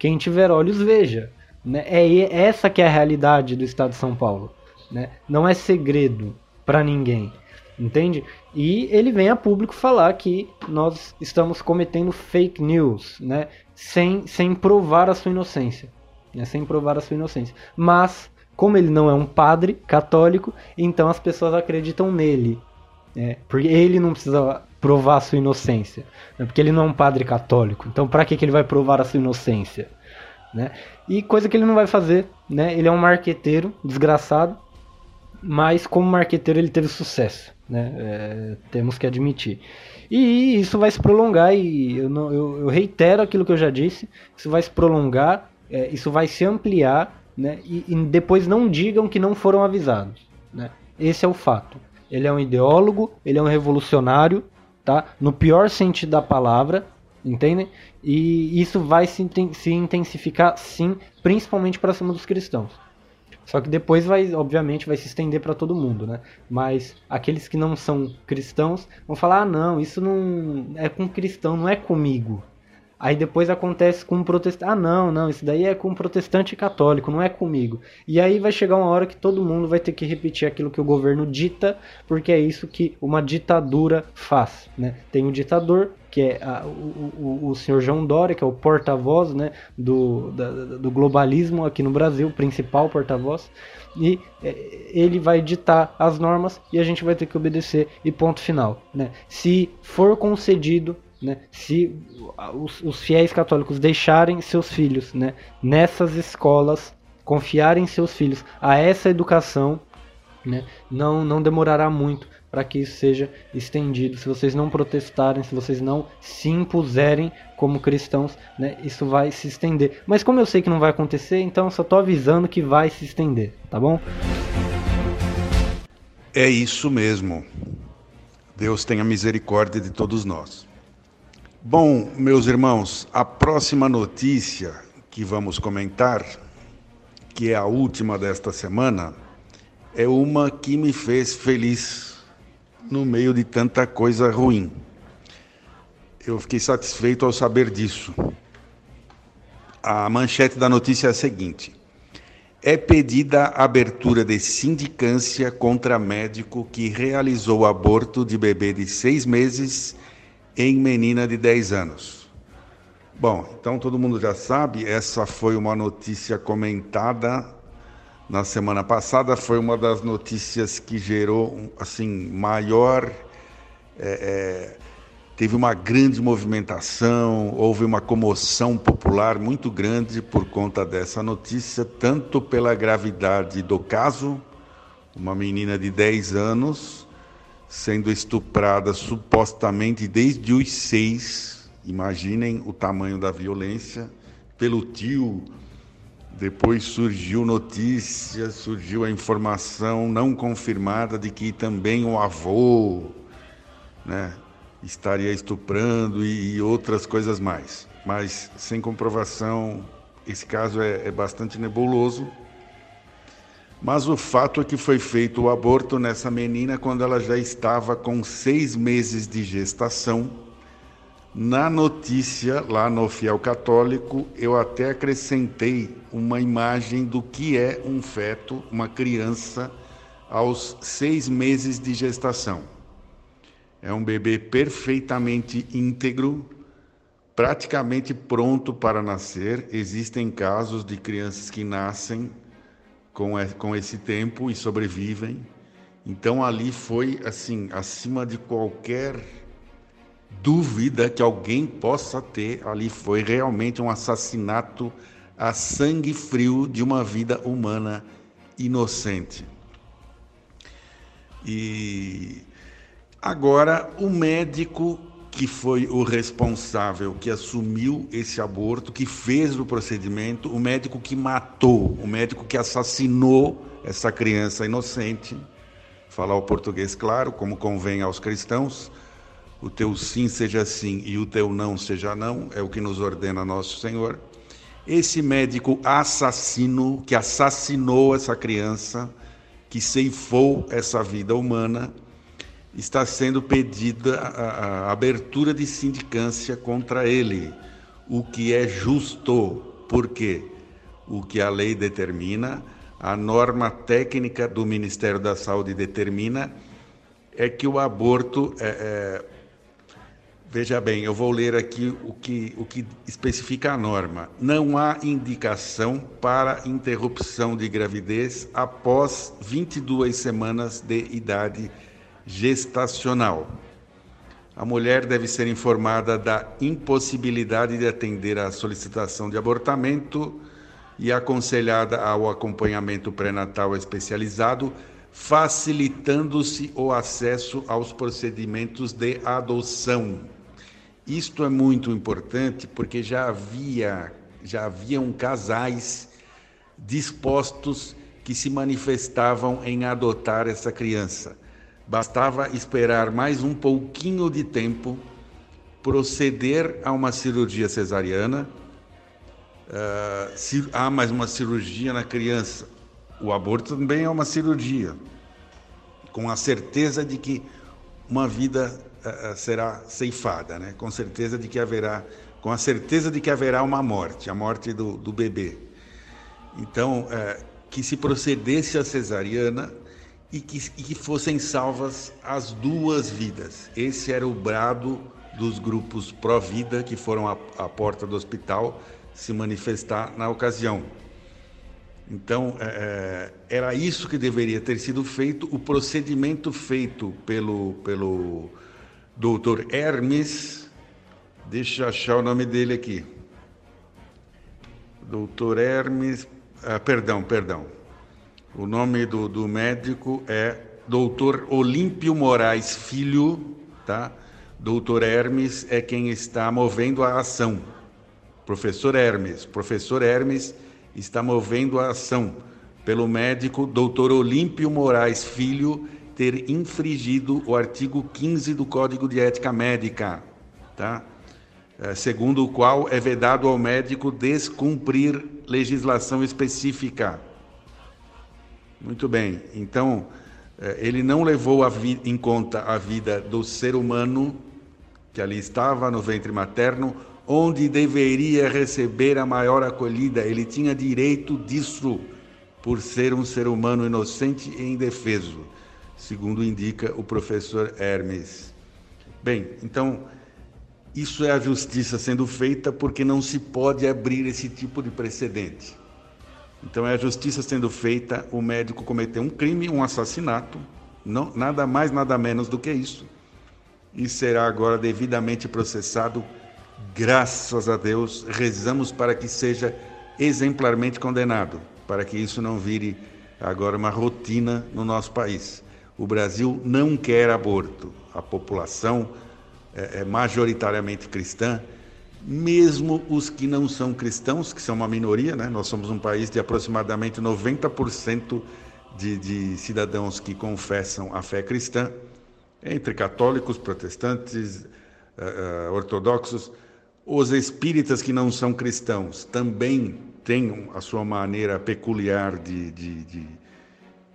Quem tiver olhos, veja. Né? É essa que é a realidade do Estado de São Paulo. Né? Não é segredo para ninguém. Entende? E ele vem a público falar que nós estamos cometendo fake news, né? sem, sem provar a sua inocência. Né? Sem provar a sua inocência. Mas, como ele não é um padre católico, então as pessoas acreditam nele. Né? Porque ele não precisa provar a sua inocência. Né? Porque ele não é um padre católico. Então, para que, que ele vai provar a sua inocência? Né? E coisa que ele não vai fazer, né? Ele é um marqueteiro desgraçado, mas como marqueteiro ele teve sucesso, né? É, temos que admitir. E isso vai se prolongar e eu, não, eu, eu reitero aquilo que eu já disse, isso vai se prolongar, é, isso vai se ampliar, né? E, e, depois não digam que não foram avisados, né? Esse é o fato. Ele é um ideólogo, ele é um revolucionário, tá? No pior sentido da palavra, entendem? E isso vai se, intensificar, sim, principalmente para cima dos cristãos. Só que depois vai, obviamente, vai se estender para todo mundo, né? Mas aqueles que não são cristãos vão falar: ah, não, isso não é com cristão, não é comigo. Aí depois acontece com um protestante. Ah, não, não, isso daí é com um protestante católico, não é comigo. E aí vai chegar uma hora que todo mundo vai ter que repetir aquilo que o governo dita, porque é isso que uma ditadura faz. Né? Tem o ditador, que é a, o, o, o senhor João Dória, que é o porta-voz né, do, da, do globalismo aqui no Brasil, o principal porta-voz. E é, ele vai ditar as normas e a gente vai ter que obedecer, e ponto final. Né? Se for concedido né, se os, os, fiéis católicos deixarem seus filhos né, nessas escolas, confiarem seus filhos a essa educação, né, não, não demorará muito para que isso seja estendido. Se vocês não protestarem, se vocês não se impuserem como cristãos, né, isso vai se estender. Mas como eu sei que não vai acontecer, então só estou avisando que vai se estender, tá bom? É isso mesmo. Deus tenha misericórdia de todos nós. Bom, meus irmãos, a próxima notícia que vamos comentar, que é a última desta semana, é uma que me fez feliz no meio de tanta coisa ruim. Eu fiquei satisfeito ao saber disso. A manchete da notícia é a seguinte: é pedida abertura de sindicância contra médico que realizou aborto de bebê de seis meses em menina de 10 anos. Bom, então todo mundo já sabe, essa foi uma notícia comentada na semana passada, foi uma das notícias que gerou assim maior é, é, teve uma grande movimentação, houve uma comoção popular muito grande por conta dessa notícia, tanto pela gravidade do caso, uma menina de 10 anos sendo estuprada supostamente desde os seis, imaginem o tamanho da violência, pelo tio. Depois surgiu notícia, surgiu a informação não confirmada de que também o avô, né, estaria estuprando e, e outras coisas mais. Mas sem comprovação, esse caso é, é bastante nebuloso. Mas o fato é que foi feito o aborto nessa menina quando ela já estava com seis meses de gestação. Na notícia, lá no Fiel Católico, eu até acrescentei uma imagem do que é um feto, uma criança, aos seis meses de gestação. É um bebê perfeitamente íntegro, praticamente pronto para nascer. Existem casos de crianças que nascem com, com esse tempo e sobrevivem. Então ali foi assim, acima de qualquer dúvida que alguém possa ter, ali foi realmente um assassinato a sangue frio de uma vida humana inocente. E Agora, o médico que foi o responsável, que assumiu esse aborto, que fez o procedimento, o médico que matou, o médico que assassinou essa criança inocente, falar o português claro, como convém aos cristãos, o teu sim seja sim e o teu não seja não, é o que nos ordena nosso Senhor. Esse médico assassino que assassinou essa criança, que ceifou essa vida humana, está sendo pedida a, a abertura de sindicância contra ele, o que é justo, porque o que a lei determina, a norma técnica do Ministério da Saúde determina, é que o aborto é, é, veja bem, eu vou ler aqui o que, o que especifica a norma. Não há indicação para interrupção de gravidez após 22 semanas de idade gestacional. A mulher deve ser informada da impossibilidade de atender à solicitação de abortamento e aconselhada ao acompanhamento pré-natal especializado, facilitando-se o acesso aos procedimentos de adoção. Isto é muito importante porque já havia já haviam casais dispostos que se manifestavam em adotar essa criança. Bastava esperar mais um pouquinho de tempo, proceder a uma cirurgia cesariana. Uh, há mais uma cirurgia na criança. O aborto também é uma cirurgia, com a certeza de que uma vida será ceifada, né? com certeza de que haverá, com a certeza de que haverá uma morte, a morte do, do bebê. Então, uh, que se procedesse à cesariana e que, e que fossem salvas as duas vidas. Esse era o brado dos grupos pró-vida que foram à, à, porta do hospital se manifestar na ocasião. Então, é, é era isso que deveria ter sido feito. O procedimento feito pelo, pelo doutor Hermes, deixa eu achar o nome dele aqui. Doutor Hermes, ah, perdão, perdão. O nome do, do médico é Doutor Olímpio Moraes Filho, tá? Doutor Hermes é quem está movendo a ação. Professor Hermes, professor Hermes está movendo a ação pelo médico Doutor Olímpio Moraes Filho ter infringido o artigo 15 do Código de Ética Médica, tá? É, segundo o qual é vedado ao médico descumprir legislação específica. Muito bem. Então, eh, ele não levou em conta a vida do ser humano que ali estava no ventre materno, onde deveria receber a maior acolhida. Ele tinha direito disso. por ser um ser humano inocente e indefeso, segundo indica o professor Hermes. Bem, então, isso é a justiça sendo feita porque não se pode abrir esse tipo de precedente. Então, é a justiça sendo feita, o médico cometeu um crime, um assassinato, não, nada mais, nada menos do que isso, e será agora devidamente processado. Graças a Deus, rezamos para que seja exemplarmente condenado para que isso não vire agora uma rotina no nosso país. O Brasil não quer aborto. A população é, é majoritariamente cristã, mesmo os que não são cristãos, que são uma minoria, né? nós somos um país de aproximadamente 90% de, de cidadãos que confessam a fé cristã, entre católicos, protestantes, uh, ortodoxos, os espíritas que não são cristãos também têm a sua maneira peculiar de, de, de,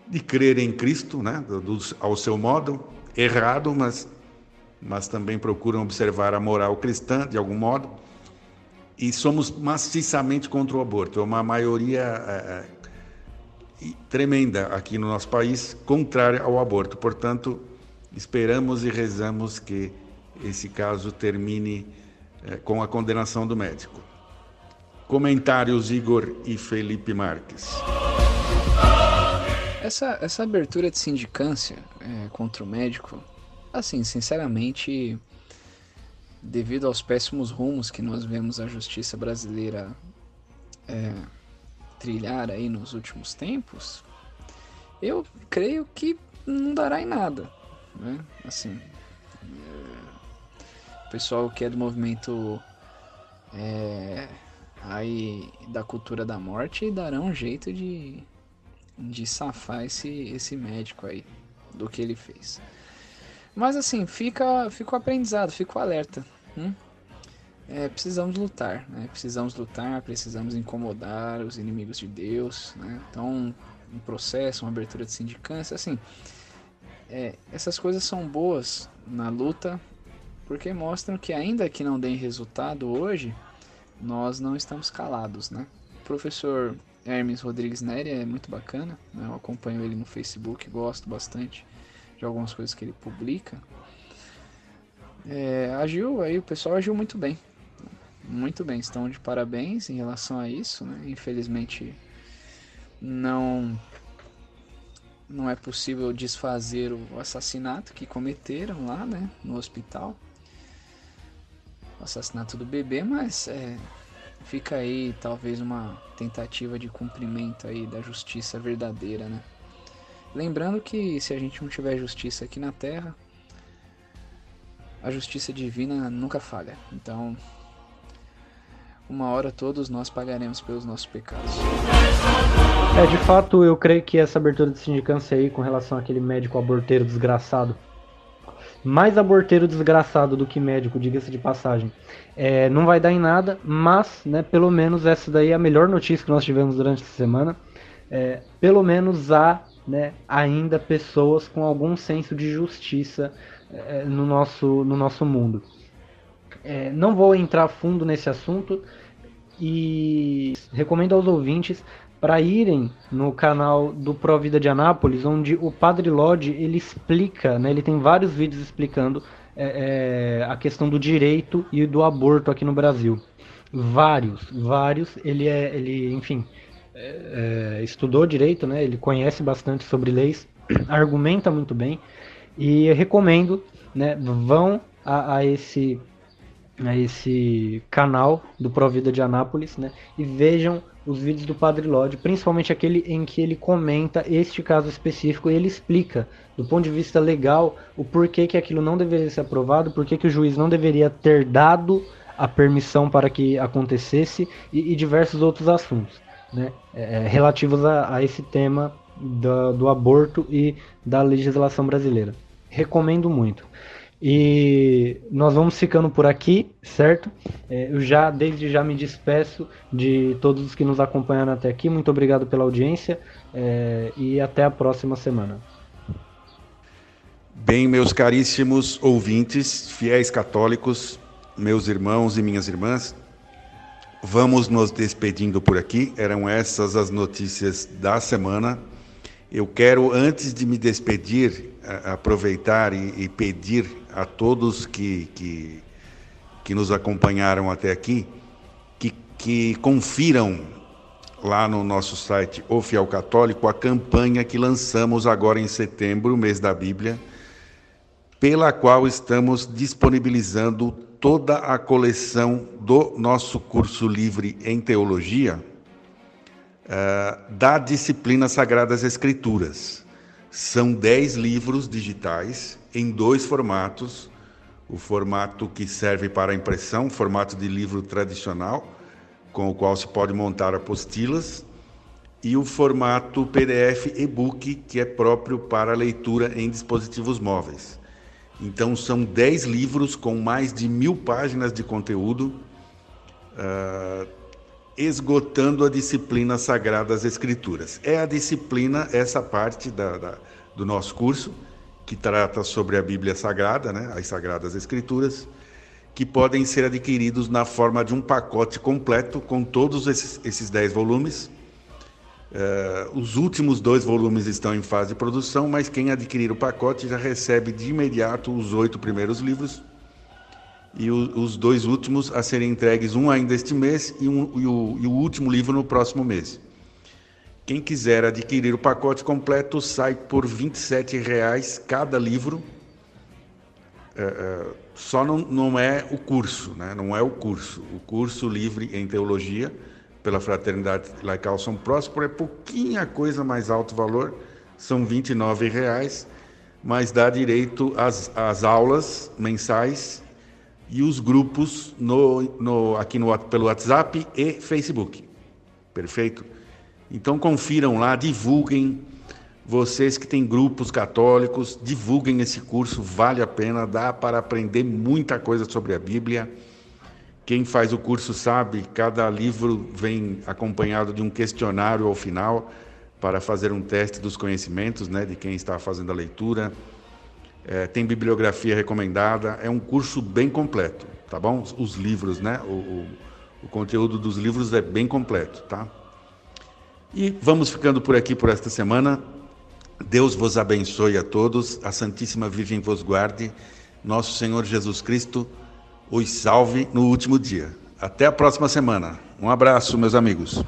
de crer em Cristo, né? Do, ao seu modo, errado, mas, mas também procuram observar a moral cristã, de algum modo. E somos maciçamente contra o aborto. É uma maioria é, é, tremenda aqui no nosso país contrária ao aborto. Portanto, esperamos e rezamos que esse caso termine é, com a condenação do médico. Comentários Igor e Felipe Marques. Essa, essa abertura de sindicância é, contra o médico, assim, sinceramente, devido aos péssimos rumos que nós vemos a justiça brasileira é, trilhar aí nos últimos tempos, eu creio que não dará em nada, né? Assim, é, o pessoal que é do movimento é, aí da cultura da morte darão um jeito de, de safar esse, esse médico aí do que ele fez. Mas assim, fica, fica o aprendizado, fica o alerta. Hum? É, precisamos lutar, né? precisamos lutar, precisamos incomodar os inimigos de Deus. Né? Então, um processo, uma abertura de sindicância, assim, é, essas coisas são boas na luta porque mostram que ainda que não deem resultado hoje, nós não estamos calados, né? O professor Hermes Rodrigues Neri é muito bacana, né? eu acompanho ele no Facebook, gosto bastante de algumas coisas que ele publica. É, agiu, aí o pessoal agiu muito bem, muito bem, estão de parabéns em relação a isso, né? Infelizmente não não é possível desfazer o assassinato que cometeram lá, né, no hospital o assassinato do bebê, mas é, fica aí talvez uma tentativa de cumprimento aí da justiça verdadeira, né? Lembrando que se a gente não tiver justiça aqui na Terra, a justiça divina nunca falha. Então, uma hora todos nós pagaremos pelos nossos pecados. É, de fato, eu creio que essa abertura de sindicância aí com relação àquele médico aborteiro desgraçado mais aborteiro desgraçado do que médico, diga-se de passagem. É, não vai dar em nada, mas, né, pelo menos essa daí é a melhor notícia que nós tivemos durante essa semana. É, pelo menos há né, ainda pessoas com algum senso de justiça é, no, nosso, no nosso mundo. É, não vou entrar fundo nesse assunto e recomendo aos ouvintes para irem no canal do Pro Vida de Anápolis, onde o Padre Lodge ele explica, né, ele tem vários vídeos explicando é, é, a questão do direito e do aborto aqui no Brasil. Vários, vários. Ele é, ele, enfim, é, é estudou direito, né? Ele conhece bastante sobre leis, [clears throat] argumenta muito bem e recomendo, né? Vão a, a esse a esse canal do Pro Vida de Anápolis, né? E vejam os vídeos do Padre Lodge, principalmente aquele em que ele comenta este caso específico e ele explica, do ponto de vista legal, o porquê que aquilo não deveria ser aprovado, porquê que o juiz não deveria ter dado a permissão para que acontecesse e, e diversos outros assuntos né, é, é relativos a, a, esse tema do, do aborto e da legislação brasileira. Recomendo muito. E nós vamos ficando por aqui, certo? É, eu já, desde já, me despeço de todos os que nos acompanharam até aqui. Muito obrigado pela audiência é, e até a próxima semana. Bem, meus caríssimos ouvintes, fiéis católicos, meus irmãos e minhas irmãs, vamos nos despedindo por aqui. Eram essas as notícias da semana. Eu quero, antes de me despedir, aproveitar e, pedir a todos que, que, que nos acompanharam até aqui que, que confiram lá no nosso site O Fiel Católico a campanha que lançamos agora em setembro, mês da Bíblia, pela qual estamos disponibilizando toda a coleção do nosso curso livre em teologia uh, da disciplina Sagradas Escrituras. São dez livros digitais em dois formatos: o formato que serve para impressão, formato de livro tradicional, com o qual se pode montar apostilas, e o formato PDF e-book, que é próprio para leitura em dispositivos móveis. Então, são dez livros com mais de mil páginas de conteúdo. Uh, esgotando a disciplina Sagradas Escrituras. É a disciplina, essa parte da, da, do nosso curso, que trata sobre a Bíblia Sagrada, né, as Sagradas Escrituras, que podem ser adquiridos na forma de um pacote completo com todos esses, esses dez volumes. Uh, os últimos dois volumes estão em fase de produção, mas quem adquirir o pacote já recebe de imediato os oito primeiros livros e o, os dois últimos a serem entregues, um ainda este mês e, um, e, o, e o último livro no próximo mês. Quem quiser adquirir o pacote completo sai por R$ 27,00 cada livro. É, é, só não, não é o curso, né? não é o curso. O curso livre em teologia pela Fraternidade Laical São Próspero é pouquinha coisa mais alto valor, são R$ 29,00, mas dá direito às, às aulas mensais e os grupos no, no, aqui no, pelo WhatsApp e Facebook. Perfeito? Então confiram lá, divulguem. Vocês que têm grupos católicos, divulguem esse curso, vale a pena, dá para aprender muita coisa sobre a Bíblia. Quem faz o curso sabe, cada livro vem acompanhado de um questionário ao final para fazer um teste dos conhecimentos né, de quem está fazendo a leitura é, tem bibliografia recomendada, é um curso bem completo, tá bom? Os livros, né? O, o, o, conteúdo dos livros é bem completo, tá? E vamos ficando por aqui por esta semana. Deus vos abençoe a todos, a Santíssima Virgem vos guarde, nosso Senhor Jesus Cristo os salve no último dia. Até a próxima semana. Um abraço, meus amigos.